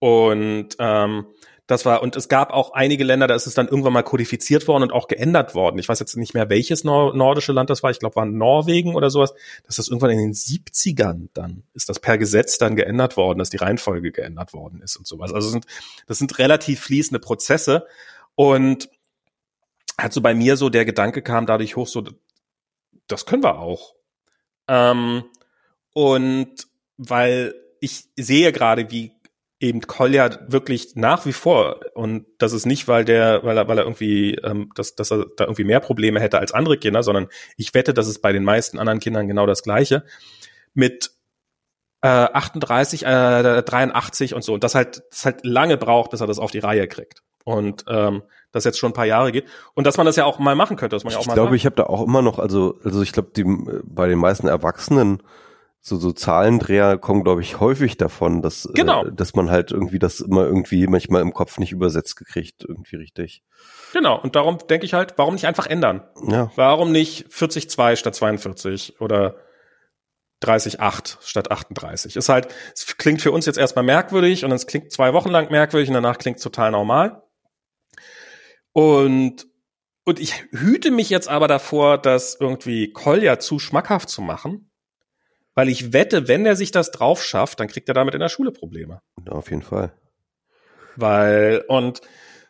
Und ähm, das war, und es gab auch einige Länder, da ist es dann irgendwann mal kodifiziert worden und auch geändert worden. Ich weiß jetzt nicht mehr, welches nor nordische Land das war. Ich glaube, war Norwegen oder sowas. Das ist irgendwann in den 70ern dann, ist das per Gesetz dann geändert worden, dass die Reihenfolge geändert worden ist und sowas. Also das sind, das sind relativ fließende Prozesse. Und hat so bei mir so der Gedanke kam dadurch hoch, so, das können wir auch. Ähm, und weil ich sehe gerade, wie eben Kolja wirklich nach wie vor und das ist nicht, weil der, weil er, weil er irgendwie, ähm, dass, dass er da irgendwie mehr Probleme hätte als andere Kinder, sondern ich wette, dass es bei den meisten anderen Kindern genau das Gleiche mit äh, 38, äh, 83 und so. Und das halt, das halt lange braucht, bis er das auf die Reihe kriegt. Und ähm, das jetzt schon ein paar Jahre geht. Und dass man das ja auch mal machen könnte, dass man ja auch ich mal. glaube, sagt. ich habe da auch immer noch, also, also ich glaube, die bei den meisten Erwachsenen so, so Zahlendreher kommen, glaube ich, häufig davon, dass, Genau. äh, dass man halt irgendwie das immer irgendwie manchmal im Kopf nicht übersetzt gekriegt, irgendwie richtig. Genau. Und darum denke ich halt, warum nicht einfach ändern? Ja. Warum nicht 40,2 statt 42 oder 30,8 statt 38? Ist halt, es klingt für uns jetzt erstmal merkwürdig und es klingt zwei Wochen lang merkwürdig und danach klingt es total normal. Und, und ich hüte mich jetzt aber davor, das irgendwie Kolja zu schmackhaft zu machen, weil ich wette, wenn er sich das drauf schafft, dann kriegt er damit in der Schule Probleme. auf jeden Fall. Weil, und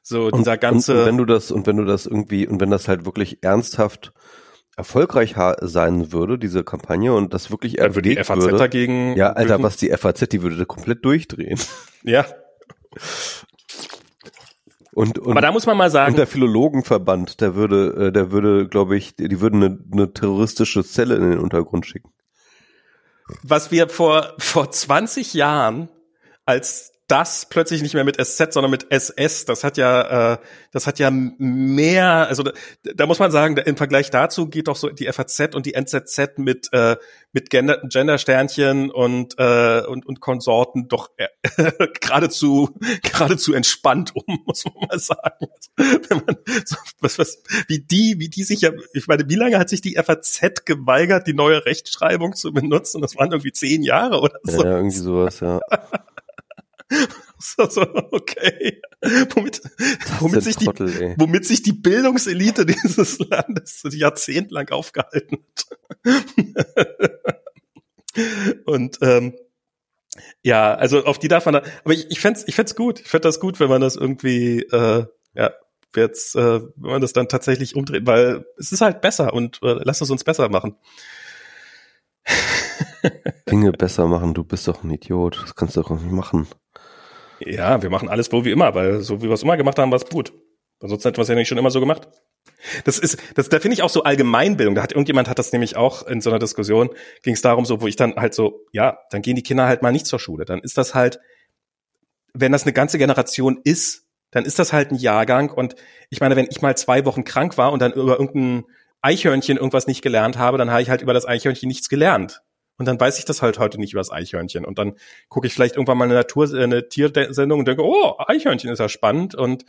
so Und, dieser ganze. und, und wenn du das, und wenn du das irgendwie, und wenn das halt wirklich ernsthaft erfolgreich sein würde, diese Kampagne, und das wirklich dann würde die FAZ würde, dagegen. Ja, Alter, was die FAZ, die würde da komplett durchdrehen. [laughs] Ja. Und, und, Aber da muss man mal und sagen, der Philologenverband, der würde, äh, der würde, glaube ich, die, die würden eine, eine terroristische Zelle in den Untergrund schicken. Was wir vor, vor 20 Jahren als das plötzlich nicht mehr mit SZ, sondern mit SS, das hat ja, äh, das hat ja mehr, also da, da muss man sagen, da, im Vergleich dazu geht doch so die FAZ und die NZZ mit äh, mit Gender, Gendersternchen und äh, und und Konsorten doch äh, [laughs] geradezu geradezu entspannt um, [laughs] muss man mal sagen. Wenn man so, was, was, wie die, wie die sich ja, ich meine, wie lange hat sich die FAZ geweigert, die neue Rechtschreibung zu benutzen? Das waren irgendwie zehn Jahre oder so. ja irgendwie sowas, ja. [laughs] [laughs] So, so, okay. Womit, womit sich die, Trottel, womit sich die Bildungselite [laughs] dieses Landes jahrzehntelang aufgehalten hat. [laughs] Und ähm, ja, also auf die darf man da, aber ich, ich fände ich fänd's gut. Ich fänd das gut, wenn man das irgendwie, äh, ja, jetzt, äh, wenn man das dann tatsächlich umdreht, weil es ist halt besser und äh, lass es uns besser machen. Dinge besser machen, du bist doch ein Idiot. Das kannst du doch nicht machen. Ja, wir machen alles so wie immer, weil so wie wir es immer gemacht haben, war es gut. Ansonsten hätten wir es ja nicht schon immer so gemacht. Das ist, das, da finde ich auch so Allgemeinbildung. Da hat irgendjemand hat das nämlich auch in so einer Diskussion, ging es darum, so, wo ich dann halt so, ja, dann gehen die Kinder halt mal nicht zur Schule. Dann ist das halt, wenn das eine ganze Generation ist, dann ist das halt ein Jahrgang. Und ich meine, wenn ich mal zwei Wochen krank war und dann über irgendein Eichhörnchen irgendwas nicht gelernt habe, dann habe ich halt über das Eichhörnchen nichts gelernt. Und dann weiß ich das halt heute nicht über das Eichhörnchen. Und dann gucke ich vielleicht irgendwann mal eine Natur, äh, eine Tiersendung und denke, oh, Eichhörnchen ist ja spannend. Und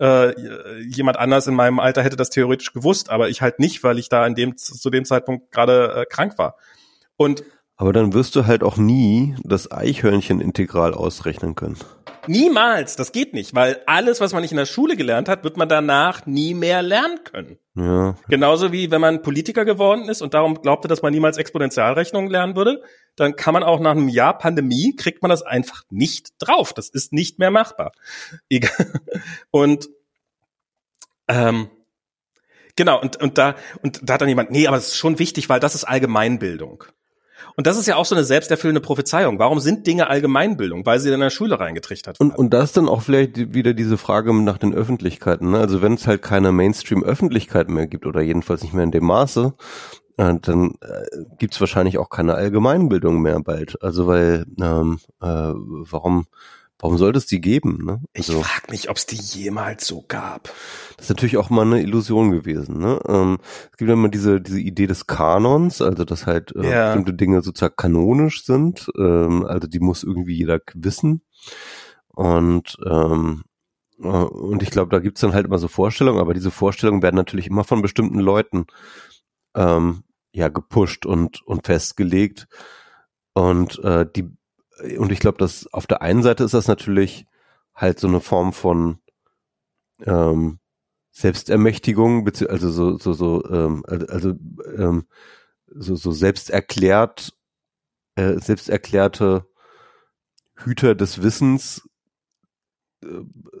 äh, jemand anders in meinem Alter hätte das theoretisch gewusst, aber ich halt nicht, weil ich da in dem zu dem Zeitpunkt gerade äh, krank war. Und Aber dann wirst du halt auch nie das Eichhörnchen integral ausrechnen können. niemals, das geht nicht, weil alles, was man nicht in der Schule gelernt hat, wird man danach nie mehr lernen können. Ja. Genauso wie wenn man Politiker geworden ist und darum glaubte, dass man niemals Exponentialrechnungen lernen würde, dann kann man auch nach einem Jahr Pandemie kriegt man das einfach nicht drauf. Das ist nicht mehr machbar. Egal. Und ähm, genau, und, und da, und da hat dann jemand, nee, aber das ist schon wichtig, weil das ist Allgemeinbildung. Und das ist ja auch so eine selbsterfüllende Prophezeiung. Warum sind Dinge Allgemeinbildung? Weil sie in der Schule reingetrichtert Und, werden. und da ist dann auch vielleicht wieder diese Frage nach den Öffentlichkeiten. Ne? Also wenn es halt keine Mainstream-Öffentlichkeit mehr gibt oder jedenfalls nicht mehr in dem Maße, äh, dann äh, gibt es wahrscheinlich auch keine Allgemeinbildung mehr bald. Also weil, ähm, äh, warum, warum sollte es die geben? Ne? ich Also, frage mich, ob es die jemals so gab. das ist natürlich auch mal eine Illusion gewesen. Ne? Ähm, es gibt immer diese, diese Idee des Kanons, also dass halt äh, Ja. bestimmte Dinge sozusagen kanonisch sind. Ähm, also die muss irgendwie jeder wissen. Und ähm, äh, und ich glaube, da gibt's dann halt immer so Vorstellungen, aber diese Vorstellungen werden natürlich immer von bestimmten Leuten ähm, ja gepusht und und festgelegt. Und äh, die und ich glaube, dass auf der einen Seite ist das natürlich halt so eine Form von ähm, Selbstermächtigung, also so so so ähm, also, ähm, so so selbsterklärt äh, selbsterklärte Hüter des Wissens äh,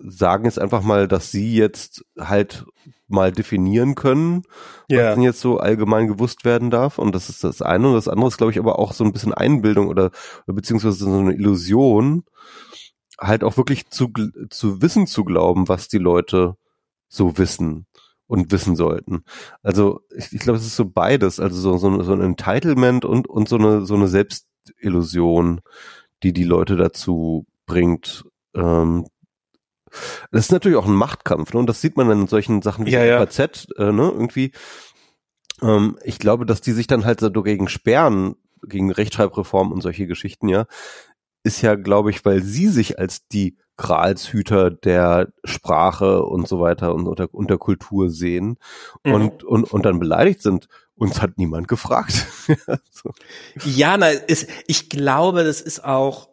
sagen jetzt einfach mal, dass sie jetzt halt mal definieren können, was denn jetzt so allgemein gewusst werden darf. Und das ist das eine. Und das andere ist, glaube ich, aber auch so ein bisschen Einbildung oder, oder beziehungsweise so eine Illusion, halt auch wirklich zu, zu wissen zu glauben, was die Leute so wissen und wissen sollten. Also ich, ich glaube, es ist so beides, also so, so, so ein Entitlement und, und so eine, so eine Selbst, Illusion, die die Leute dazu bringt. Ähm, das ist natürlich auch ein Machtkampf, ne? Und das sieht man in solchen Sachen wie Ja, ja. FAZ, äh, ne? Irgendwie. Ähm, ich glaube, dass die sich dann halt so dagegen sperren, gegen Rechtschreibreform und solche Geschichten, ja, ist ja, glaube ich, weil sie sich als die Gralshüter der Sprache und so weiter und unter, unter Kultur sehen Mhm. und, und, und dann beleidigt sind. Uns hat niemand gefragt. [laughs] so. Ja, na, ist, ich glaube, das ist auch,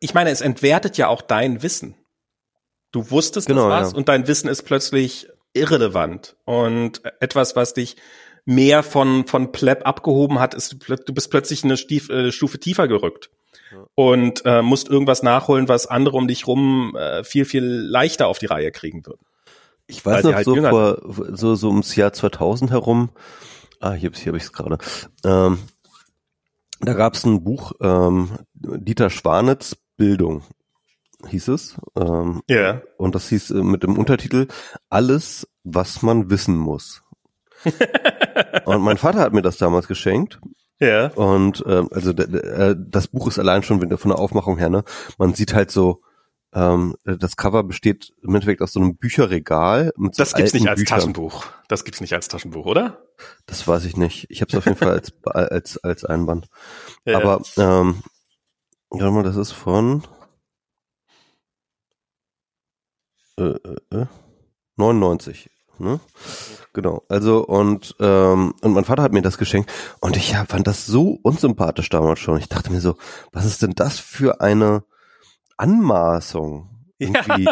ich meine, es entwertet ja auch dein Wissen. Du wusstest Genau, das was ja. und dein Wissen ist plötzlich irrelevant und etwas, was dich mehr von, von Pleb abgehoben hat, ist, du bist plötzlich eine Stief, äh, Stufe tiefer gerückt. Ja. Und äh, musst irgendwas nachholen, was andere um dich rum äh, viel, viel leichter auf die Reihe kriegen würden. Ich weiß noch, halt so vor, so, so ums Jahr 2000 herum, ah, hier, hier habe ich es gerade, ähm, da gab es ein Buch, ähm, Dieter Schwanitz, Bildung, hieß es, ähm, Ja. und das hieß äh, mit dem Untertitel Alles, was man wissen muss. [laughs] und mein Vater hat mir das damals geschenkt Ja. und ähm, also äh, das Buch ist allein schon von der Aufmachung her, ne? Man sieht halt so, ähm, das Cover besteht im Endeffekt aus so einem Bücherregal mit so Das gibt's nicht als Büchern. Taschenbuch. Das gibt's nicht als Taschenbuch, oder? Das weiß ich nicht. Ich habe es auf jeden Fall als [laughs] als als Einband. Ja. Aber ähm, warte mal, das ist von äh, äh, äh, 99. Ne? Genau. Also und ähm, und mein Vater hat mir das geschenkt und ich hab, fand das so unsympathisch damals schon. Ich dachte mir so, was ist denn das für eine Anmaßung? Irgendwie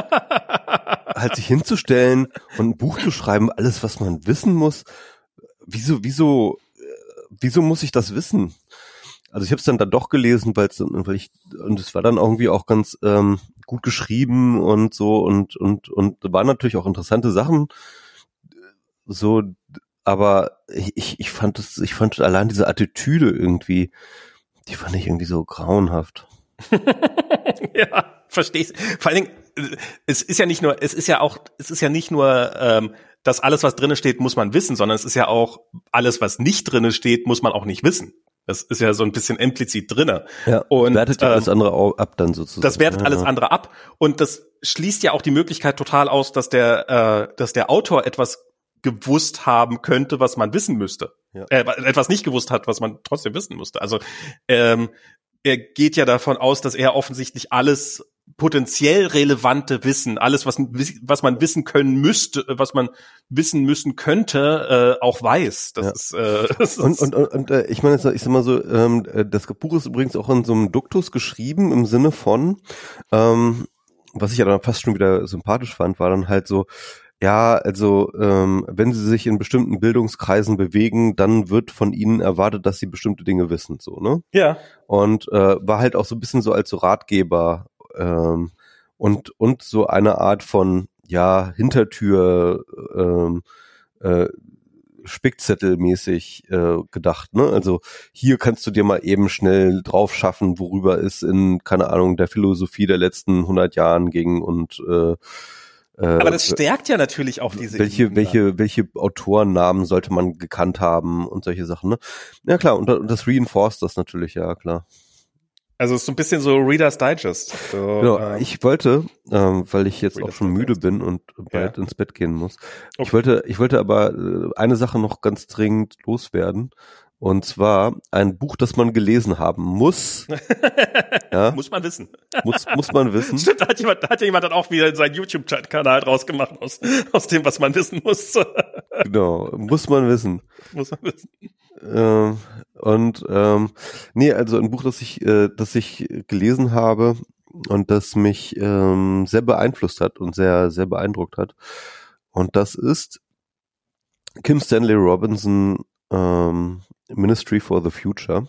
halt sich hinzustellen und ein Buch zu schreiben, alles was man wissen muss. Wieso, wieso, äh, wieso muss ich das wissen? Also ich habe es dann da doch gelesen, weil's, weil ich und es war dann irgendwie auch ganz ähm, gut geschrieben und so und und und da waren natürlich auch interessante Sachen. So, aber ich ich fand es, ich fand allein diese Attitüde irgendwie, die fand ich irgendwie so grauenhaft. [laughs] ja, verstehst. Vor allen Dingen, es ist ja nicht nur, es ist ja auch, es ist ja nicht nur, ähm, dass alles, was drinnen steht, muss man wissen, sondern es ist ja auch, alles, was nicht drinnen steht, muss man auch nicht wissen. Das ist ja so ein bisschen implizit drinne. Ja, Und, wertet ja ähm, alles andere ab dann sozusagen. Das wertet Ja, alles andere ab und das schließt ja auch die Möglichkeit total aus, dass der, äh, dass der Autor etwas gewusst haben könnte, was man wissen müsste. Ja. Äh, etwas nicht gewusst hat, was man trotzdem wissen musste. Also ähm, er geht ja davon aus, dass er offensichtlich alles potenziell relevante Wissen, alles, was, was man wissen können müsste, was man wissen müssen könnte, äh, auch weiß. Das Ja. ist, äh, [laughs] das Und, ist und, und, und äh, ich meine, ich sag mal so, ähm, äh, das Buch ist übrigens auch in so einem Duktus geschrieben im Sinne von, ähm, was ich ja dann fast schon wieder sympathisch fand, war dann halt so, ja, also ähm, wenn sie sich in bestimmten Bildungskreisen bewegen, dann wird von ihnen erwartet, dass sie bestimmte Dinge wissen, so, ne? ja. Und äh, war halt auch so ein bisschen so als so Ratgeber ähm, und, und so eine Art von, ja, Hintertür, ähm, äh, Spickzettelmäßig äh, gedacht, ne? Also hier kannst du dir mal eben schnell drauf schaffen, worüber es in, keine Ahnung, der Philosophie der letzten 100 Jahren ging und äh, äh, Aber das stärkt ja natürlich auch diese welche, Ideen. welche, welche Autorennamen sollte man gekannt haben und solche Sachen, ne? Ja klar, und, und das reinforced das natürlich, ja klar. Also es ist so ein bisschen so Reader's Digest. So, Genau, ähm, ich wollte, ähm, weil ich jetzt Reader's auch schon müde Digest. bin und bald Ja. ins Bett gehen muss. Ich Okay. wollte, ich wollte aber äh, eine Sache noch ganz dringend loswerden. Und zwar ein Buch, das man gelesen haben muss. [laughs] ja, muss man wissen. muss, muss man wissen. [laughs] Stimmt, da hat jemand, da hat ja jemand dann auch wieder seinen YouTube-Kanal draus gemacht aus, aus dem, was man wissen muss. [laughs] Genau, muss man wissen. muss man wissen. Ähm, und ähm, nee, also ein Buch, das ich, äh, das ich gelesen habe und das mich ähm, sehr beeinflusst hat und sehr, sehr beeindruckt hat. Und das ist Kim Stanley Robinson ähm, Ministry for the Future.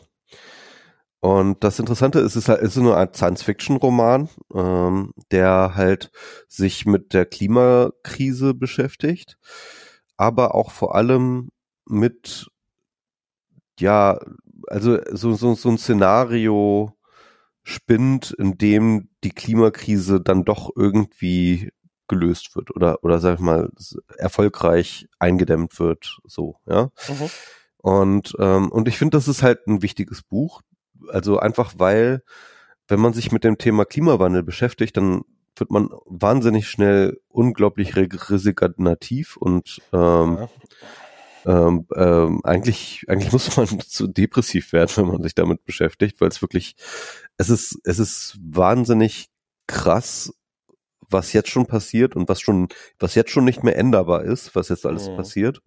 Und das Interessante ist, es ist halt, es ist nur ein Science-Fiction-Roman, ähm, der halt sich mit der Klimakrise beschäftigt, aber auch vor allem mit ja, also so, so, so ein Szenario spinnt, in dem die Klimakrise dann doch irgendwie gelöst wird oder, oder sag ich mal, erfolgreich eingedämmt wird, so, ja. Mhm. Und, ähm, und ich finde, das ist halt ein wichtiges Buch. Also einfach weil, wenn man sich mit dem Thema Klimawandel beschäftigt, dann wird man wahnsinnig schnell unglaublich resignativ und ähm, ja. ähm, ähm, eigentlich eigentlich muss man [laughs] zu depressiv werden, wenn man sich damit beschäftigt, weil es wirklich es ist es ist wahnsinnig krass, was jetzt schon passiert und was schon was jetzt schon nicht mehr änderbar ist, was jetzt alles mhm. passiert.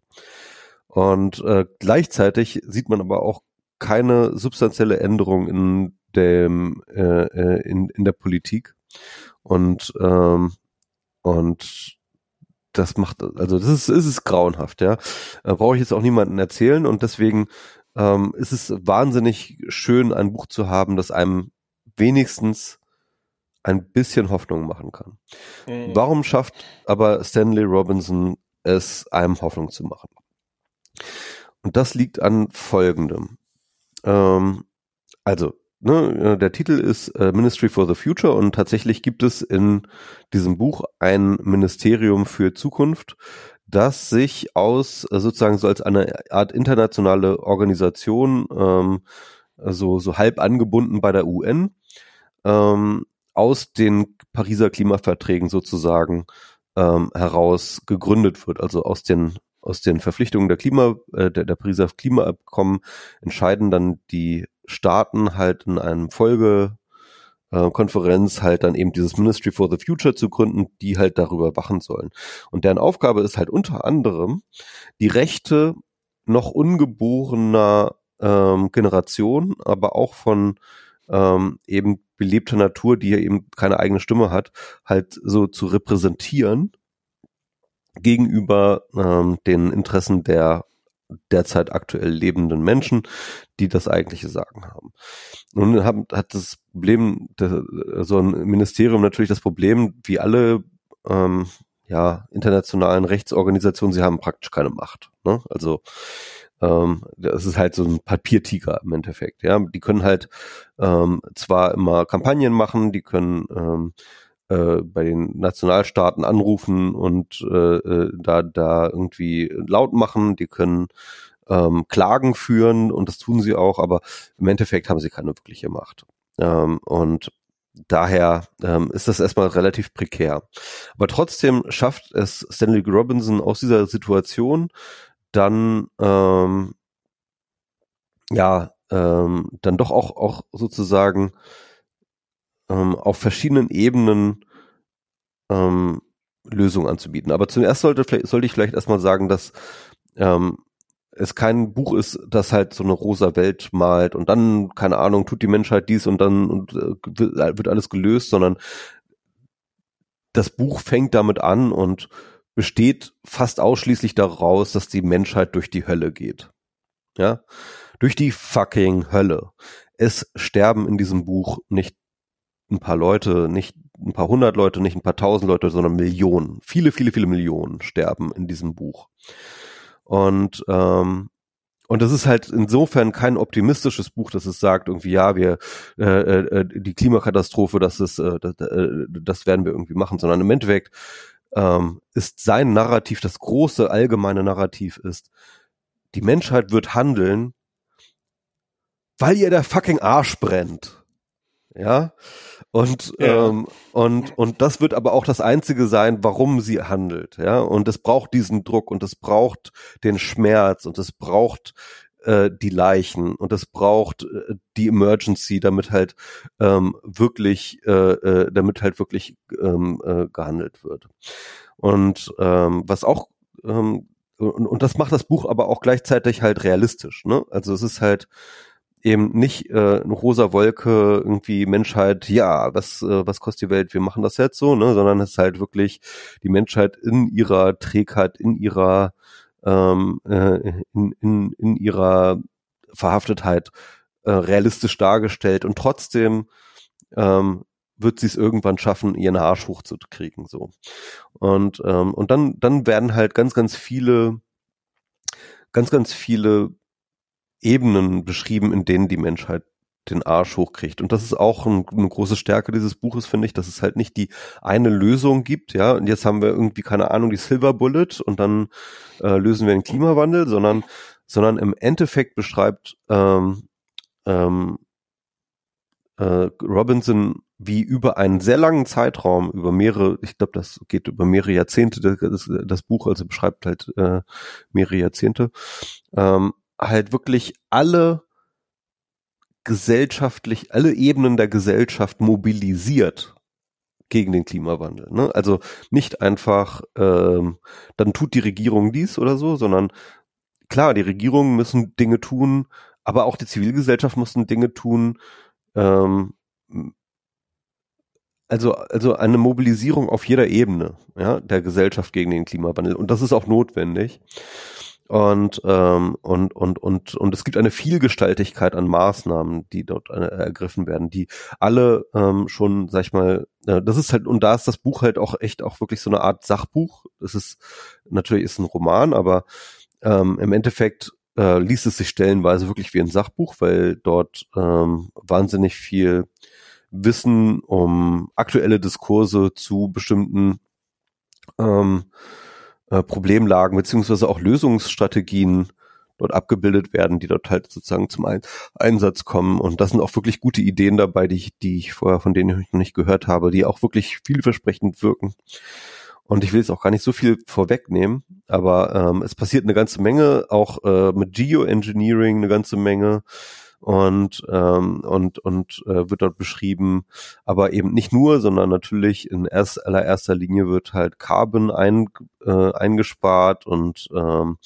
Und äh, gleichzeitig sieht man aber auch keine substanzielle Änderung in dem äh, äh in, in der Politik. Und, ähm, und das macht, also das ist, ist es grauenhaft, ja. Äh, Brauche ich jetzt auch niemanden erzählen und deswegen ähm, ist es wahnsinnig schön, ein Buch zu haben, das einem wenigstens ein bisschen Hoffnung machen kann. Mhm. Warum schafft aber Stanley Robinson es, einem Hoffnung zu machen? Und das liegt an folgendem. Ähm, also, ne, äh, der Titel ist äh, Ministry for the Future und tatsächlich gibt es in diesem Buch ein Ministerium für Zukunft, das sich aus äh, sozusagen so als eine Art internationale Organisation ähm, so so halb angebunden bei der UN ähm, aus den Pariser Klimaverträgen sozusagen ähm, heraus gegründet wird, also aus den aus den Verpflichtungen der Klima äh, der, der Pariser Klimaabkommen entscheiden dann die Staaten halt in einem Folge äh, Konferenz halt dann eben dieses Ministry for the Future zu gründen, die halt darüber wachen sollen. Und deren Aufgabe ist halt unter anderem, die Rechte noch ungeborener ähm, Generation, aber auch von ähm, eben belebter Natur, die ja eben keine eigene Stimme hat, halt so zu repräsentieren gegenüber ähm, den Interessen der derzeit aktuell lebenden Menschen, die das eigentliche Sagen haben. Nun haben, hat das Problem, so ein Ministerium natürlich das Problem, wie alle ähm, ja, internationalen Rechtsorganisationen, sie haben praktisch keine Macht. Ne? Also ähm, das ist halt so ein Papiertiger im Endeffekt. Ja, die können halt ähm, zwar immer Kampagnen machen, die können ähm, äh, bei den Nationalstaaten anrufen und äh, äh, da, da irgendwie laut machen. Die können ähm, Klagen führen und das tun sie auch, aber im Endeffekt haben sie keine wirkliche Macht. Ähm, und daher ähm, ist das erstmal relativ prekär. Aber trotzdem schafft es Stanley Robinson aus dieser Situation dann ähm, ja ähm, dann doch auch auch sozusagen ähm, auf verschiedenen Ebenen ähm, Lösungen anzubieten. Aber zuerst sollte, sollte ich vielleicht erstmal sagen, dass ähm, es kein Buch ist, das halt so eine rosa Welt malt und dann, keine Ahnung, tut die Menschheit dies und dann und, äh, wird alles gelöst, sondern das Buch fängt damit an und besteht fast ausschließlich daraus, dass die Menschheit durch die Hölle geht. Ja, durch die fucking Hölle. Es sterben in diesem Buch nicht ein paar Leute, nicht ein paar hundert Leute, nicht ein paar tausend Leute, sondern Millionen. Viele, viele, viele Millionen sterben in diesem Buch. Und ähm, und das ist halt insofern kein optimistisches Buch, dass es sagt irgendwie ja wir äh, äh, die Klimakatastrophe, das ist äh, das, äh, das werden wir irgendwie machen, sondern im Endeffekt ähm, ist sein Narrativ das große allgemeine Narrativ ist die Menschheit wird handeln, weil ihr der fucking Arsch brennt. Ja. Und, ja. Ähm, und, und das wird aber auch das einzige sein, warum sie handelt. Ja. Und es braucht diesen Druck und es braucht den Schmerz und es braucht äh, die Leichen und es braucht äh, die Emergency, damit halt ähm, wirklich, äh, äh, damit halt wirklich ähm, äh, gehandelt wird. Und ähm, was auch ähm, und, und das macht das Buch aber auch gleichzeitig halt realistisch. Ne? Also es ist halt eben nicht äh, eine rosa Wolke, irgendwie Menschheit, ja, was, äh, was kostet die Welt, wir machen das jetzt so, ne, sondern es ist halt wirklich die Menschheit in ihrer Trägheit, in ihrer ähm, äh, in, in, in ihrer Verhaftetheit äh, realistisch dargestellt und trotzdem ähm, wird sie es irgendwann schaffen, ihren Arsch hochzukriegen, so. Und, ähm, und dann, dann werden halt ganz, ganz viele, ganz, ganz viele Ebenen beschrieben, in denen die Menschheit den Arsch hochkriegt. Und das ist auch ein, eine große Stärke dieses Buches, finde ich, dass es halt nicht die eine Lösung gibt, ja, und jetzt haben wir irgendwie, keine Ahnung, die Silver Bullet und dann äh, lösen wir den Klimawandel, sondern sondern im Endeffekt beschreibt ähm, ähm, äh, Robinson wie über einen sehr langen Zeitraum, über mehrere, ich glaube, das geht über mehrere Jahrzehnte, das, das Buch also beschreibt halt äh, mehrere Jahrzehnte, ähm, halt wirklich alle gesellschaftlich, alle Ebenen der Gesellschaft mobilisiert gegen den Klimawandel. Ne? Also nicht einfach, ähm, dann tut die Regierung dies oder so, sondern klar, die Regierungen müssen Dinge tun, aber auch die Zivilgesellschaft mussten Dinge tun, ähm, also, also eine Mobilisierung auf jeder Ebene ja, der Gesellschaft gegen den Klimawandel. Und das ist auch notwendig. Und, ähm, und, und, und, und es gibt eine Vielgestaltigkeit an Maßnahmen, die dort äh, ergriffen werden, die alle ähm, schon, sag ich mal, äh, das ist halt, und da ist das Buch halt auch echt auch wirklich so eine Art Sachbuch. Es ist, natürlich ist ein Roman, aber ähm, im Endeffekt äh, liest es sich stellenweise wirklich wie ein Sachbuch, weil dort ähm, wahnsinnig viel Wissen um aktuelle Diskurse zu bestimmten ähm, äh, Problemlagen beziehungsweise auch Lösungsstrategien dort abgebildet werden, die dort halt sozusagen zum Ein Einsatz kommen. Und das sind auch wirklich gute Ideen dabei, die ich, die ich vorher, von denen ich noch nicht gehört habe, die auch wirklich vielversprechend wirken. Und ich will jetzt auch gar nicht so viel vorwegnehmen, aber ähm, es passiert eine ganze Menge, auch äh, mit Geoengineering eine ganze Menge und ähm, und und äh, wird dort beschrieben, aber eben nicht nur, sondern natürlich in erst, allererster Linie wird halt Carbon ein, äh, eingespart und ähm,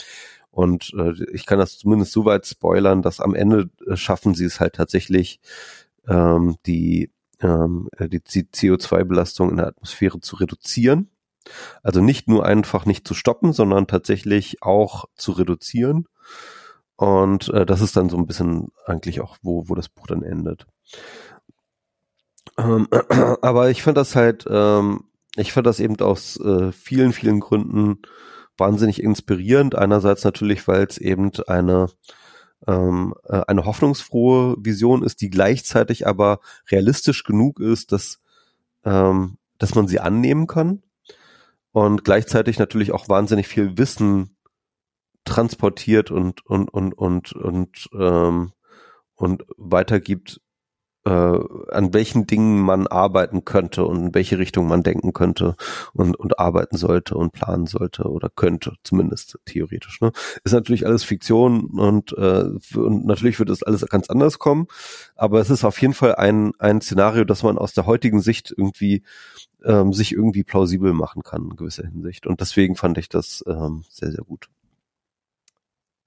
und äh, ich kann das zumindest so weit spoilern, dass am Ende äh, schaffen sie es halt tatsächlich ähm, die ähm, die CO2-Belastung in der Atmosphäre zu reduzieren. Also nicht nur einfach nicht zu stoppen, sondern tatsächlich auch zu reduzieren. Und äh, das ist dann so ein bisschen eigentlich auch, wo, wo das Buch dann endet. Ähm, [clears throat] aber ich fand das halt, ähm, ich fand das eben aus äh, vielen, vielen Gründen wahnsinnig inspirierend. Einerseits natürlich, weil es eben eine ähm, äh, eine hoffnungsfrohe Vision ist, die gleichzeitig aber realistisch genug ist, dass ähm, dass man sie annehmen kann und gleichzeitig natürlich auch wahnsinnig viel Wissen transportiert und und und und und ähm, und weitergibt, äh, an welchen Dingen man arbeiten könnte und in welche Richtung man denken könnte und und arbeiten sollte und planen sollte oder könnte, zumindest theoretisch. Ne? Ist natürlich alles Fiktion und äh, und natürlich wird es alles ganz anders kommen, aber es ist auf jeden Fall ein ein Szenario, das man aus der heutigen Sicht irgendwie ähm, sich irgendwie plausibel machen kann in gewisser Hinsicht und deswegen fand ich das ähm, sehr sehr gut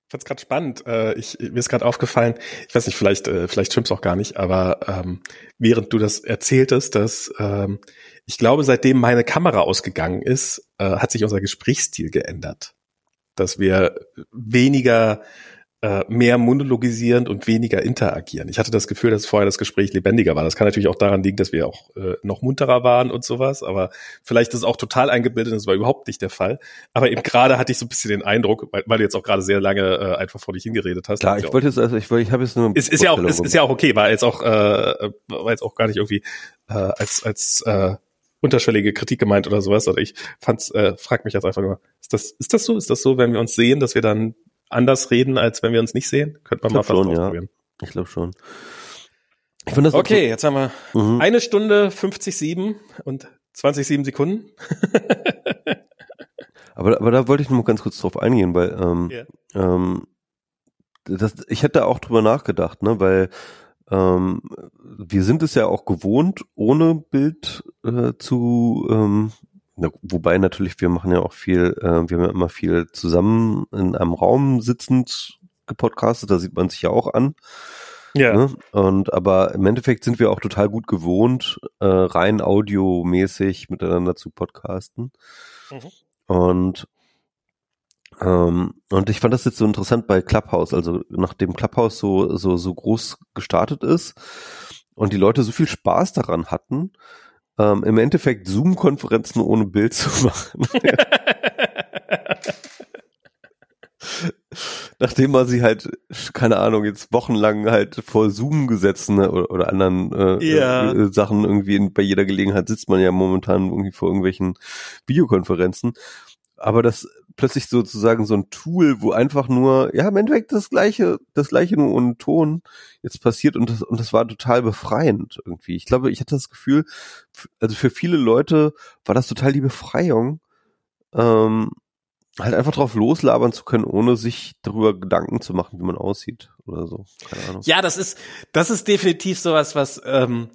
fand's gerade spannend. Äh, ich, mir ist gerade aufgefallen, ich weiß nicht, vielleicht, äh, vielleicht stimmt's auch gar nicht, aber ähm, während du das erzähltest, dass ähm, ich glaube, seitdem meine Kamera ausgegangen ist, äh, hat sich unser Gesprächsstil geändert. Dass wir weniger äh, mehr monologisierend und weniger interagieren. Ich hatte das Gefühl, dass vorher das Gespräch lebendiger war. Das kann natürlich auch daran liegen, dass wir auch äh, noch munterer waren und sowas, aber vielleicht ist es auch total eingebildet, das war überhaupt nicht der Fall. Aber eben gerade hatte ich so ein bisschen den Eindruck, weil, weil du jetzt auch gerade sehr lange äh, einfach vor dich hingeredet hast. Klar, ich wollte jetzt, also ich, ich habe jetzt nur ist, ist ja auch ist, ist ja auch okay, war jetzt auch äh, war jetzt auch gar nicht irgendwie äh, als als äh, unterschwellige Kritik gemeint oder sowas. Oder ich fand's, äh, frag mich jetzt einfach nur, ist das, ist das so? Ist das so, wenn wir uns sehen, dass wir dann anders reden, als wenn wir uns nicht sehen? Könnte man mal fast schon, ausprobieren. Ja. Ich glaube schon. Ich das okay, jetzt haben wir mhm. eine Stunde 50,7 und 20,7 Sekunden. [laughs] aber, aber da wollte ich noch mal ganz kurz drauf eingehen, weil ähm, yeah. ähm, das, ich hätte auch drüber nachgedacht, ne, weil ähm, wir sind es ja auch gewohnt, ohne Bild äh, zu ähm, na, wobei natürlich, wir machen ja auch viel, äh, wir haben ja immer viel zusammen in einem Raum sitzend gepodcastet, da sieht man sich ja auch an. Ja. Ne? Und aber im Endeffekt sind wir auch total gut gewohnt, äh, rein audiomäßig miteinander zu podcasten. Mhm. Und ähm, und ich fand das jetzt so interessant bei Clubhouse, also nachdem Clubhouse so so so groß gestartet ist und die Leute so viel Spaß daran hatten, ähm, im Endeffekt Zoom-Konferenzen ohne Bild zu [laughs] machen. Nachdem man sie halt, keine Ahnung, jetzt wochenlang halt vor Zoom gesetzen ne, oder, oder anderen äh, ja. äh, Sachen irgendwie in, bei jeder Gelegenheit sitzt man ja momentan irgendwie vor irgendwelchen Videokonferenzen. Aber das plötzlich sozusagen so ein Tool, wo einfach nur, ja, im Endeffekt das gleiche, das gleiche nur ohne Ton jetzt passiert und das, und das war total befreiend irgendwie. Ich glaube, ich hatte das Gefühl, also für viele Leute war das total die Befreiung, ähm, halt einfach drauf loslabern zu können, ohne sich darüber Gedanken zu machen, wie man aussieht oder so. Keine Ahnung. Ja, das ist, das ist definitiv sowas, was ähm,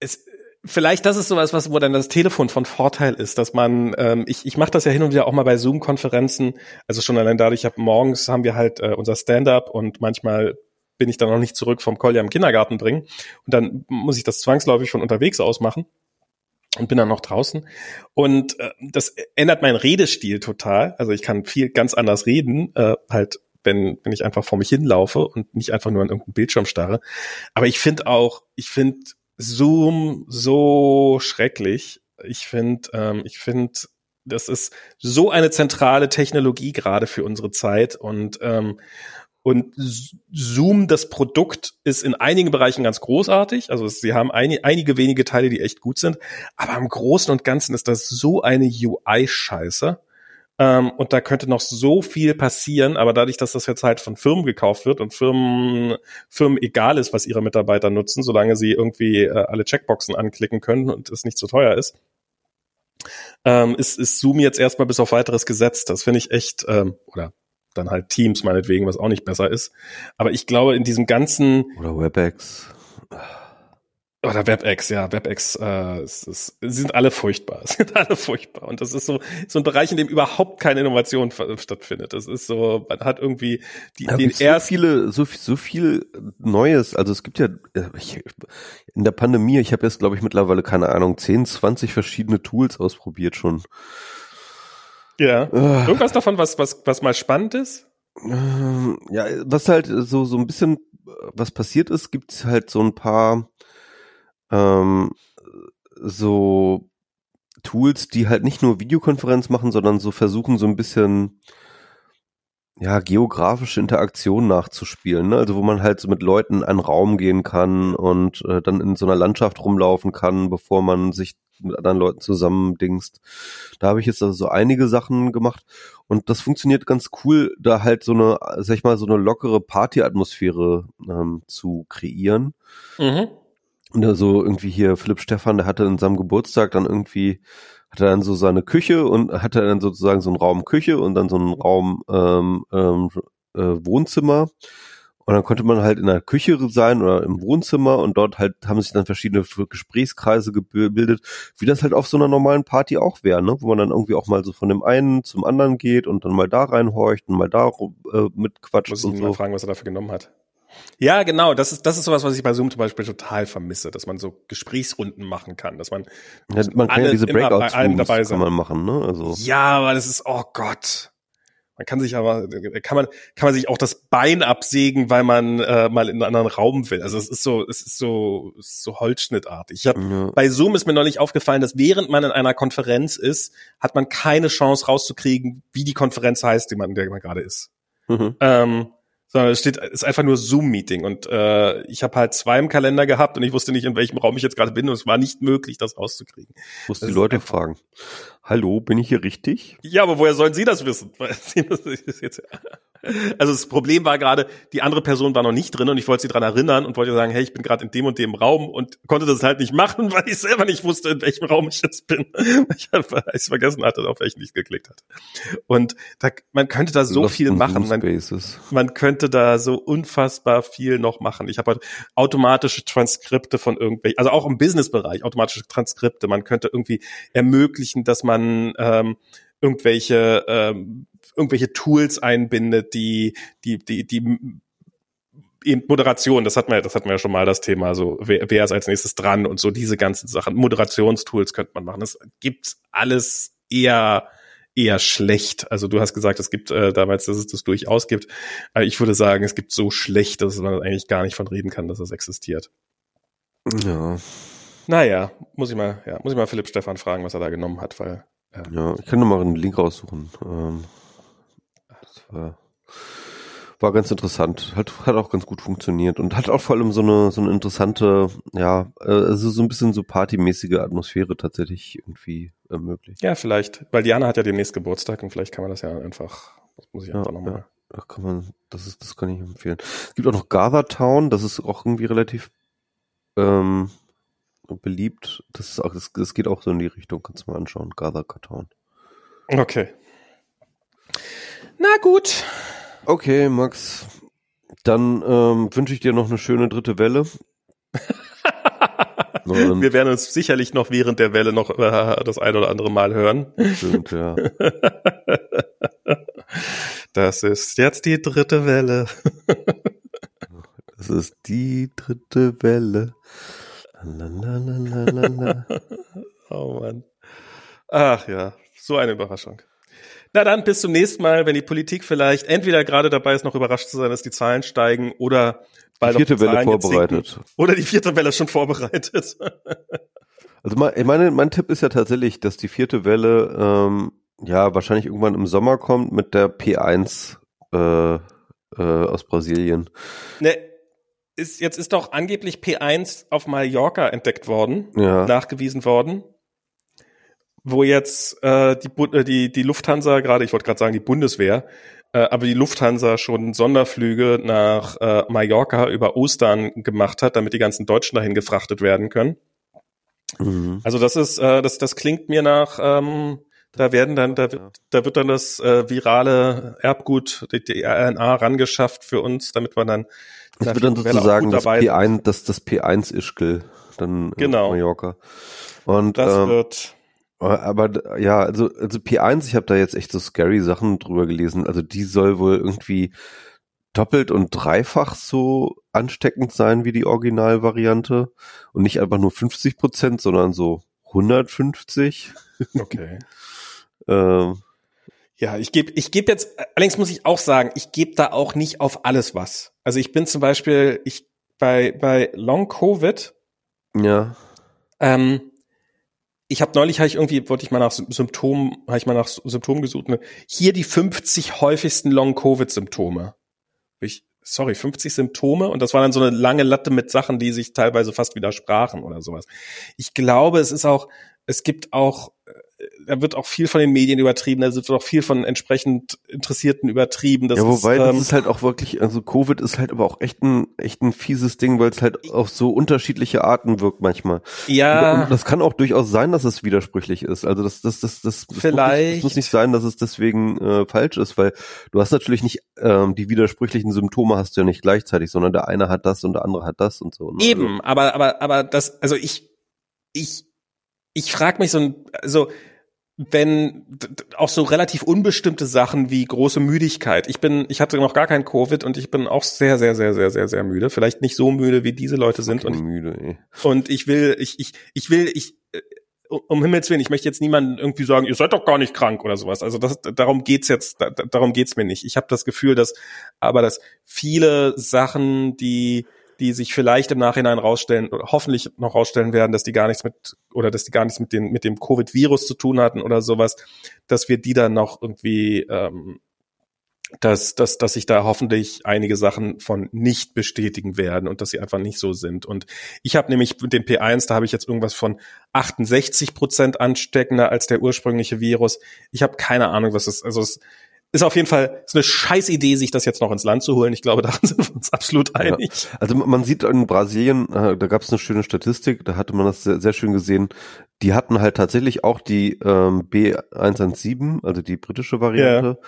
es, vielleicht das ist sowas, was wo dann das Telefon von Vorteil ist, dass man, ähm, ich, ich mache das ja hin und wieder auch mal bei Zoom-Konferenzen, also schon allein dadurch, ich hab, morgens haben wir halt äh, unser Stand-up und manchmal bin ich dann noch nicht zurück vom Kolja im Kindergarten bringen und dann muss ich das zwangsläufig von unterwegs aus machen und bin dann noch draußen. Und äh, das ändert meinen Redestil total. Also ich kann viel ganz anders reden, äh, halt, wenn, wenn ich einfach vor mich hinlaufe und nicht einfach nur an irgendeinen Bildschirm starre. Aber ich finde auch, ich finde Zoom so schrecklich. Ich finde, ähm, ich finde, das ist so eine zentrale Technologie gerade für unsere Zeit und ähm, und Zoom, das Produkt, ist in einigen Bereichen ganz großartig. Also sie haben ein, einige wenige Teile, die echt gut sind. Aber im Großen und Ganzen ist das so eine UI-Scheiße. Ähm, und da könnte noch so viel passieren. Aber dadurch, dass das jetzt halt von Firmen gekauft wird und Firmen, Firmen egal ist, was ihre Mitarbeiter nutzen, solange sie irgendwie äh, alle Checkboxen anklicken können und es nicht zu teuer ist, ähm, ist, ist Zoom jetzt erstmal bis auf weiteres gesetzt. Das finde ich echt, ähm, oder dann halt Teams meinetwegen, was auch nicht besser ist. Aber ich glaube, in diesem ganzen oder WebEx oder WebEx, ja, WebEx, äh, es, es, sind alle furchtbar, [laughs] sind alle furchtbar. Und das ist so so ein Bereich, in dem überhaupt keine Innovation stattfindet. Das ist so, man hat irgendwie die, ja, den so erst viele, so so viel Neues. Also es gibt ja äh, ich, in der Pandemie, ich habe jetzt glaube ich mittlerweile keine Ahnung 10, 20 verschiedene Tools ausprobiert schon. Ja. Äh. Irgendwas davon, was, was, was mal spannend ist? Ähm, ja, was halt so, so ein bisschen, was passiert ist, gibt halt so ein paar, ähm, so Tools, die halt nicht nur Videokonferenz machen, sondern so versuchen, so ein bisschen, ja, geografische Interaktion nachzuspielen, ne? Also wo man halt so mit Leuten in einen Raum gehen kann und äh, dann in so einer Landschaft rumlaufen kann, bevor man sich mit anderen Leuten zusammendingst. Da habe ich jetzt also so einige Sachen gemacht und das funktioniert ganz cool, da halt so eine, sag ich mal, so eine lockere Partyatmosphäre ähm, zu kreieren. Mhm. Und also irgendwie hier Philipp Stefan, der hatte in seinem Geburtstag dann irgendwie hat er dann so seine Küche und hatte dann sozusagen so einen Raum Küche und dann so einen Raum ähm, ähm, äh, Wohnzimmer und dann konnte man halt in der Küche sein oder im Wohnzimmer und dort halt haben sich dann verschiedene Gesprächskreise gebildet, wie das halt auf so einer normalen Party auch wäre, ne? wo man dann irgendwie auch mal so von dem einen zum anderen geht und dann mal da reinhorcht und mal da äh, mitquatscht Muss und ich so. mal fragen, was er dafür genommen hat. Ja, genau. Das ist, das ist sowas, was ich bei Zoom zum Beispiel total vermisse, dass man so Gesprächsrunden machen kann, dass man, ja, man kann ja diese Breakouts dabei sein. kann man machen, ne? Also. Ja, aber das ist, oh Gott. Man kann sich aber, kann man, kann man sich auch das Bein absägen, weil man äh, mal in einen anderen Raum will. Also es ist so, es ist so, so Holzschnittartig. Ich hab, ja. Bei Zoom ist mir neulich aufgefallen, dass während man in einer Konferenz ist, hat man keine Chance rauszukriegen, wie die Konferenz heißt, die man, in der man gerade ist. Mhm. Ähm, sondern es steht, es ist einfach nur Zoom-Meeting und äh, ich habe halt zwei im Kalender gehabt und ich wusste nicht, in welchem Raum ich jetzt gerade bin und es war nicht möglich, das rauszukriegen. Muss die Leute fragen. Hallo, bin ich hier richtig? Ja, aber woher sollen Sie das wissen? [laughs] Also das Problem war gerade, die andere Person war noch nicht drin und ich wollte sie dran erinnern und wollte sagen, hey, ich bin gerade in dem und dem Raum und konnte das halt nicht machen, [laughs] weil ich selber nicht wusste, in welchem Raum ich jetzt bin. [laughs] Ich es vergessen hatte, auf welchen ich geklickt hatte. Und da, man könnte da so Lost viel machen. Man, man, könnte da so unfassbar viel noch machen. Ich habe halt automatische Transkripte von irgendwelchen, also auch im Businessbereich, automatische Transkripte. Man könnte irgendwie ermöglichen, dass man ähm, irgendwelche ähm, irgendwelche Tools einbindet, die die die die eben Moderation, das hatten wir, das hatten wir ja schon mal das Thema, so wer, wer ist als nächstes dran und so diese ganzen Sachen. Moderationstools könnte man machen. Das gibt alles eher eher schlecht. Also du hast gesagt, es gibt äh, damals, dass es das durchaus gibt. Aber ich würde sagen, es gibt so schlecht, dass man eigentlich gar nicht von reden kann, dass es existiert. Ja. Naja, muss ich mal, ja, muss ich mal Philipp Stefan fragen, was er da genommen hat, weil. Ja, ja ich kann noch mal einen Link raussuchen. Ähm, war, war ganz interessant. Hat, hat auch ganz gut funktioniert und hat auch vor allem so eine, so eine interessante, ja, also so ein bisschen so partymäßige Atmosphäre tatsächlich irgendwie ermöglicht. Ja, vielleicht. Weil Diana hat ja demnächst Geburtstag und vielleicht kann man das ja einfach, das muss ich einfach ja, nochmal. Ja. Ach, kann man, das ist, das kann ich empfehlen. Es gibt auch noch Gather Town, das ist auch irgendwie relativ ähm, beliebt. Das ist auch, das, das geht auch so in die Richtung, kannst du mal anschauen. Gather Town. Okay. Na gut. Okay, Max. Dann ähm, wünsche ich dir noch eine schöne dritte Welle. [laughs] Wir werden uns sicherlich noch während der Welle noch äh, das ein oder andere Mal hören. Stimmt, ja. [laughs] Das ist jetzt die dritte Welle. Das ist die dritte Welle. Lalalala. [laughs] Oh Mann. Ach ja, so eine Überraschung. Na dann, bis zum nächsten Mal, wenn die Politik vielleicht entweder gerade dabei ist, noch überrascht zu sein, dass die Zahlen steigen oder bald die vierte die Welle vorbereitet. Oder die vierte Welle schon vorbereitet. [laughs] Also mein, meine, mein Tipp ist ja tatsächlich, dass die vierte Welle ähm, ja wahrscheinlich irgendwann im Sommer kommt mit der P1 äh, äh, aus Brasilien. Ne, ist, jetzt ist doch angeblich P1 auf Mallorca entdeckt worden, ja. nachgewiesen worden wo jetzt äh, die, äh, die, die Lufthansa gerade, ich wollte gerade sagen die Bundeswehr, äh, aber die Lufthansa schon Sonderflüge nach äh, Mallorca über Ostern gemacht hat, damit die ganzen Deutschen dahin gefrachtet werden können. Mhm. Also das ist, äh, das, das klingt mir nach, ähm, da werden dann, da wird, da wird dann das äh, virale Erbgut, die, die RNA rangeschafft für uns, damit man dann das wird dann sozusagen das P1, das, das P1-Ischgl, dann genau. Mallorca. Und das ähm, wird aber ja, also, also P1, ich habe da jetzt echt so scary Sachen drüber gelesen. Also die soll wohl irgendwie doppelt und dreifach so ansteckend sein wie die Originalvariante und nicht einfach nur 50 Prozent, sondern so 150. Okay. [laughs] ähm, ja, ich gebe ich geb jetzt, allerdings muss ich auch sagen, ich gebe da auch nicht auf alles was. Also ich bin zum Beispiel, ich bei, bei Long Covid, ja. Ähm, ich habe neulich habe ich irgendwie wollte ich mal nach Symptomen habe ich mal nach Symptomen gesucht ne? hier die 50 häufigsten Long Covid Symptome ich sorry 50 Symptome und das war dann so eine lange Latte mit Sachen die sich teilweise fast widersprachen oder sowas ich glaube es ist auch es gibt auch äh, da wird auch viel von den Medien übertrieben, da wird auch viel von entsprechend Interessierten übertrieben. Das ja, wobei ist, ähm, das ist halt auch wirklich, also Covid ist halt aber auch echt ein, echt ein fieses Ding, weil es halt auf so unterschiedliche Arten wirkt manchmal. Ja. Und das kann auch durchaus sein, dass es widersprüchlich ist. Also das, das, das, das, das Vielleicht. Muss, muss nicht sein, dass es deswegen äh, falsch ist, weil du hast natürlich nicht ähm, die widersprüchlichen Symptome hast du ja nicht gleichzeitig, sondern der eine hat das und der andere hat das und so. Ne? Eben, also, aber, aber, aber das, also ich, ich, ich frage mich so ein, also wenn auch so relativ unbestimmte Sachen wie große Müdigkeit. Ich bin, ich hatte noch gar kein Covid und ich bin auch sehr, sehr, sehr, sehr, sehr, sehr müde. Vielleicht nicht so müde, wie diese Leute sind. Und, müde, ey. und ich will, ich, ich, ich will, ich, äh, um Himmels Willen, ich möchte jetzt niemanden irgendwie sagen, ihr seid doch gar nicht krank oder sowas. Also das, darum geht's jetzt, darum geht's mir nicht. Ich habe das Gefühl, dass aber dass viele Sachen, die die sich vielleicht im Nachhinein rausstellen oder hoffentlich noch rausstellen werden, dass die gar nichts mit oder dass die gar nichts mit, den, mit dem Covid-Virus zu tun hatten oder sowas, dass wir die dann noch irgendwie ähm, dass, dass, dass sich da hoffentlich einige Sachen von nicht bestätigen werden und dass sie einfach nicht so sind. Und ich habe nämlich mit den P1, da habe ich jetzt irgendwas von 68 Prozent ansteckender als der ursprüngliche Virus. Ich habe keine Ahnung, was es, also es, ist auf jeden Fall ist eine scheiß Idee, sich das jetzt noch ins Land zu holen. Ich glaube, [laughs] daran sind wir uns absolut einig. Ja. Also man sieht in Brasilien, äh, da gab es eine schöne Statistik, da hatte man das sehr, sehr, schön gesehen. Die hatten halt tatsächlich auch die ähm, B117, also die britische Variante.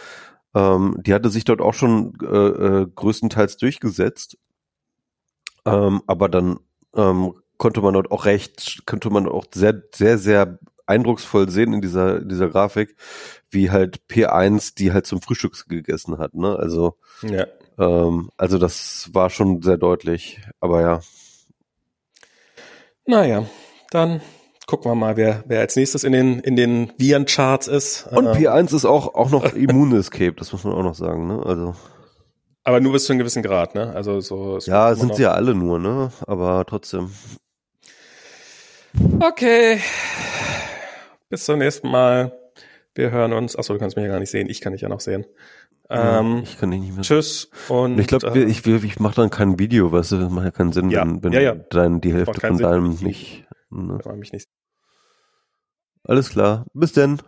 Ja. Ähm, die hatte sich dort auch schon äh, äh, größtenteils durchgesetzt. Ähm, aber dann ähm, konnte man dort auch recht, konnte man auch sehr, sehr, sehr eindrucksvoll sehen in dieser, dieser Grafik, wie halt P1 die halt zum Frühstück gegessen hat, ne? Also, ja. ähm, also das war schon sehr deutlich, aber ja. Naja, dann gucken wir mal, wer, wer als nächstes in den, in den Virencharts ist. Und äh, P1 ist auch, auch noch Immun-Escape, das muss man auch noch sagen, ne? Also. Aber nur bis zu einem gewissen Grad, ne? Also so. Ja, sind sie ja alle nur, ne? Aber trotzdem. Okay. Bis zum nächsten Mal. Wir hören uns. Achso, du kannst mich ja gar nicht sehen. Ich kann dich ja noch sehen. Ähm, ich kann dich nicht mehr. Tschüss und. Ich glaube, äh, ich, ich mache dann kein Video, weißt du, das macht ja keinen Sinn, ja, wenn, wenn ja, ja. dann die Hälfte von deinem nicht. Ne? Mich nicht Alles klar. Bis denn.